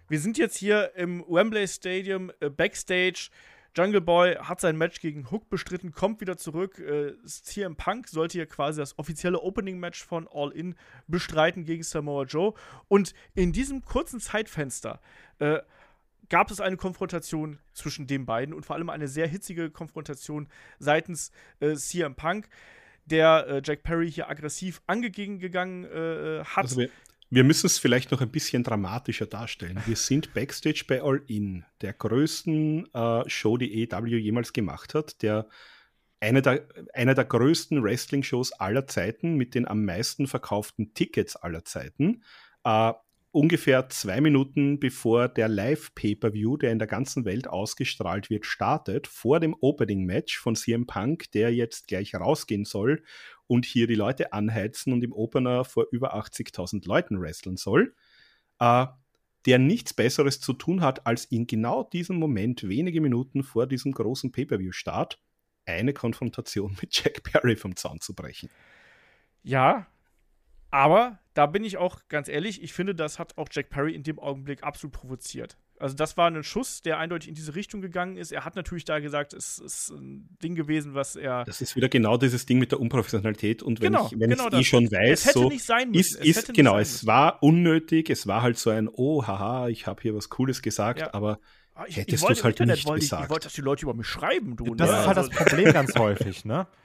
wir sind jetzt hier im Wembley Stadium äh, Backstage. Jungle Boy hat sein Match gegen Hook bestritten, kommt wieder zurück. Äh, CM Punk sollte hier quasi das offizielle Opening-Match von All In bestreiten gegen Samoa Joe. Und in diesem kurzen Zeitfenster äh, gab es eine Konfrontation zwischen den beiden und vor allem eine sehr hitzige Konfrontation seitens äh, CM Punk, der äh, Jack Perry hier aggressiv angegangen äh, hat. Also wir, wir müssen es vielleicht noch ein bisschen dramatischer darstellen. Wir sind backstage bei All In, der größten äh, Show, die EW jemals gemacht hat, der einer der, einer der größten Wrestling-Shows aller Zeiten mit den am meisten verkauften Tickets aller Zeiten. Äh, ungefähr zwei Minuten bevor der Live-Pay-Per-View, der in der ganzen Welt ausgestrahlt wird, startet, vor dem Opening-Match von CM Punk, der jetzt gleich rausgehen soll und hier die Leute anheizen und im Opener vor über 80.000 Leuten wresteln soll, äh, der nichts Besseres zu tun hat, als in genau diesem Moment, wenige Minuten vor diesem großen Pay-Per-View-Start, eine Konfrontation mit Jack Perry vom Zaun zu brechen. Ja, aber da bin ich auch ganz ehrlich, ich finde, das hat auch Jack Perry in dem Augenblick absolut provoziert. Also das war ein Schuss, der eindeutig in diese Richtung gegangen ist. Er hat natürlich da gesagt, es ist ein Ding gewesen, was er. Das ist wieder genau dieses Ding mit der Unprofessionalität. Und wenn genau, ich, wenn genau ich eh schon weiß, es hätte so nicht sein müssen. Ist, ist, genau, es war unnötig. Es war halt so ein, oh, haha, ich habe hier was Cooles gesagt, ja. aber ah, ich, hättest du es halt Internet nicht wollte gesagt. Ich, ich wollte, dass die Leute über mich schreiben, du. Das ne? ist halt das Problem ganz häufig, ne?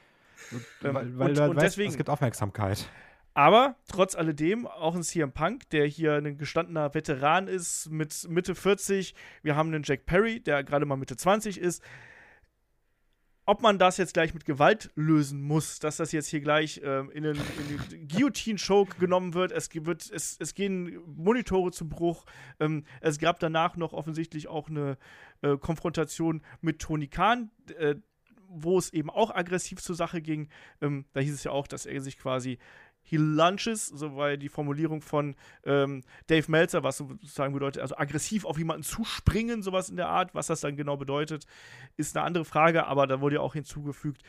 Weil, weil und, du und weißt, deswegen, es gibt Aufmerksamkeit. Aber trotz alledem auch ein CM Punk, der hier ein gestandener Veteran ist mit Mitte 40. Wir haben einen Jack Perry, der gerade mal Mitte 20 ist. Ob man das jetzt gleich mit Gewalt lösen muss, dass das jetzt hier gleich ähm, in, den, den Guillotine-Show genommen wird. Es, wird es, es gehen Monitore zu Bruch. Ähm, es gab danach noch offensichtlich auch eine äh, Konfrontation mit Tony Khan, äh, wo es eben auch aggressiv zur Sache ging. Ähm, da hieß es ja auch, dass er sich quasi he lunches, so war die Formulierung von ähm, Dave Meltzer, was sozusagen bedeutet, also aggressiv auf jemanden zuspringen, sowas in der Art. Was das dann genau bedeutet, ist eine andere Frage, aber da wurde ja auch hinzugefügt,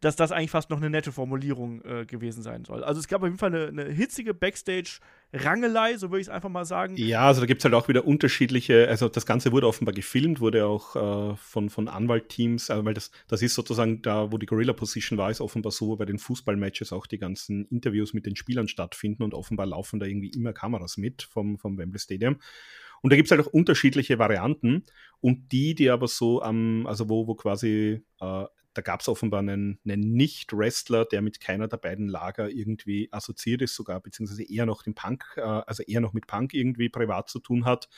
dass das eigentlich fast noch eine nette Formulierung äh, gewesen sein soll. Also es gab auf jeden Fall eine, eine hitzige Backstage-Rangelei, so würde ich es einfach mal sagen. Ja, also da gibt es halt auch wieder unterschiedliche, also das Ganze wurde offenbar gefilmt, wurde auch äh, von, von Anwaltteams, äh, weil das, das ist sozusagen da, wo die Gorilla-Position war, ist offenbar so, wo bei den Fußballmatches auch die ganzen Interviews mit den Spielern stattfinden und offenbar laufen da irgendwie immer Kameras mit vom, vom Wembley Stadium. Und da gibt es halt auch unterschiedliche Varianten und die, die aber so am, also wo, wo quasi äh, da gab es offenbar einen, einen Nicht-Wrestler, der mit keiner der beiden Lager irgendwie assoziiert ist, sogar beziehungsweise eher noch den Punk, äh, also eher noch mit Punk irgendwie privat zu tun hat,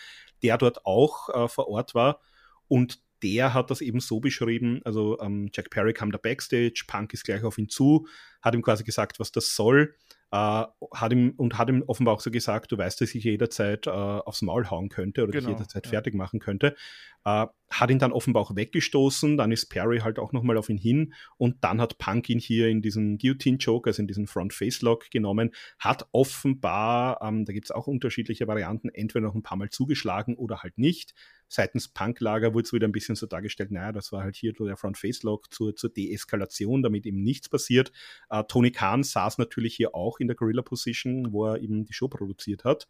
der dort auch äh, vor Ort war und der hat das eben so beschrieben, also ähm, Jack Perry kam da backstage, Punk ist gleich auf ihn zu, hat ihm quasi gesagt, was das soll Uh, hat ihm, und hat ihm offenbar auch so gesagt, du weißt, dass ich jederzeit uh, aufs Maul hauen könnte oder genau, dich jederzeit ja. fertig machen könnte. Uh, hat ihn dann offenbar auch weggestoßen, dann ist Perry halt auch nochmal auf ihn hin und dann hat Punk ihn hier in diesen Guillotine-Choke, also in diesen Front-Face-Lock genommen, hat offenbar, ähm, da gibt es auch unterschiedliche Varianten, entweder noch ein paar Mal zugeschlagen oder halt nicht. Seitens Punk-Lager wurde es wieder ein bisschen so dargestellt, naja, das war halt hier der Front-Face-Lock zur, zur Deeskalation, damit ihm nichts passiert. Tony Khan saß natürlich hier auch in der Gorilla Position, wo er eben die Show produziert hat.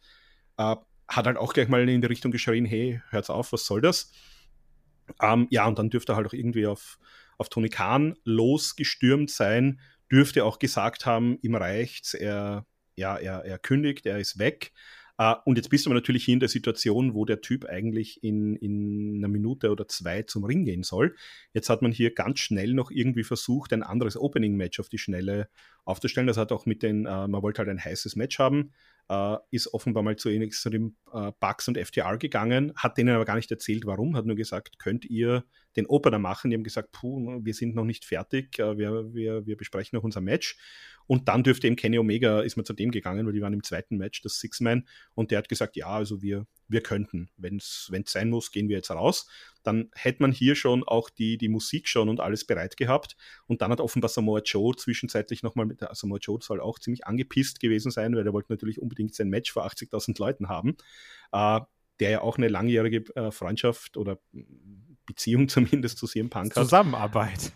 Äh, hat halt auch gleich mal in die Richtung geschrien, hey, hört's auf, was soll das? Ähm, ja, und dann dürfte er halt auch irgendwie auf, auf Tony Khan losgestürmt sein, dürfte auch gesagt haben, ihm reicht's, er, ja, er, er kündigt, er ist weg. Uh, und jetzt bist du natürlich hier in der Situation, wo der Typ eigentlich in, in einer Minute oder zwei zum Ring gehen soll. Jetzt hat man hier ganz schnell noch irgendwie versucht, ein anderes Opening-Match auf die Schnelle aufzustellen. Das hat auch mit den, uh, man wollte halt ein heißes Match haben. Äh, ist offenbar mal zu, den äh, Bugs und FTR gegangen, hat denen aber gar nicht erzählt, warum, hat nur gesagt, könnt ihr den Opener machen? Die haben gesagt, puh, wir sind noch nicht fertig, äh, wir, wir, wir besprechen noch unser Match. Und dann dürfte eben Kenny Omega, ist man zu dem gegangen, weil die waren im zweiten Match, das Six-Man, und der hat gesagt, ja, also wir, wir könnten, wenn es sein muss, gehen wir jetzt raus. Dann hätte man hier schon auch die, die Musik schon und alles bereit gehabt. Und dann hat offenbar Samoa Joe zwischenzeitlich nochmal mit der Samoa Joe soll auch ziemlich angepisst gewesen sein, weil er wollte natürlich unbedingt sein Match vor 80.000 Leuten haben. Äh, der ja auch eine langjährige äh, Freundschaft oder Beziehung zumindest zu CM Punk hat. Zusammenarbeit.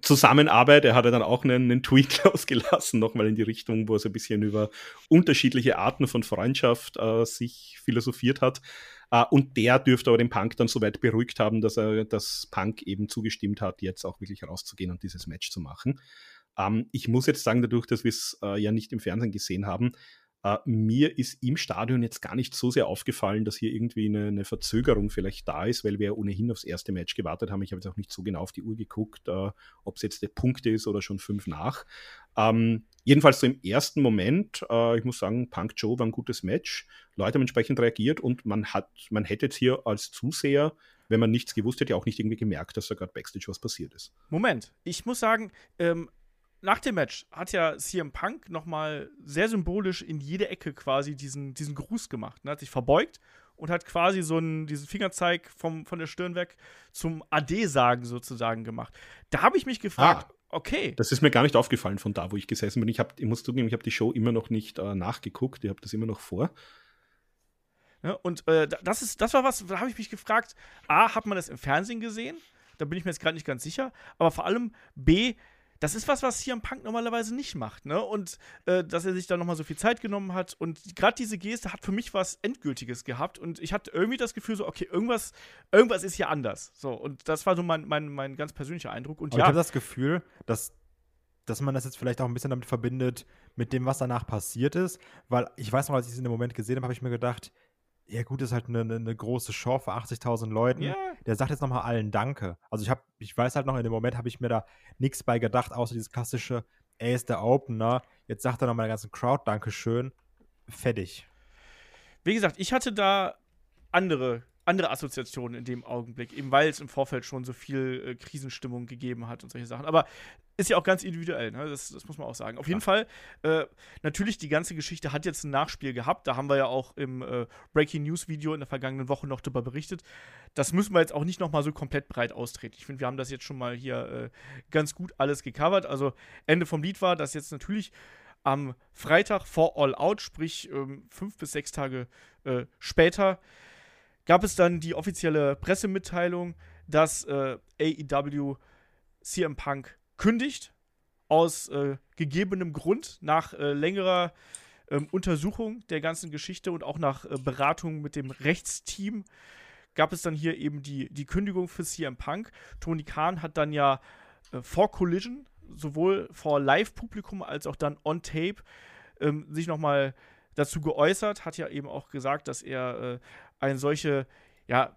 Zusammenarbeit. Er hatte dann auch einen, einen Tweet losgelassen, nochmal in die Richtung, wo er so ein bisschen über unterschiedliche Arten von Freundschaft äh, sich philosophiert hat. Uh, und der dürfte aber den Punk dann so weit beruhigt haben, dass er das Punk eben zugestimmt hat, jetzt auch wirklich rauszugehen und dieses Match zu machen. Ähm, ich muss jetzt sagen, dadurch, dass wir es uh, ja nicht im Fernsehen gesehen haben, Uh, mir ist im Stadion jetzt gar nicht so sehr aufgefallen, dass hier irgendwie eine, eine, Verzögerung vielleicht da ist, weil wir ja ohnehin aufs erste Match gewartet haben. Ich habe jetzt auch nicht so genau auf die Uhr geguckt, uh, ob es jetzt der Punkt ist oder schon fünf nach. Um, ähm, jedenfalls so im ersten Moment, uh, ich muss sagen, Punk Joe war ein gutes Match. Leute haben entsprechend reagiert und man hat, man hätte jetzt hier als Zuseher wenn man nichts gewusst hätte, auch nicht irgendwie gemerkt, dass da gerade Backstage was passiert ist. Moment, ich muss sagen, ähm, nach dem Match hat ja CM Punk nochmal sehr symbolisch in jede Ecke quasi diesen, diesen Gruß gemacht. Ne? Hat sich verbeugt und hat quasi so einen, diesen Fingerzeig vom, von der Stirn weg zum Ade-Sagen sozusagen gemacht. Da habe ich mich gefragt, ah, okay. Das ist mir gar nicht aufgefallen von da, wo ich gesessen bin. Ich, hab, ich muss zugeben, ich habe die Show immer noch nicht äh, nachgeguckt. Ich habe das immer noch vor. Ja, ne? und äh, das, ist, das war was, da habe ich mich gefragt, A, hat man das im Fernsehen gesehen? Da bin ich mir jetzt gerade nicht ganz sicher. Aber vor allem B, das ist was, was CM Punk normalerweise nicht macht, ne? Und äh, dass er sich da nochmal so viel Zeit genommen hat. Und gerade diese Geste hat für mich was Endgültiges gehabt. Und ich hatte irgendwie das Gefühl, so, okay, irgendwas, irgendwas ist hier anders. So, und das war so mein, mein, mein ganz persönlicher Eindruck. Und Aber ja, ich habe das Gefühl, dass, dass man das jetzt vielleicht auch ein bisschen damit verbindet, mit dem, was danach passiert ist. Weil ich weiß noch, als ich es in dem Moment gesehen habe, habe ich mir gedacht, ja gut, ist halt eine, eine große Show für 80.000 Leuten. Yeah. Der sagt jetzt nochmal allen Danke. Also ich habe, ich weiß halt noch, in dem Moment habe ich mir da nichts bei gedacht, außer dieses klassische, er ist der Opener. Jetzt sagt er nochmal der ganzen Crowd Dankeschön. Fertig. Wie gesagt, ich hatte da andere andere Assoziationen in dem Augenblick, eben weil es im Vorfeld schon so viel äh, Krisenstimmung gegeben hat und solche Sachen. Aber ist ja auch ganz individuell, ne? das, das, muss man auch sagen. Auf jeden Fall, äh, natürlich, die ganze Geschichte hat jetzt ein Nachspiel gehabt. Da haben wir ja auch im äh, Breaking News Video in der vergangenen Woche noch drüber berichtet. Das müssen wir jetzt auch nicht nochmal so komplett breit austreten. Ich finde, wir haben das jetzt schon mal hier äh, ganz gut alles gecovert. Also, Ende vom Lied war, dass jetzt natürlich am Freitag vor All Out, sprich ähm, fünf bis sechs Tage äh, später, gab es dann die offizielle Pressemitteilung, dass äh, AEW CM Punk kündigt aus äh, gegebenem Grund nach äh, längerer ähm, Untersuchung der ganzen Geschichte und auch nach äh, Beratung mit dem Rechtsteam gab es dann hier eben die, die Kündigung für CM Punk. Tony Khan hat dann ja äh, vor Collision, sowohl vor Live-Publikum als auch dann on Tape, ähm, sich nochmal dazu geäußert, hat ja eben auch gesagt, dass er äh, eine solche, ja,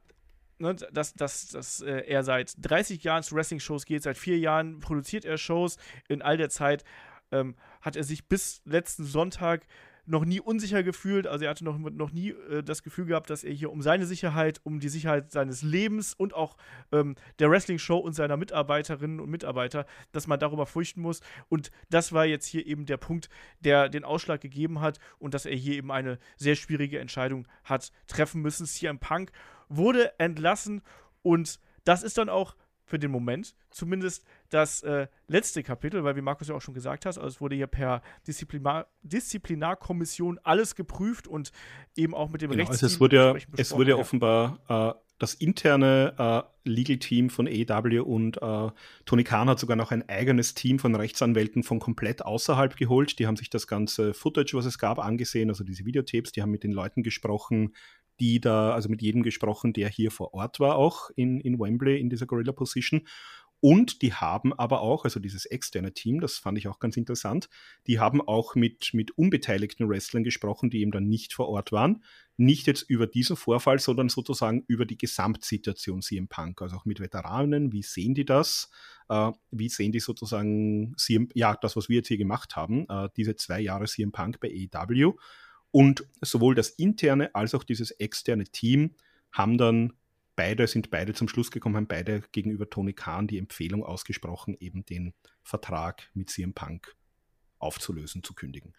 ne, dass, dass, dass äh, er seit 30 Jahren zu Wrestling-Shows geht, seit vier Jahren produziert er Shows. In all der Zeit ähm, hat er sich bis letzten Sonntag noch nie unsicher gefühlt. Also er hatte noch, noch nie äh, das Gefühl gehabt, dass er hier um seine Sicherheit, um die Sicherheit seines Lebens und auch ähm, der Wrestling-Show und seiner Mitarbeiterinnen und Mitarbeiter, dass man darüber fürchten muss. Und das war jetzt hier eben der Punkt, der den Ausschlag gegeben hat und dass er hier eben eine sehr schwierige Entscheidung hat treffen müssen. CM Punk wurde entlassen und das ist dann auch für den Moment zumindest das äh, letzte Kapitel, weil wie Markus ja auch schon gesagt hat, also es wurde hier per Disziplinar Disziplinarkommission alles geprüft und eben auch mit dem genau, Rechts. Also es wurde ja, es wurde ja offenbar äh, das interne äh, Legal Team von EW und äh, Tony Khan hat sogar noch ein eigenes Team von Rechtsanwälten von komplett außerhalb geholt. Die haben sich das ganze Footage, was es gab, angesehen, also diese Videotapes, die haben mit den Leuten gesprochen, die da, also mit jedem gesprochen, der hier vor Ort war, auch in, in Wembley in dieser Gorilla Position. Und die haben aber auch, also dieses externe Team, das fand ich auch ganz interessant, die haben auch mit, mit unbeteiligten Wrestlern gesprochen, die eben dann nicht vor Ort waren. Nicht jetzt über diesen Vorfall, sondern sozusagen über die Gesamtsituation CM Punk, also auch mit Veteranen. Wie sehen die das? Äh, wie sehen die sozusagen CM, ja, das, was wir jetzt hier gemacht haben, äh, diese zwei Jahre CM Punk bei AEW? Und sowohl das interne als auch dieses externe Team haben dann beide, sind beide zum Schluss gekommen, haben beide gegenüber Tony Khan die Empfehlung ausgesprochen, eben den Vertrag mit CM Punk aufzulösen, zu kündigen.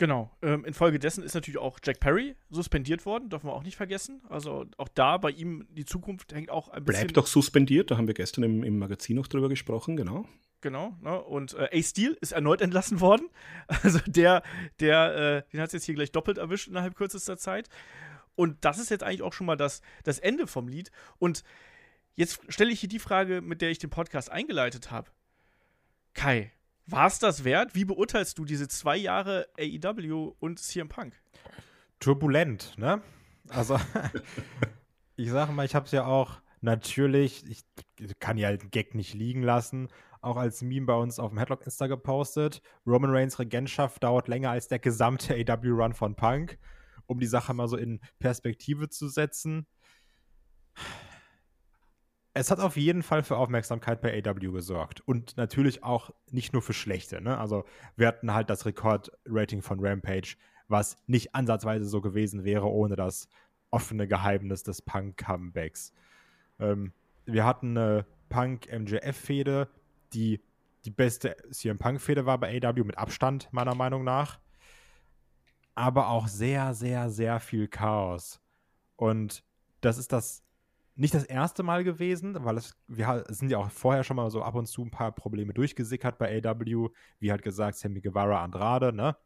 Genau. Ähm, infolgedessen ist natürlich auch Jack Perry suspendiert worden, dürfen wir auch nicht vergessen. Also auch da bei ihm die Zukunft hängt auch ein bisschen. Bleibt doch suspendiert, da haben wir gestern im, im Magazin noch drüber gesprochen, genau. Genau, ne? und äh, Ace Steel ist erneut entlassen worden. Also der, der, äh, den hat es jetzt hier gleich doppelt erwischt innerhalb kürzester Zeit. Und das ist jetzt eigentlich auch schon mal das, das Ende vom Lied. Und jetzt stelle ich hier die Frage, mit der ich den Podcast eingeleitet habe. Kai, war es das wert? Wie beurteilst du diese zwei Jahre AEW und CM Punk? Turbulent, ne? Also, ich sage mal, ich habe es ja auch natürlich, ich kann ja den Gag nicht liegen lassen, auch als Meme bei uns auf dem Headlock Insta gepostet. Roman Reigns Regentschaft dauert länger als der gesamte AW-Run von Punk, um die Sache mal so in Perspektive zu setzen es hat auf jeden Fall für Aufmerksamkeit bei AW gesorgt. Und natürlich auch nicht nur für schlechte. Ne? Also wir hatten halt das Rekordrating von Rampage, was nicht ansatzweise so gewesen wäre ohne das offene Geheimnis des Punk-Comebacks. Ähm, wir hatten eine Punk-MJF-Fehde, die die beste CM Punk-Fehde war bei AW mit Abstand, meiner Meinung nach. Aber auch sehr, sehr, sehr viel Chaos. Und das ist das nicht das erste Mal gewesen, weil es, wir sind ja auch vorher schon mal so ab und zu ein paar Probleme durchgesickert bei AW, wie halt gesagt, Sammy Guevara Andrade, ne?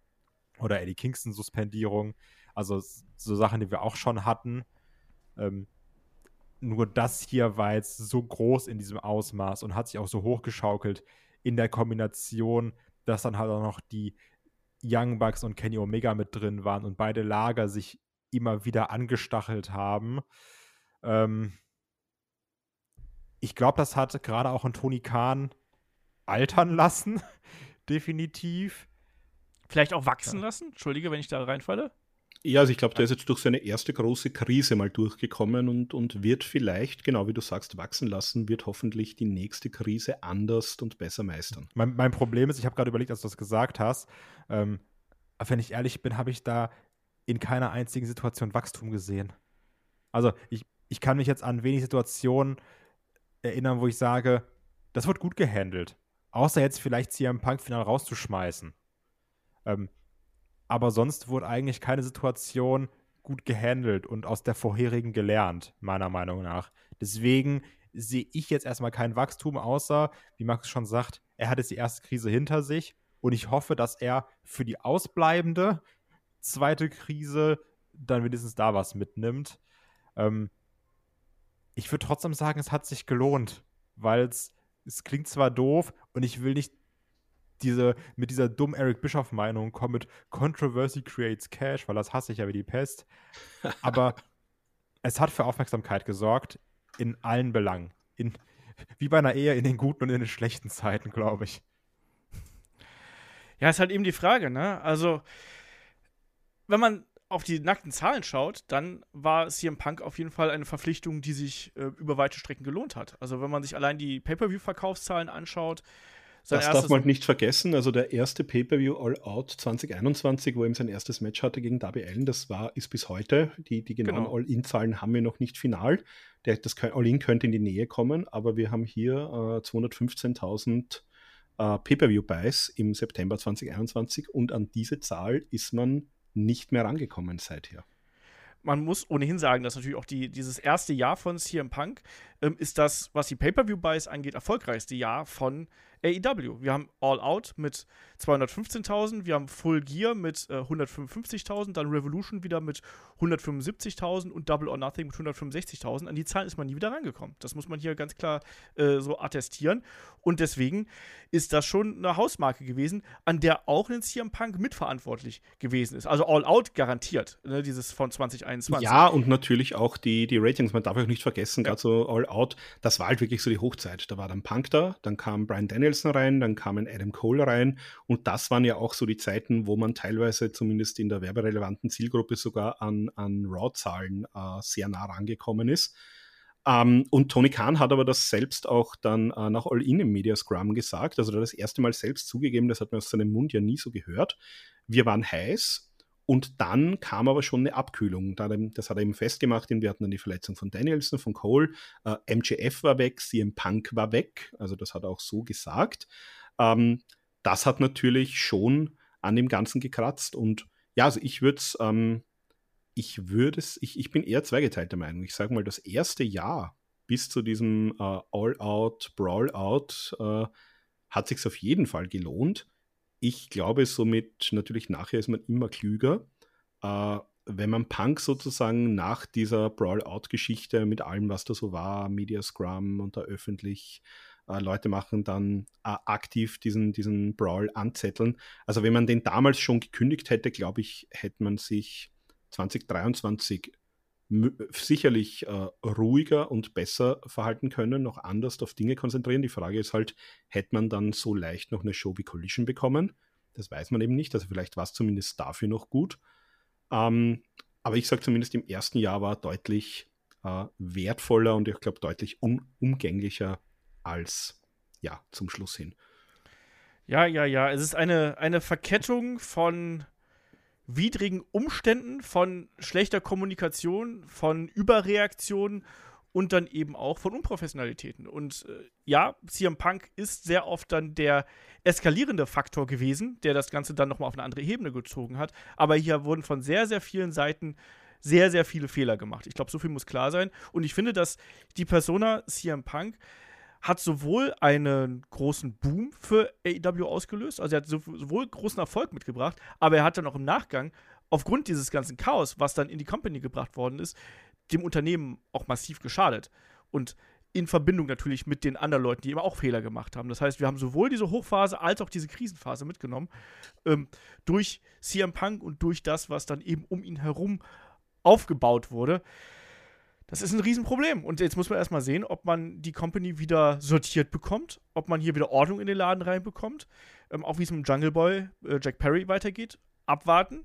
Oder Eddie Kingston Suspendierung. Also so Sachen, die wir auch schon hatten. Ähm, nur das hier war jetzt so groß in diesem Ausmaß und hat sich auch so hochgeschaukelt in der Kombination, dass dann halt auch noch die Young Bucks und Kenny Omega mit drin waren und beide Lager sich immer wieder angestachelt haben. Ähm, ich glaube, das hat gerade auch ein Tony Khan altern lassen, definitiv. Vielleicht auch wachsen ja. lassen? Entschuldige, wenn ich da reinfalle. Ja, also ich glaube, der ist jetzt durch seine erste große Krise mal durchgekommen und, und wird vielleicht, genau wie du sagst, wachsen lassen, wird hoffentlich die nächste Krise anders und besser meistern. Mein, mein Problem ist, ich habe gerade überlegt, als du das gesagt hast, ähm, wenn ich ehrlich bin, habe ich da in keiner einzigen Situation Wachstum gesehen. Also ich, ich kann mich jetzt an wenig Situationen erinnern, wo ich sage, das wird gut gehandelt. Außer jetzt vielleicht CM Punk final rauszuschmeißen. Ähm, aber sonst wurde eigentlich keine Situation gut gehandelt und aus der vorherigen gelernt, meiner Meinung nach. Deswegen sehe ich jetzt erstmal kein Wachstum, außer, wie Max schon sagt, er hat jetzt die erste Krise hinter sich und ich hoffe, dass er für die ausbleibende zweite Krise dann wenigstens da was mitnimmt. Ähm, ich würde trotzdem sagen, es hat sich gelohnt, weil es klingt zwar doof und ich will nicht diese, mit dieser dummen Eric Bischoff-Meinung kommen mit Controversy creates Cash, weil das hasse ich ja wie die Pest. Aber es hat für Aufmerksamkeit gesorgt in allen Belangen. In, wie bei einer Ehe in den guten und in den schlechten Zeiten, glaube ich. Ja, ist halt eben die Frage, ne? Also, wenn man auf die nackten Zahlen schaut, dann war CM Punk auf jeden Fall eine Verpflichtung, die sich äh, über weite Strecken gelohnt hat. Also wenn man sich allein die Pay-per-view-Verkaufszahlen anschaut, das darf man nicht vergessen. Also der erste Pay-per-view All Out 2021, wo er sein erstes Match hatte gegen Darby Allen, das war ist bis heute. Die, die genauen genau. All-In-Zahlen haben wir noch nicht final. Der, das All-In könnte in die Nähe kommen, aber wir haben hier äh, 215.000 äh, Pay-per-view-Buys im September 2021 und an diese Zahl ist man nicht mehr rangekommen seither. Man muss ohnehin sagen, dass natürlich auch die, dieses erste Jahr von CM Punk ähm, ist das, was die Pay-Per-View-Buys angeht, erfolgreichste Jahr von AEW. Wir haben All Out mit 215.000, wir haben Full Gear mit äh, 155.000, dann Revolution wieder mit 175.000 und Double or Nothing mit 165.000. An die Zahlen ist man nie wieder rangekommen. Das muss man hier ganz klar äh, so attestieren. Und deswegen ist das schon eine Hausmarke gewesen, an der auch ein CM Punk mitverantwortlich gewesen ist. Also All Out garantiert, ne, dieses von 2021. Ja, und natürlich auch die, die Ratings. Man darf auch nicht vergessen, ja. gerade so All Out, das war halt wirklich so die Hochzeit. Da war dann Punk da, dann kam Brian Danielson rein, dann kam ein Adam Cole rein und das waren ja auch so die Zeiten, wo man teilweise zumindest in der werberelevanten Zielgruppe sogar an, an Raw-Zahlen äh, sehr nah rangekommen ist. Ähm, und Tony Khan hat aber das selbst auch dann äh, nach All-In im Media Scrum gesagt. Also das erste Mal selbst zugegeben, das hat man aus seinem Mund ja nie so gehört. Wir waren heiß und dann kam aber schon eine Abkühlung. Das hat er eben festgemacht, wir hatten dann die Verletzung von Danielson, von Cole, äh, MJF war weg, CM Punk war weg, also das hat er auch so gesagt. Ähm, das hat natürlich schon an dem Ganzen gekratzt und ja, also ich würde es, ähm, ich würde es, ich, ich bin eher zweigeteilter Meinung. Ich sage mal, das erste Jahr bis zu diesem äh, All-Out, Brawl-Out äh, hat sich auf jeden Fall gelohnt. Ich glaube, somit natürlich nachher ist man immer klüger. Äh, wenn man Punk sozusagen nach dieser Brawl-Out-Geschichte mit allem, was da so war, Media Scrum und da öffentlich äh, Leute machen dann äh, aktiv diesen, diesen Brawl anzetteln. Also wenn man den damals schon gekündigt hätte, glaube ich, hätte man sich 2023 sicherlich äh, ruhiger und besser verhalten können, noch anders auf Dinge konzentrieren. Die Frage ist halt, hätte man dann so leicht noch eine Show wie Collision bekommen? Das weiß man eben nicht. Also vielleicht war es zumindest dafür noch gut. Ähm, aber ich sage zumindest im ersten Jahr war deutlich äh, wertvoller und ich glaube deutlich un umgänglicher als ja zum Schluss hin. Ja, ja, ja. Es ist eine, eine Verkettung von widrigen Umständen, von schlechter Kommunikation, von Überreaktionen und dann eben auch von Unprofessionalitäten. Und äh, ja, CM Punk ist sehr oft dann der eskalierende Faktor gewesen, der das Ganze dann nochmal auf eine andere Ebene gezogen hat. Aber hier wurden von sehr, sehr vielen Seiten sehr, sehr viele Fehler gemacht. Ich glaube, so viel muss klar sein. Und ich finde, dass die Persona CM Punk hat sowohl einen großen Boom für AEW ausgelöst, also er hat sowohl großen Erfolg mitgebracht, aber er hat dann auch im Nachgang, aufgrund dieses ganzen Chaos, was dann in die Company gebracht worden ist, dem Unternehmen auch massiv geschadet. Und in Verbindung natürlich mit den anderen Leuten, die eben auch Fehler gemacht haben. Das heißt, wir haben sowohl diese Hochphase als auch diese Krisenphase mitgenommen, ähm, durch CM Punk und durch das, was dann eben um ihn herum aufgebaut wurde. Das ist ein Riesenproblem. Und jetzt muss man erstmal sehen, ob man die Company wieder sortiert bekommt, ob man hier wieder Ordnung in den Laden reinbekommt, ähm, auch wie es mit Jungle Boy äh, Jack Perry weitergeht. Abwarten.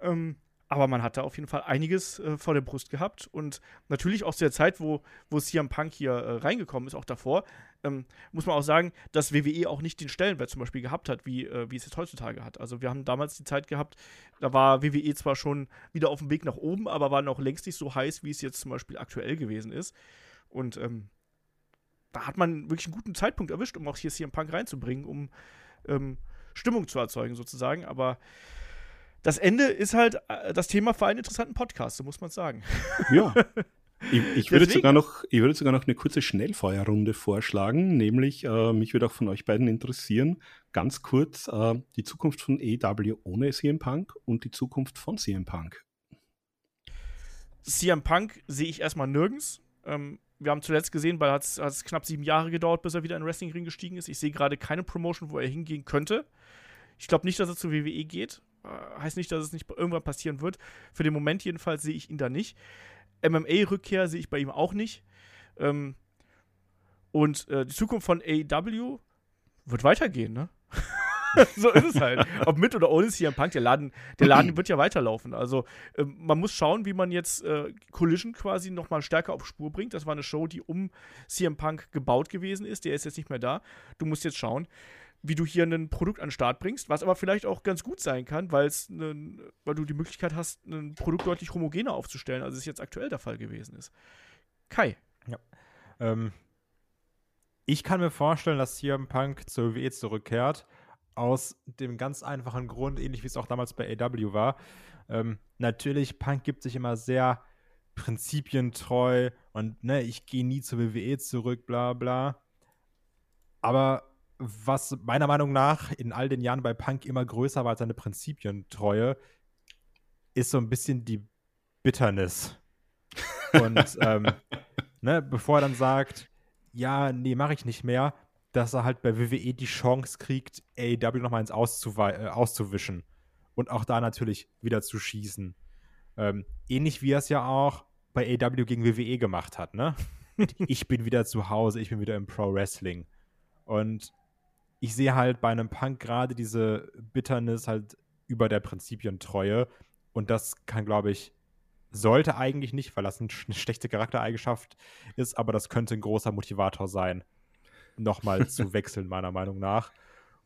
Ähm, aber man hat da auf jeden Fall einiges äh, vor der Brust gehabt. Und natürlich auch zu der Zeit, wo, wo CM Punk hier äh, reingekommen ist, auch davor, ähm, muss man auch sagen, dass WWE auch nicht den Stellenwert zum Beispiel gehabt hat, wie, äh, wie es jetzt heutzutage hat. Also wir haben damals die Zeit gehabt, da war WWE zwar schon wieder auf dem Weg nach oben, aber war noch längst nicht so heiß, wie es jetzt zum Beispiel aktuell gewesen ist. Und ähm, da hat man wirklich einen guten Zeitpunkt erwischt, um auch hier CM Punk reinzubringen, um ähm, Stimmung zu erzeugen sozusagen. Aber das Ende ist halt äh, das Thema für einen interessanten Podcast, so muss man sagen. Ja. Ich, ich, würde sogar noch, ich würde sogar noch eine kurze Schnellfeuerrunde vorschlagen, nämlich äh, mich würde auch von euch beiden interessieren, ganz kurz äh, die Zukunft von AEW ohne CM Punk und die Zukunft von CM Punk. CM Punk sehe ich erstmal nirgends. Ähm, wir haben zuletzt gesehen, weil es hat knapp sieben Jahre gedauert, bis er wieder in den Wrestlingring gestiegen ist. Ich sehe gerade keine Promotion, wo er hingehen könnte. Ich glaube nicht, dass er zu WWE geht. Äh, heißt nicht, dass es nicht irgendwann passieren wird. Für den Moment jedenfalls sehe ich ihn da nicht. MMA-Rückkehr sehe ich bei ihm auch nicht. Ähm, und äh, die Zukunft von AEW wird weitergehen, ne? so ist es halt. Ob mit oder ohne CM Punk, der Laden, der Laden wird ja weiterlaufen. Also äh, man muss schauen, wie man jetzt äh, Collision quasi nochmal stärker auf Spur bringt. Das war eine Show, die um CM Punk gebaut gewesen ist. Der ist jetzt nicht mehr da. Du musst jetzt schauen, wie du hier ein Produkt an den Start bringst, was aber vielleicht auch ganz gut sein kann, weil weil du die Möglichkeit hast, ein Produkt deutlich homogener aufzustellen, als es jetzt aktuell der Fall gewesen ist. Kai. Ja. Ähm, ich kann mir vorstellen, dass CM Punk zur WWE zurückkehrt, aus dem ganz einfachen Grund, ähnlich wie es auch damals bei AW war. Ähm, natürlich, Punk gibt sich immer sehr prinzipientreu und ne, ich gehe nie zur WWE zurück, bla bla. Aber was meiner Meinung nach in all den Jahren bei Punk immer größer war als seine Prinzipientreue, ist so ein bisschen die Bitternis. Und ähm, ne, bevor er dann sagt, ja, nee, mache ich nicht mehr, dass er halt bei WWE die Chance kriegt, AEW nochmal ins äh, auszuwischen. Und auch da natürlich wieder zu schießen. Ähm, ähnlich wie er es ja auch bei AEW gegen WWE gemacht hat, ne? ich bin wieder zu Hause, ich bin wieder im Pro Wrestling. Und ich sehe halt bei einem Punk gerade diese Bitternis halt über der Prinzipientreue. Und das kann, glaube ich, sollte eigentlich nicht, weil das eine schlechte Charaktereigenschaft ist, aber das könnte ein großer Motivator sein, nochmal zu wechseln, meiner Meinung nach.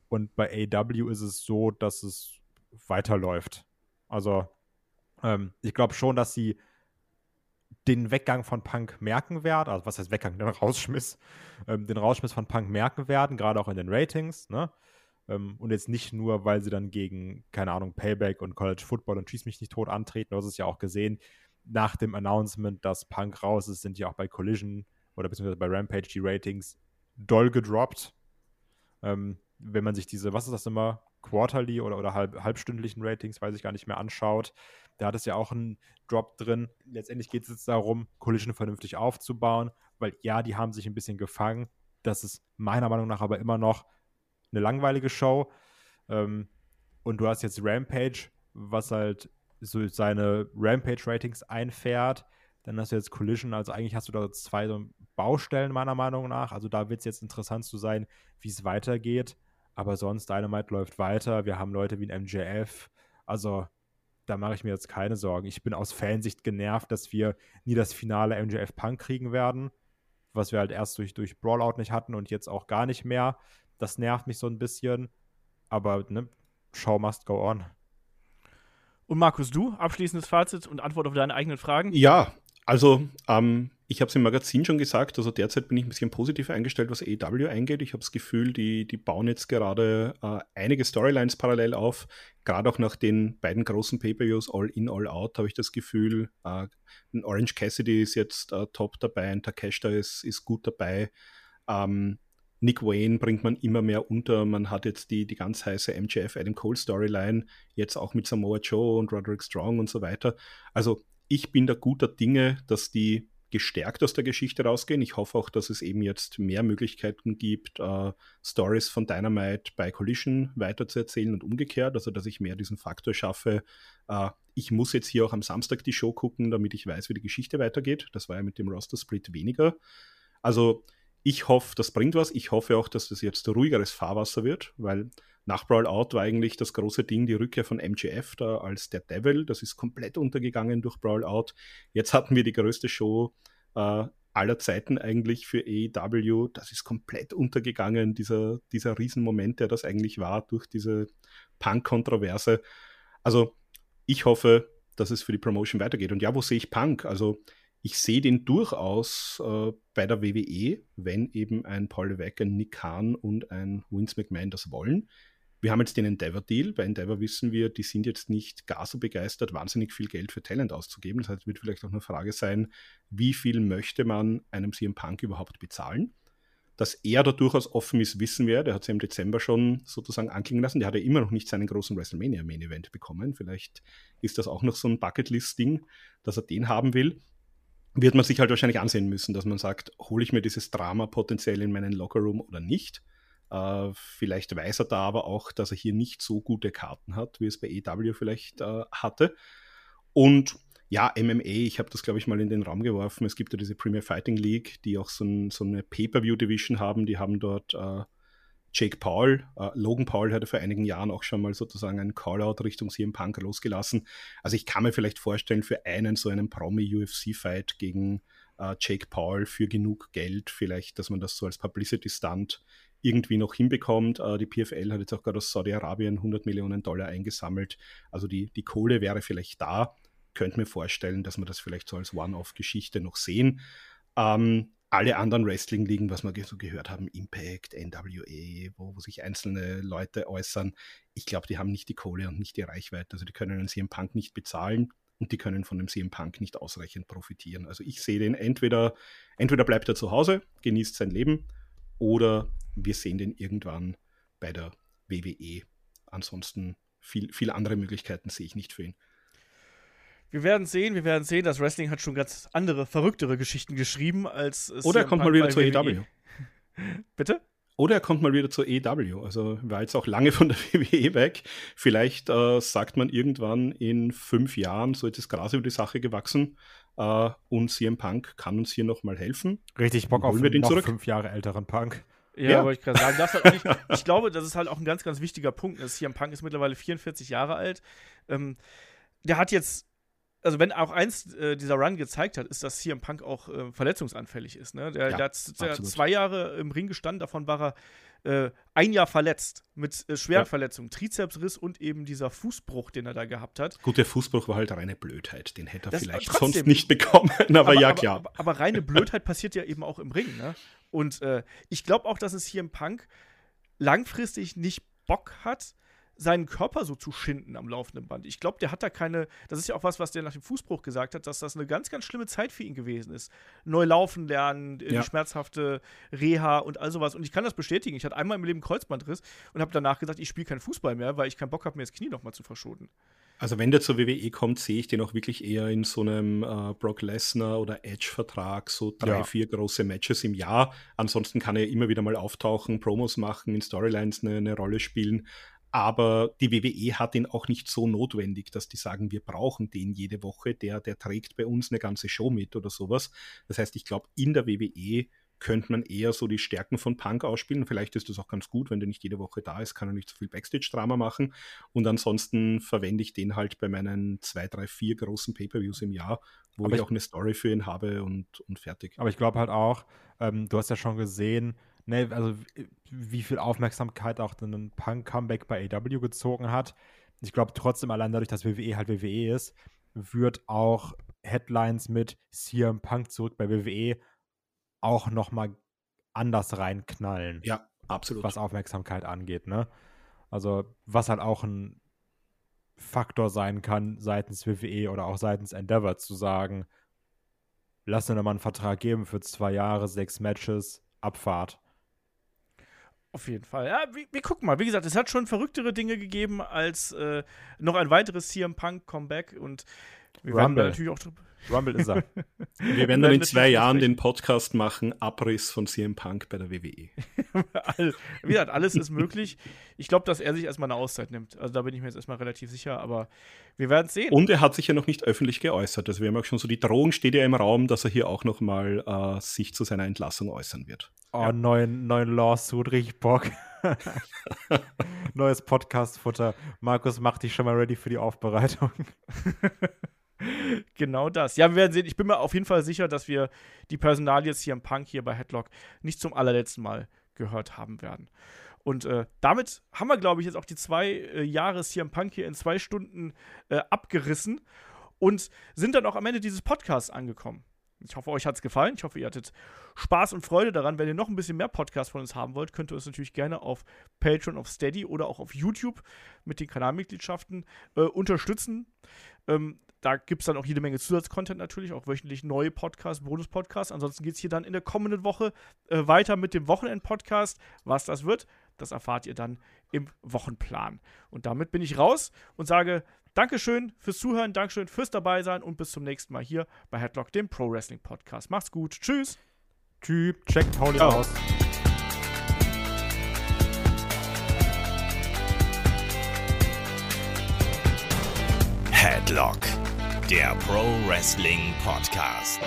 Und bei AW ist es so, dass es weiterläuft. Also ähm, ich glaube schon, dass sie den Weggang von Punk merken werden, also was heißt Weggang, den Rausschmiss, ähm, den Rausschmiss von Punk merken werden, gerade auch in den Ratings, ne? Ähm, und jetzt nicht nur, weil sie dann gegen, keine Ahnung, Payback und College Football und Schieß mich nicht tot antreten, du hast es ja auch gesehen, nach dem Announcement, dass Punk raus ist, sind ja auch bei Collision oder beziehungsweise bei Rampage die Ratings doll gedroppt. Ähm, wenn man sich diese, was ist das immer, quarterly oder, oder halb, halbstündlichen Ratings, weiß ich gar nicht mehr, anschaut, da hat es ja auch einen Drop drin. Letztendlich geht es jetzt darum, Collision vernünftig aufzubauen, weil ja, die haben sich ein bisschen gefangen. Das ist meiner Meinung nach aber immer noch eine langweilige Show. Ähm, und du hast jetzt Rampage, was halt so seine Rampage-Ratings einfährt. Dann hast du jetzt Collision, also eigentlich hast du da zwei Baustellen meiner Meinung nach. Also da wird es jetzt interessant zu sein, wie es weitergeht. Aber sonst, Dynamite läuft weiter. Wir haben Leute wie ein MJF. Also da mache ich mir jetzt keine Sorgen. Ich bin aus Fansicht genervt, dass wir nie das finale MJF Punk kriegen werden, was wir halt erst durch, durch Brawlout nicht hatten und jetzt auch gar nicht mehr. Das nervt mich so ein bisschen. Aber ne, Show must go on. Und Markus, du, abschließendes Fazit und Antwort auf deine eigenen Fragen? Ja, also ähm, ich habe es im Magazin schon gesagt, also derzeit bin ich ein bisschen positiv eingestellt, was AEW eingeht. Ich habe das Gefühl, die, die bauen jetzt gerade äh, einige Storylines parallel auf. Gerade auch nach den beiden großen Pay-Per-Views, All In, All Out, habe ich das Gefühl, äh, Orange Cassidy ist jetzt äh, top dabei, ein Takeshita ist, ist gut dabei. Ähm, Nick Wayne bringt man immer mehr unter. Man hat jetzt die, die ganz heiße MJF Adam Cole Storyline, jetzt auch mit Samoa Joe und Roderick Strong und so weiter. Also ich bin da guter Dinge, dass die gestärkt aus der Geschichte rausgehen. Ich hoffe auch, dass es eben jetzt mehr Möglichkeiten gibt, äh, Stories von Dynamite bei Collision weiterzuerzählen und umgekehrt, also dass ich mehr diesen Faktor schaffe. Äh, ich muss jetzt hier auch am Samstag die Show gucken, damit ich weiß, wie die Geschichte weitergeht. Das war ja mit dem Roster-Split weniger. Also ich hoffe, das bringt was. Ich hoffe auch, dass das jetzt ruhigeres Fahrwasser wird, weil nach Brawl Out war eigentlich das große Ding die Rückkehr von MGF da als der Devil. Das ist komplett untergegangen durch Brawl Out. Jetzt hatten wir die größte Show äh, aller Zeiten eigentlich für AEW. Das ist komplett untergegangen, dieser, dieser Riesenmoment, der das eigentlich war durch diese Punk-Kontroverse. Also ich hoffe, dass es für die Promotion weitergeht. Und ja, wo sehe ich Punk? Also ich sehe den durchaus äh, bei der WWE, wenn eben ein Paul Levesque, ein Nick Khan und ein Vince McMahon das wollen. Wir haben jetzt den Endeavor-Deal. Bei Endeavor wissen wir, die sind jetzt nicht gar so begeistert, wahnsinnig viel Geld für Talent auszugeben. Das heißt, es wird vielleicht auch eine Frage sein, wie viel möchte man einem CM Punk überhaupt bezahlen? Dass er da durchaus offen ist, wissen wir. Der hat es ja im Dezember schon sozusagen anklingen lassen. Der hat ja immer noch nicht seinen großen WrestleMania-Main-Event bekommen. Vielleicht ist das auch noch so ein Bucketlist-Ding, dass er den haben will wird man sich halt wahrscheinlich ansehen müssen, dass man sagt, hole ich mir dieses Drama potenziell in meinen Lockerroom oder nicht. Äh, vielleicht weiß er da aber auch, dass er hier nicht so gute Karten hat, wie es bei EW vielleicht äh, hatte. Und ja, MMA, ich habe das, glaube ich, mal in den Raum geworfen. Es gibt ja diese Premier Fighting League, die auch so, ein, so eine Pay-Per-View-Division haben. Die haben dort äh, Jake Paul, äh, Logan Paul hatte vor einigen Jahren auch schon mal sozusagen einen Callout Richtung CM Punk losgelassen. Also ich kann mir vielleicht vorstellen, für einen so einen Promi-UFC-Fight gegen äh, Jake Paul für genug Geld, vielleicht, dass man das so als Publicity-Stunt irgendwie noch hinbekommt. Äh, die PFL hat jetzt auch gerade aus Saudi-Arabien 100 Millionen Dollar eingesammelt. Also die, die Kohle wäre vielleicht da. Könnte mir vorstellen, dass wir das vielleicht so als One-Off-Geschichte noch sehen. Ähm, alle anderen Wrestling-Ligen, was wir so gehört haben, Impact, NWA, wo, wo sich einzelne Leute äußern, ich glaube, die haben nicht die Kohle und nicht die Reichweite. Also die können einen CM Punk nicht bezahlen und die können von dem CM Punk nicht ausreichend profitieren. Also ich sehe den entweder, entweder bleibt er zu Hause, genießt sein Leben, oder wir sehen den irgendwann bei der WWE. Ansonsten viel, viele andere Möglichkeiten sehe ich nicht für ihn. Wir werden sehen, wir werden sehen. Das Wrestling hat schon ganz andere, verrücktere Geschichten geschrieben als es Oder er kommt mal wieder zur EW. Bitte? Oder er kommt mal wieder zur EW. Also war jetzt auch lange von der WWE weg. Vielleicht äh, sagt man irgendwann in fünf Jahren, so ist das Gras über die Sache gewachsen äh, und CM Punk kann uns hier nochmal helfen. Richtig Bock auf den noch zurück. fünf Jahre älteren Punk. Ja, ja. wollte ich gerade sagen. Das halt nicht, ich glaube, das ist halt auch ein ganz, ganz wichtiger Punkt. CM Punk ist mittlerweile 44 Jahre alt. Ähm, der hat jetzt also wenn auch eins äh, dieser Run gezeigt hat, ist, dass CM Punk auch äh, verletzungsanfällig ist. Ne? Der, ja, der hat der zwei Jahre im Ring gestanden, davon war er äh, ein Jahr verletzt mit äh, schweren Ja. Verletzungen, Trizepsriss und eben dieser Fußbruch, den er da gehabt hat. Gut, der Fußbruch war halt reine Blödheit. Den hätte er Das- vielleicht trotzdem. sonst nicht bekommen. Aber, ja, klar. Aber, aber reine Blödheit passiert ja eben auch im Ring. Ne? Und äh, ich glaube auch, dass es hier im Punk langfristig nicht Bock hat, seinen Körper so zu schinden am laufenden Band. Ich glaube, der hat da keine. Das ist ja auch was, was der nach dem Fußbruch gesagt hat, dass das eine ganz, ganz schlimme Zeit für ihn gewesen ist. Neu laufen lernen, äh, Ja. schmerzhafte Reha und all sowas. Und ich kann das bestätigen. Ich hatte einmal im Leben Kreuzbandriss und habe danach gesagt, ich spiele keinen Fußball mehr, weil ich keinen Bock habe, mir das Knie nochmal zu verschonen. Also wenn der zur WWE kommt, sehe ich den auch wirklich eher in so einem äh, Brock Lesnar oder Edge-Vertrag, so drei, Ja. vier große Matches im Jahr. Ansonsten kann er immer wieder mal auftauchen, Promos machen, in Storylines eine, eine Rolle spielen. Aber die WWE hat ihn auch nicht so notwendig, dass die sagen, wir brauchen den jede Woche. Der, der trägt bei uns eine ganze Show mit oder sowas. Das heißt, ich glaube, in der WWE könnte man eher so die Stärken von Punk ausspielen. Vielleicht ist das auch ganz gut, wenn der nicht jede Woche da ist, kann er nicht so viel Backstage-Drama machen. Und ansonsten verwende ich den halt bei meinen zwei, drei, vier großen Pay-Per-Views im Jahr, wo ich ich- auch eine Story für ihn habe und, und fertig. Aber ich glaube halt auch, ähm, du hast ja schon gesehen, ne, also wie- wie viel Aufmerksamkeit auch dann ein Punk-Comeback bei AW gezogen hat. Ich glaube trotzdem, allein dadurch, dass WWE halt WWE ist, wird auch Headlines mit CM Punk zurück bei WWE auch nochmal anders reinknallen, Ja, absolut. was Aufmerksamkeit angeht, ne? Also, was halt auch ein Faktor sein kann, seitens WWE oder auch seitens Endeavor zu sagen, lass mir nochmal einen Vertrag geben für zwei Jahre, sechs Matches, Abfahrt. Auf jeden Fall. Ja, wir, wir gucken mal. Wie gesagt, es hat schon verrücktere Dinge gegeben als äh, noch ein weiteres CM Punk Comeback und wir werden da Rumble. natürlich auch drüber. Rumble ist er. Wir werden dann in zwei Jahren den Podcast machen, Abriss von CM Punk bei der. WWE. Wie gesagt, alles ist möglich. Ich glaube, dass er sich erstmal eine Auszeit nimmt. Also da bin ich mir jetzt erstmal relativ sicher, aber wir werden es sehen. Und er hat sich ja noch nicht öffentlich geäußert. Also wir haben auch schon so, die Drohung steht ja im Raum, dass er hier auch noch mal äh, sich zu seiner Entlassung äußern wird. Oh, neuen, neuen Lawsuit, richtig Bock. Neues Podcast-Futter. Markus, mach dich schon mal ready für die Aufbereitung. Genau das. Ja, wir werden sehen. Ich bin mir auf jeden Fall sicher, dass wir die Personalie CM Punk hier bei Headlock nicht zum allerletzten Mal gehört haben werden. Und äh, damit haben wir, glaube ich, jetzt auch die zwei äh, Jahre CM Punk hier in zwei Stunden äh, abgerissen und sind dann auch am Ende dieses Podcasts angekommen. Ich hoffe, euch hat es gefallen. Ich hoffe, ihr hattet Spaß und Freude daran. Wenn ihr noch ein bisschen mehr Podcasts von uns haben wollt, könnt ihr uns natürlich gerne auf Patreon, auf Steady oder auch auf YouTube mit den Kanalmitgliedschaften äh, unterstützen. Ähm, da gibt es dann auch jede Menge Zusatzcontent natürlich, auch wöchentlich neue Podcasts, Bonus-Podcasts. Ansonsten geht es hier dann in der kommenden Woche äh, weiter mit dem Wochenend-Podcast. Was das wird, das erfahrt ihr dann im Wochenplan. Und damit bin ich raus und sage Dankeschön fürs Zuhören, Dankeschön fürs Dabeisein und bis zum nächsten Mal hier bei Headlock, dem Pro Wrestling Podcast. Macht's gut. Tschüss. Typ, checkt Pauli Ciao. aus. Headlock, der Pro Wrestling Podcast.